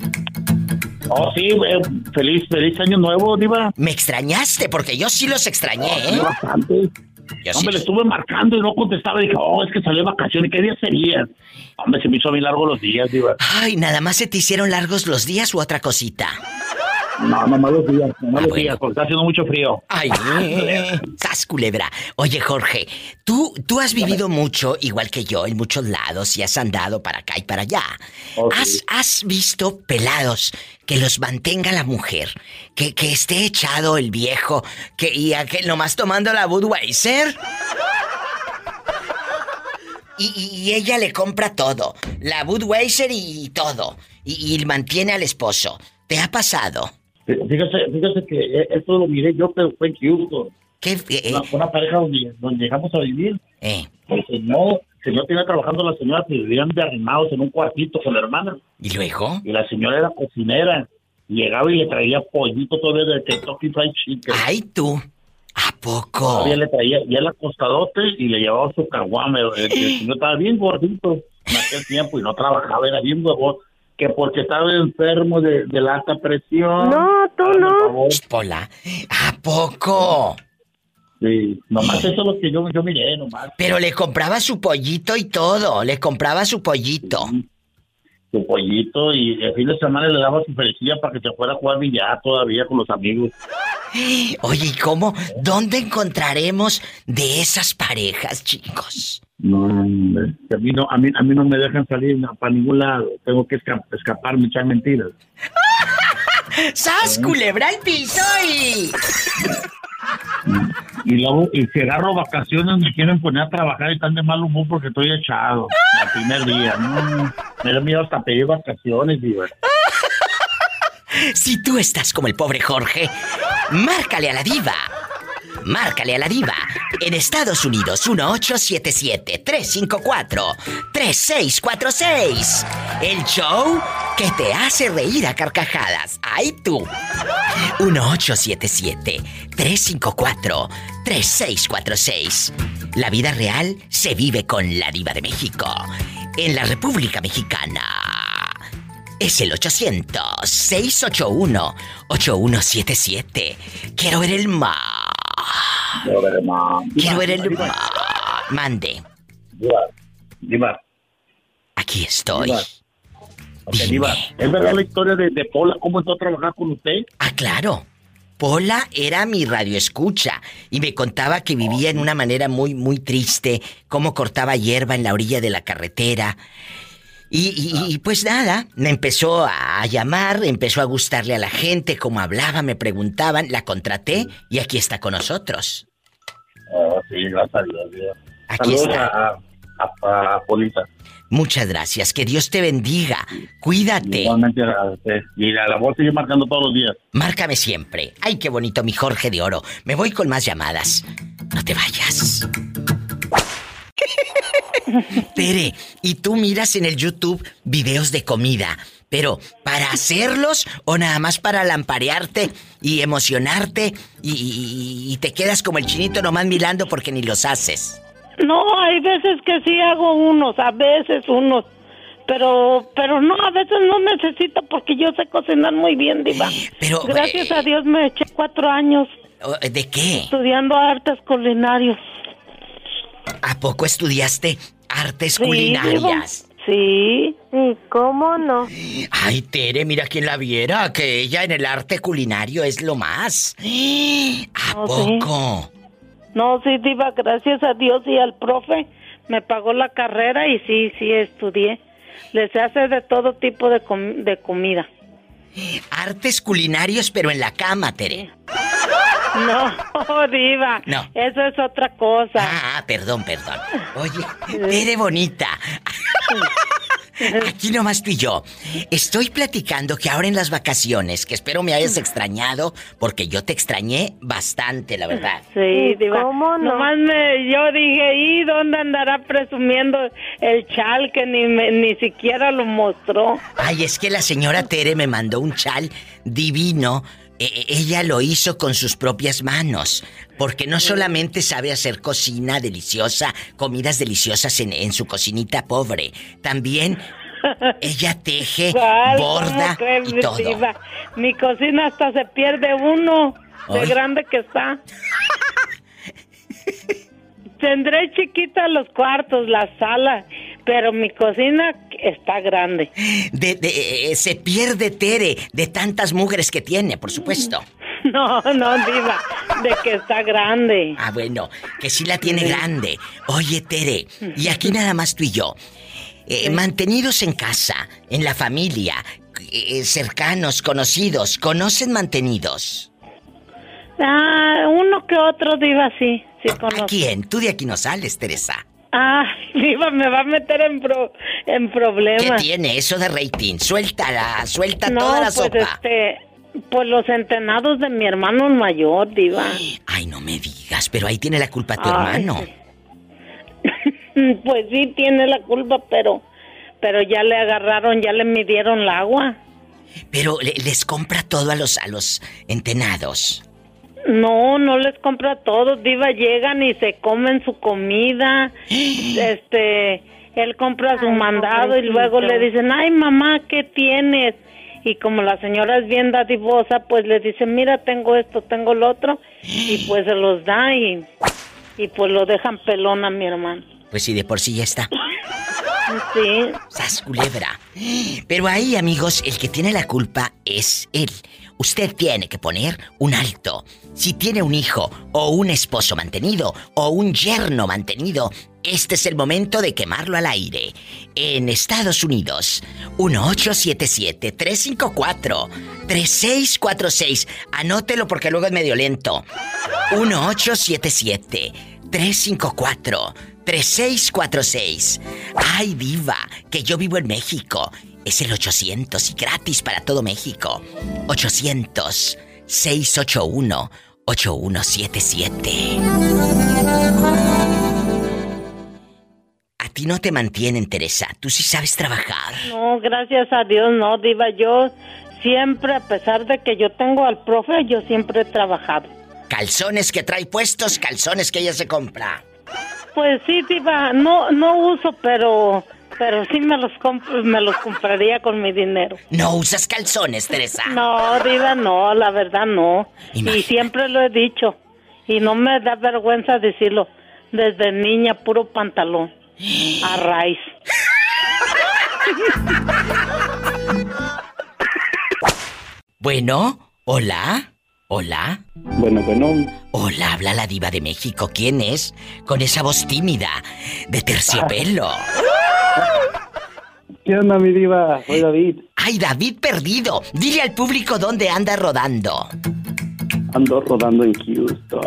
Oh, sí, eh, feliz, feliz año nuevo, Diva. Me extrañaste, porque yo sí los extrañé, oh, ¿eh? Bastante. Hombre, le estuve marcando y no contestaba. Dije, oh, es que salió de vacaciones. ¿Qué días serían? Hombre, se me hizo bien largo los días, Diva. Ay, ¿nada más se te hicieron largos los días u otra cosita? No, no malos días, no malos días, porque está haciendo mucho frío. Ay, [LAUGHS] sas culebra. Oye, Jorge, tú, tú has vivido mucho, igual que yo, en muchos lados y has andado para acá y para allá. ¿Has, ¿Has visto pelados que los mantenga la mujer? Que, que esté echado el viejo, que y aquel nomás tomando la Budweiser. Y, y, ella le compra todo, la Budweiser y todo, y, y mantiene al esposo. ¿Te ha pasado? Fíjese, fíjese que e, esto lo miré yo, pero fue en Houston. ¿Qué? Eh, una, pareja donde, donde, llegamos a vivir. Eh. El señor, el señor tenía trabajando la señora, pues vivían de arrimados en un cuartito con la hermana. ¿Y luego? Y la señora era cocinera. llegaba y le traía pollito todo de Kentucky Fried Chicken. ¡Ay, tú! ¿A poco? Y le traía, y él acostadote y le llevaba su caguame. El, el [LAUGHS] señor estaba bien gordito en aquel tiempo y no trabajaba, era bien huevón que porque estaba enfermo de, la alta presión. No, tú no. Pola, ¿a poco? Sí, nomás eso es lo que yo, yo miré, nomás. Pero le compraba su pollito y todo, le compraba su pollito. Su pollito y el fin de semana le daba su felicidad para que se fuera a jugar billar todavía con los amigos. [GASPS] Oye, ¿y cómo? ¿Dónde encontraremos de esas parejas, chicos? No, a mí no, a mí, a mí no me dejan salir para ningún lado. Tengo que escapar, me echan mentiras. [LAUGHS] ¡Sas, culebra el piso y... Y luego, y si agarro vacaciones, me quieren poner a trabajar y están de mal humor porque estoy echado. El primer día, no. Me da miedo hasta pedir vacaciones, digo. [LAUGHS] Si tú estás como el pobre Jorge, márcale a la diva Márcale a la diva. En Estados Unidos, 1877-354-3646. El show que te hace reír a carcajadas. ¡Ay tú! 1877-354-3646. La vida real se vive con la diva de México. En la República Mexicana. Es el 800-681-8177. Quiero ver el mar. Quiero ver el mar. Quiero ver el mar. Mande. Diva. Aquí estoy. Diva. ¿Es verdad la historia de, de Pola? ¿Cómo entró a trabajar con usted? Ah, claro. Pola era mi radioescucha y me contaba que vivía en una manera muy, muy triste, cómo cortaba hierba en la orilla de la carretera. Y, pues nada, me empezó a llamar, empezó a gustarle a la gente, cómo hablaba, me preguntaban, la contraté y aquí está con nosotros. Oh, sí, gracias a Dios. Aquí está. A, a, Polita. Muchas gracias, que Dios te bendiga. Cuídate. Igualmente, y la voz sigue marcando todos los días. Márcame siempre. Ay, qué bonito mi Jorge de Oro. Me voy con más llamadas. No te vayas. Tere, y tú miras en el YouTube videos de comida, pero ¿para hacerlos o nada más para lamparearte y emocionarte y, te quedas como el chinito nomás mirando porque ni los haces? No, hay veces que sí hago unos, a veces unos. Pero, pero no, a veces no necesito porque yo sé cocinar muy bien, Diva. Pero, Gracias a Dios me eché cuatro años. Oh, ¿De qué? Estudiando artes culinarios. ¿A poco estudiaste artes culinarias? Sí. Sí, ¿cómo no? Ay, Tere, mira quién la viera, que ella en el arte culinario es lo más. ¿A poco? No, sí, Diva, gracias a Dios y al profe me pagó la carrera y sí, sí, estudié. Les hace de todo tipo de, de comida. Artes culinarios, pero en la cama, Tere. No, [LAUGHS] diva. No. Eso es otra cosa. Ah, perdón, perdón. Oye, Tere bonita. [LAUGHS] Aquí nomás tú y yo. Estoy platicando que ahora en las vacaciones, que espero me hayas extrañado, porque yo te extrañé bastante, la verdad. Sí, diva. ¿Cómo no? Nomás me, yo dije, ¿y dónde andará presumiendo el chal que ni, ni siquiera lo mostró? Ay, es que la señora Tere me mandó un chal divino e, e, ella lo hizo con sus propias manos, porque no solamente sabe hacer cocina deliciosa, comidas deliciosas en, su cocinita pobre, también ella teje, [LAUGHS] borda y todo. Mi cocina hasta se pierde uno de grande que está. [LAUGHS] Tendré chiquitas los cuartos, la sala, pero mi cocina está grande. De, de, eh, se pierde Tere de tantas mujeres que tiene, por supuesto. [LAUGHS] No, no, diva, de que está grande. Ah, bueno, que sí la tiene grande. Oye, Tere, y aquí nada más tú y yo. Eh, mantenidos en casa, en la familia, eh, cercanos, conocidos, ¿conocen mantenidos? Ah, uno que otro, diva, sí, sí conozco. ¿A quién? Tú de aquí no sales, Teresa. Ah, [LAUGHS] Diva, me va a meter en, pro, en problemas. ¿Qué tiene eso de rating? Suéltala, suelta toda la pues sopa. Este, pues los entrenados de mi hermano mayor, Diva. [GASPS] Ay, no me digas, pero ahí tiene la culpa tu hermano. [LAUGHS] pues sí, tiene la culpa, pero, pero ya le agarraron, ya le midieron el agua. Pero les compra todo a los, a los entenados. No, no les compra todo, diva, llegan y se comen su comida. [GASPS] este, él compra su mandado y luego le dicen, "Ay, mamá, ¿qué tienes?" Y como la señora es bien dadivosa, pues le dicen, "Mira, tengo esto, tengo lo otro." Y [GASPS] pues se los da y y pues lo dejan pelón a mi hermano. Pues sí, de por sí ya está. [LAUGHS] Sí. Sas culebra. [GASPS] Pero ahí, amigos, el que tiene la culpa es él. Usted tiene que poner un alto. Si tiene un hijo o un esposo mantenido o un yerno mantenido, este es el momento de quemarlo al aire. En Estados Unidos, 1877-354-3646. Anótelo porque luego es medio lento. 1877-354-3646. Ay, diva, que yo vivo en México es el 800 y gratis para todo México. 800 681 8177. A ti no te mantienen, Teresa. Tú sí sabes trabajar. No, gracias a Dios, no, Diva. Yo siempre, a pesar de que yo tengo al profe, yo siempre he trabajado. Calzones que trae puestos, calzones que ella se compra. Pues sí, Diva. No, no uso, pero pero sí me los me los compraría con mi dinero. ¿No usas calzones, Teresa? No, Diva, no, la verdad no. Y siempre lo he dicho. Y no me da vergüenza decirlo. Desde niña, puro pantalón. A raíz. [LAUGHS] bueno, hola. Hola. Bueno, bueno. Hola, habla la diva de México. ¿Quién es? Con esa voz tímida, de terciopelo. [LAUGHS] ¿Qué onda, mi diva? Soy David. Ay, David perdido. Dile al público dónde anda rodando. Ando rodando en Houston.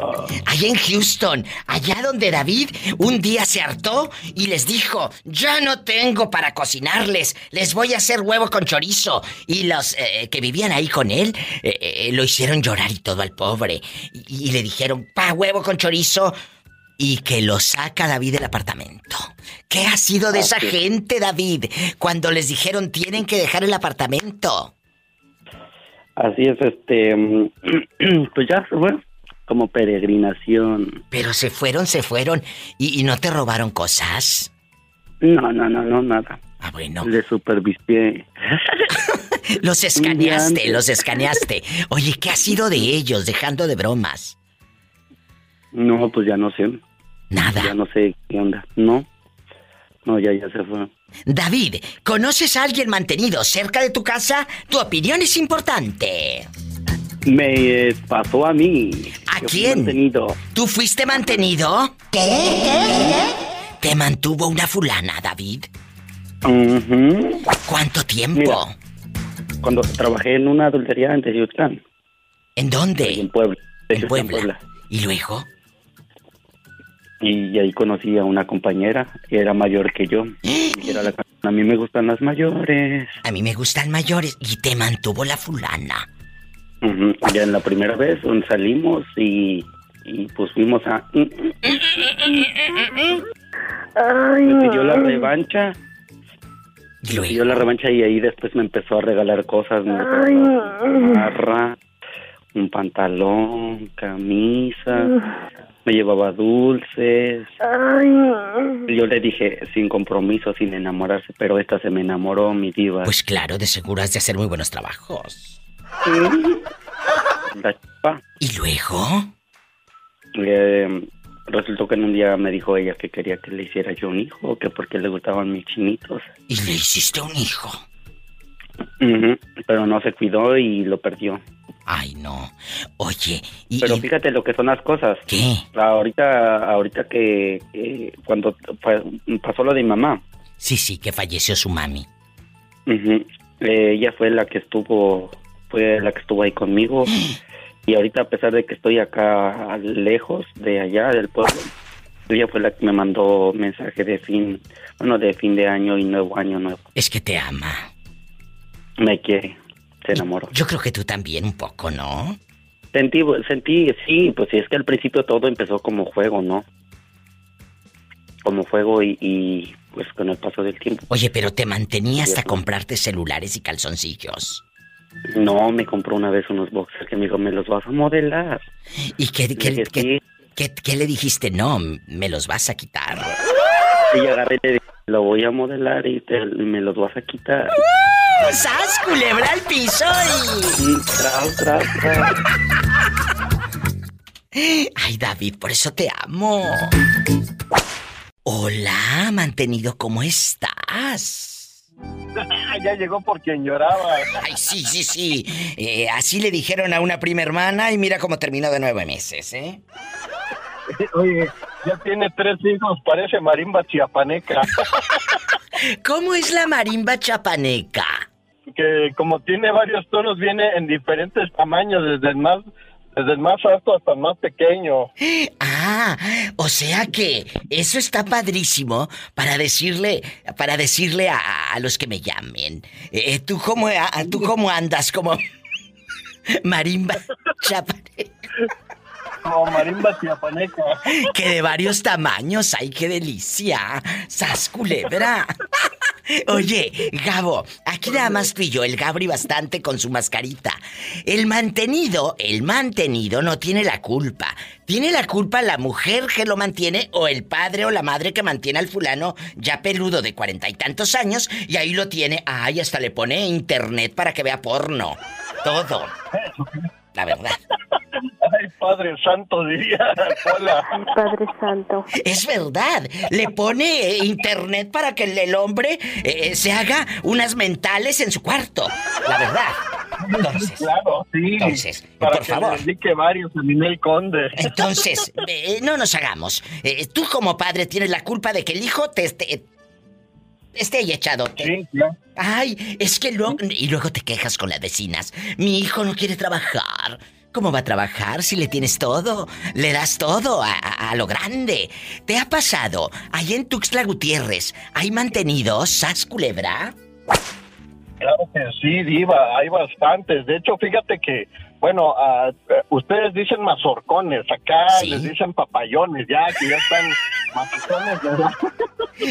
Allá en Houston, allá donde David un día se hartó y les dijo, ya no tengo para cocinarles, les voy a hacer huevo con chorizo. Y los eh, que vivían ahí con él eh, eh, lo hicieron llorar y todo al pobre. Y, y le dijeron, pa, huevo con chorizo, y que lo saca David del apartamento. ¿Qué ha sido de esa gente, David, cuando les dijeron tienen que dejar el apartamento? Así es, este, [CLEARS THROAT] pues ya, bueno, como peregrinación. Pero se fueron, se fueron y, no te robaron cosas. No, no, no, no, nada. Ah, bueno. Le supervisé. [LAUGHS] los escaneaste, los escaneaste. Oye, ¿qué ha sido de ellos, dejando de bromas? No, pues ya no sé. Nada. Ya no sé qué onda. No. No, ya, ya se fue. David, ¿conoces a alguien mantenido cerca de tu casa? Tu opinión es importante. Me pasó a mí. ¿A quién? Mantenido. ¿Tú fuiste mantenido? ¿Qué? ¿Qué? ¿Te mantuvo una fulana, David? ¿Cuánto tiempo? cuando trabajé en una adultería en Teciutlán. ¿En dónde? En Puebla. En Puebla. ¿Y luego? Y ahí conocí a una compañera que era mayor que yo. a mí me gustan las mayores. A mí me gustan mayores. Y te mantuvo la fulana. Ya en la primera vez salimos y, y pues fuimos a... Ay, me pidió la revancha. Y me pidió la revancha y ahí después me empezó a regalar cosas. Me una un pantalón, camisa me llevaba dulces. Yo le dije sin compromiso, sin enamorarse, pero esta se me enamoró, mi diva. Pues claro, de seguro has de hacer muy buenos trabajos. ¿Y luego? Eh, resultó que en un día me dijo ella que quería que le hiciera yo un hijo, que porque le gustaban mis chinitos. ¿Y le hiciste un hijo? Pero no se cuidó y lo perdió. Ay, no. Oye, y, Pero fíjate lo que son las cosas. ¿Qué? Ahorita, ahorita que, cuando pasó lo de mi mamá. Sí, sí, que falleció su mami. Eh, ella fue la que estuvo, fue la que estuvo ahí conmigo. [GASPS] y ahorita a pesar de que estoy acá lejos de allá del pueblo, ella fue la que me mandó mensaje de fin, bueno, de fin de año y nuevo año nuevo. Es que te ama. Me quiere se enamoró. Yo creo que tú también un poco, ¿no? Sentí, sentí, sí, pues sí, es que al principio todo empezó como juego, ¿no? Como juego y, pues con el paso del tiempo. Oye, pero te mantenía hasta comprarte celulares y calzoncillos. No, me compró una vez unos boxers que me dijo, me los vas a modelar. ¿Y qué, qué, le dijiste? No, me los vas a quitar. Y agarré y le dije, lo voy a modelar y me los vas a quitar. ¡Sas, culebra al piso y... Ay, David, por eso te amo. Hola, mantenido, ¿cómo estás? [LAUGHS] ya llegó por quien lloraba. Ay, sí, sí, sí. Eh, así le dijeron a una prima hermana y mira cómo terminó de nueve meses, ¿eh? [LAUGHS] Oye, ya tiene tres hijos, parece marimba chiapaneca. [LAUGHS] ¿Cómo es la marimba chapaneca? Que como tiene varios tonos, viene en diferentes tamaños, desde el más desde el más alto hasta el más pequeño. Ah, o sea que eso está padrísimo para decirle, para decirle a, los que me llamen. Eh, ¿tú, cómo, ¿Tú cómo andas? Como [LAUGHS] marimba [LAUGHS] chapaneca. Como marimba chiapaneca. Que de varios tamaños, ay, qué delicia. Sas culebra. [LAUGHS] Oye, Gabo, aquí nada más tú y yo, el Gabri bastante con su mascarita. El mantenido, el mantenido no tiene la culpa. Tiene la culpa la mujer que lo mantiene o el padre o la madre que mantiene al fulano ya peludo de cuarenta y tantos años y ahí lo tiene. Ay, hasta le pone internet para que vea porno. Todo. [LAUGHS] La verdad. [LAUGHS] Ay, Padre Santo, diría Hola. Padre Santo. Es verdad. Le pone eh, internet para que el, hombre eh, se haga unas mentales en su cuarto. La verdad. Entonces. Claro, sí. Entonces, para por que favor. Le varios a Ninel Conde. Entonces, eh, no nos hagamos. tú como padre tienes la culpa de que el hijo te, esté esté ahí echado. Sí, claro. Ay, es que luego... Y luego te quejas con las vecinas. Mi hijo no quiere trabajar. ¿Cómo va a trabajar si le tienes todo? Le das todo a, lo grande. ¿Te ha pasado? Ahí en Tuxtla Gutiérrez, ¿hay mantenidos, Sas Culebra? Claro que sí, Diva, hay bastantes. De hecho, fíjate que bueno, uh, ustedes dicen mazorcones, acá les dicen papayones, ya que ya están mazorcones, ¿verdad?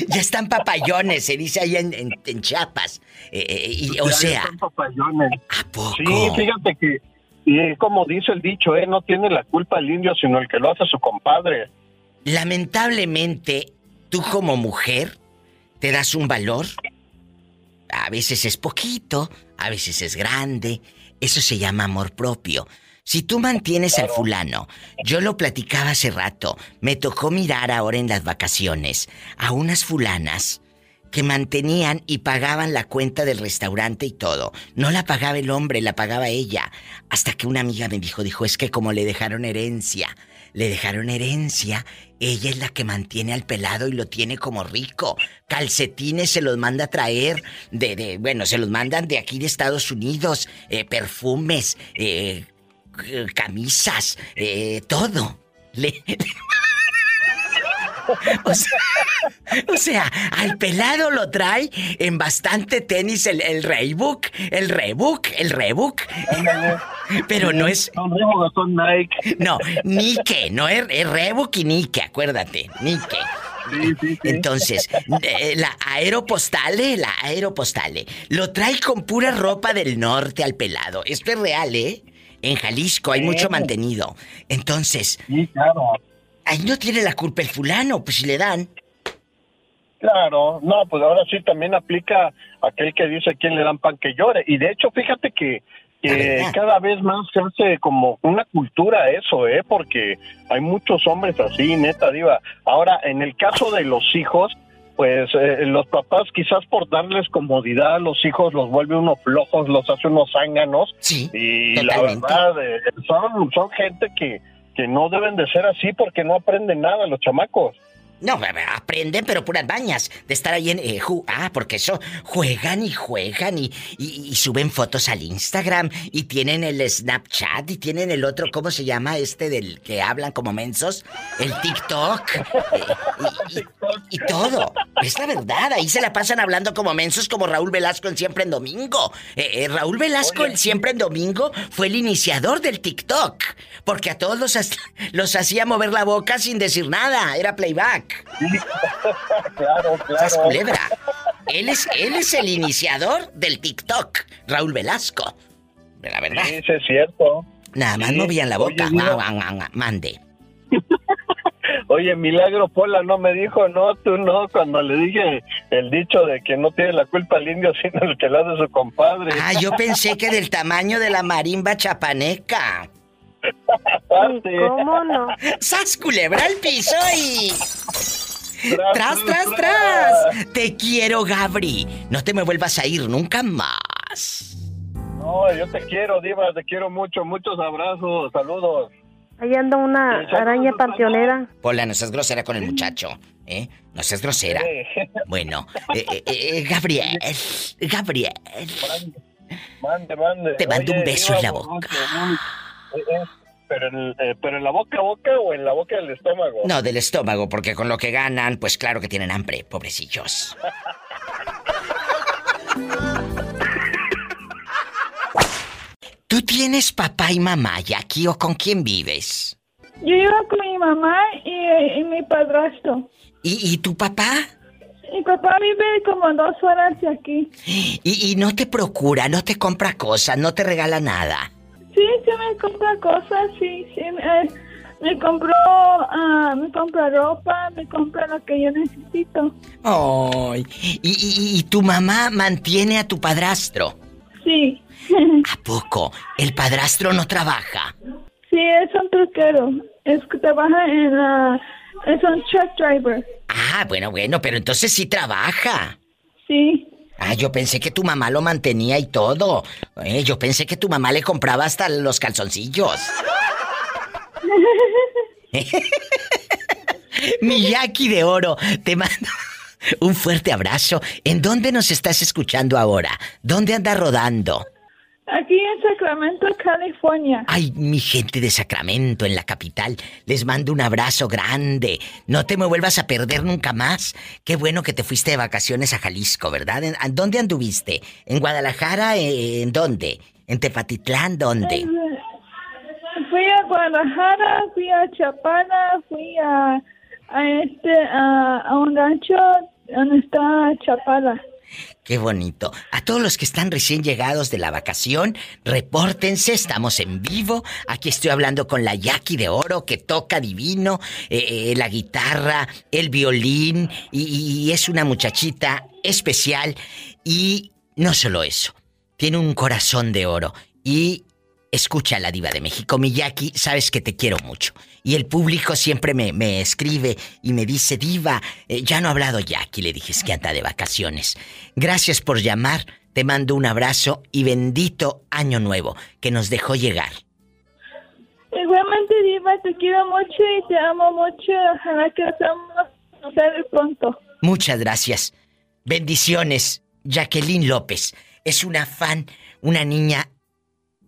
Ya están papayones, se dice ahí en, en, Chiapas. Eh, eh, y, o sea. Están papayones. ¿A poco? Sí, fíjate que, y como dice el dicho, eh, no tiene la culpa el indio, sino el que lo hace su compadre. Lamentablemente, tú como mujer, te das un valor. A veces es poquito, a veces es grande. Eso se llama amor propio. Si tú mantienes al fulano, yo lo platicaba hace rato, me tocó mirar ahora en las vacaciones a unas fulanas que mantenían y pagaban la cuenta del restaurante y todo. No la pagaba el hombre, la pagaba ella. Hasta que una amiga me dijo, dijo, es que como le dejaron herencia, le dejaron herencia, ella es la que mantiene al pelado y lo tiene como rico. Calcetines se los manda a traer de, de bueno, se los mandan de aquí de Estados Unidos, eh, perfumes, eh, camisas, eh, todo. Le... [LAUGHS] O sea, al pelado lo trae en bastante tenis el, el Reebok, el Reebok, el Reebok. Pero no es. Son Reebok, son Nike. No, Nike, no es, es Reebok y Nike, acuérdate, Nike. Sí, sí, sí. Entonces, eh, la aeropostale, la aeropostale, lo trae con pura ropa del norte al pelado. Esto es real, ¿eh? En Jalisco hay mucho mantenido. Entonces, sí, claro. Ahí no tiene la culpa el fulano, pues si le dan. Claro, no, pues ahora sí también aplica aquel que dice quién le dan pan que llore. Y de hecho, fíjate que, cada vez más se hace como una cultura eso, ¿eh? Porque hay muchos hombres así, neta, diva. Ahora, en el caso de los hijos, pues eh, los papás quizás por darles comodidad a los hijos los vuelve unos flojos, los hace unos zánganos. Sí, y la verdad, eh, son, son gente que que no deben de ser así porque no aprenden nada los chamacos. No, aprenden, pero puras bañas. De estar ahí en. Eh, ah, porque eso. Juegan y juegan y, y, suben fotos al Instagram. Y tienen el Snapchat y tienen el otro, ¿cómo se llama? Este del que hablan como mensos. El TikTok. Eh, y, todo. Es la verdad. Ahí se la pasan hablando como mensos, como Raúl Velasco en Siempre en Domingo. Eh, Raúl Velasco en Siempre en Domingo fue el iniciador del TikTok. Porque a todos los, los hacía mover la boca sin decir nada. Era playback. [LAUGHS] claro, claro. culebra. Él es, él es el iniciador del TikTok, Raúl Velasco. La verdad. Sí, es cierto. Nada más movían la boca. Mande. [LAUGHS] Oye, Milagro Pola no me dijo, no, tú no, cuando le dije el dicho de que no tiene la culpa el indio, [LAUGHS] sino el que la hace su compadre. Ah, yo pensé que del tamaño de la marimba chapaneca. ¿Cómo no? ¡Sas culebra al piso y... ¡Tras, tras, tras! Te quiero, Gabri. No te me vuelvas a ir nunca más. No, yo te quiero, Diva, te quiero mucho. Muchos abrazos, saludos. Ahí anda una araña panteonera. Pola, no seas grosera con el muchacho, ¿eh? No seas grosera. Bueno, eh, eh, eh, Gabriel, [LAUGHS] Gabriel. Mande, mande. Te mando un beso en la boca. Pero en, eh, pero en la boca a boca o en la boca del estómago. No, del estómago, porque con lo que ganan, pues claro que tienen hambre, pobrecillos. ¿Tú tienes papá y mamá, aquí o con quién vives? Yo vivo con mi mamá y, mi padrastro. ¿Y, tu papá? Mi papá vive como dos horas de aquí. [GASPS] ¿Y, y no te procura, no te compra cosas, no te regala nada? Sí, sí me compra cosas, sí, sí. Me, me compró, uh, me compra ropa, me compra lo que yo necesito. Ay, ¿Y, y, tu mamá mantiene a tu padrastro? Sí. ¿A poco? ¿El padrastro no trabaja? Sí, es un truquero. Es que trabaja en la... Es un truck driver. Ah, bueno, bueno, pero entonces sí trabaja. Sí. Ah, yo pensé que tu mamá lo mantenía y todo. Eh, yo pensé que tu mamá le compraba hasta los calzoncillos. [LAUGHS] Mi Jackie de oro, te mando un fuerte abrazo. ¿En dónde nos estás escuchando ahora? ¿Dónde andas rodando? Aquí en Sacramento, California. Ay, mi gente de Sacramento, en la capital, les mando un abrazo grande. No te me vuelvas a perder nunca más. Qué bueno que te fuiste de vacaciones a Jalisco, ¿verdad? ¿En, ¿Dónde anduviste? ¿En Guadalajara? ¿En dónde? ¿En Tepatitlán? ¿Dónde? Fui a Guadalajara, fui a Chapala, fui a, a este a, un rancho donde está Chapala. Qué bonito. A todos los que están recién llegados de la vacación, repórtense, estamos en vivo. Aquí estoy hablando con la Jackie de Oro que toca divino, eh, eh, la guitarra, el violín y es una muchachita especial. Y no solo eso, tiene un corazón de oro y escucha a la diva de México. Miyaki, sabes que te quiero mucho. Y el público siempre me, me escribe y me dice, diva, eh, ya no ha hablado Jackie, le dije, es que anda de vacaciones. Gracias por llamar, te mando un abrazo y bendito año nuevo que nos dejó llegar. Igualmente, diva, te quiero mucho y te amo mucho. Ojalá que nos pronto. Muchas gracias. Bendiciones, Jacqueline López. Es una fan, una niña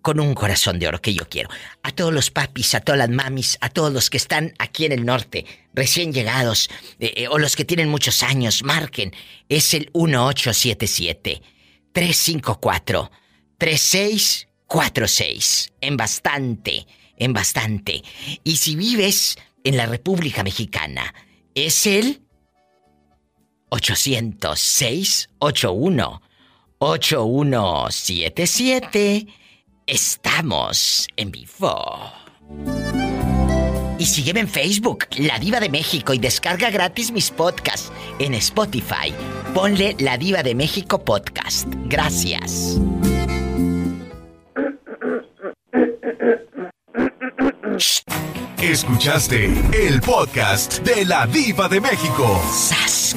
con un corazón de oro que yo quiero. A todos los papis, a todas las mamis, a todos los que están aquí en el norte, recién llegados, eh, eh, o los que tienen muchos años, marquen. Es el 1877 354 3646. En bastante, en bastante. Y si vives en la República Mexicana, es el 806 81 8177 Estamos en vivo. Y sígueme en Facebook, La Diva de México, y descarga gratis mis podcasts en Spotify. Ponle La Diva de México Podcast. Gracias. Escuchaste el podcast de La Diva de México. ¡Sas,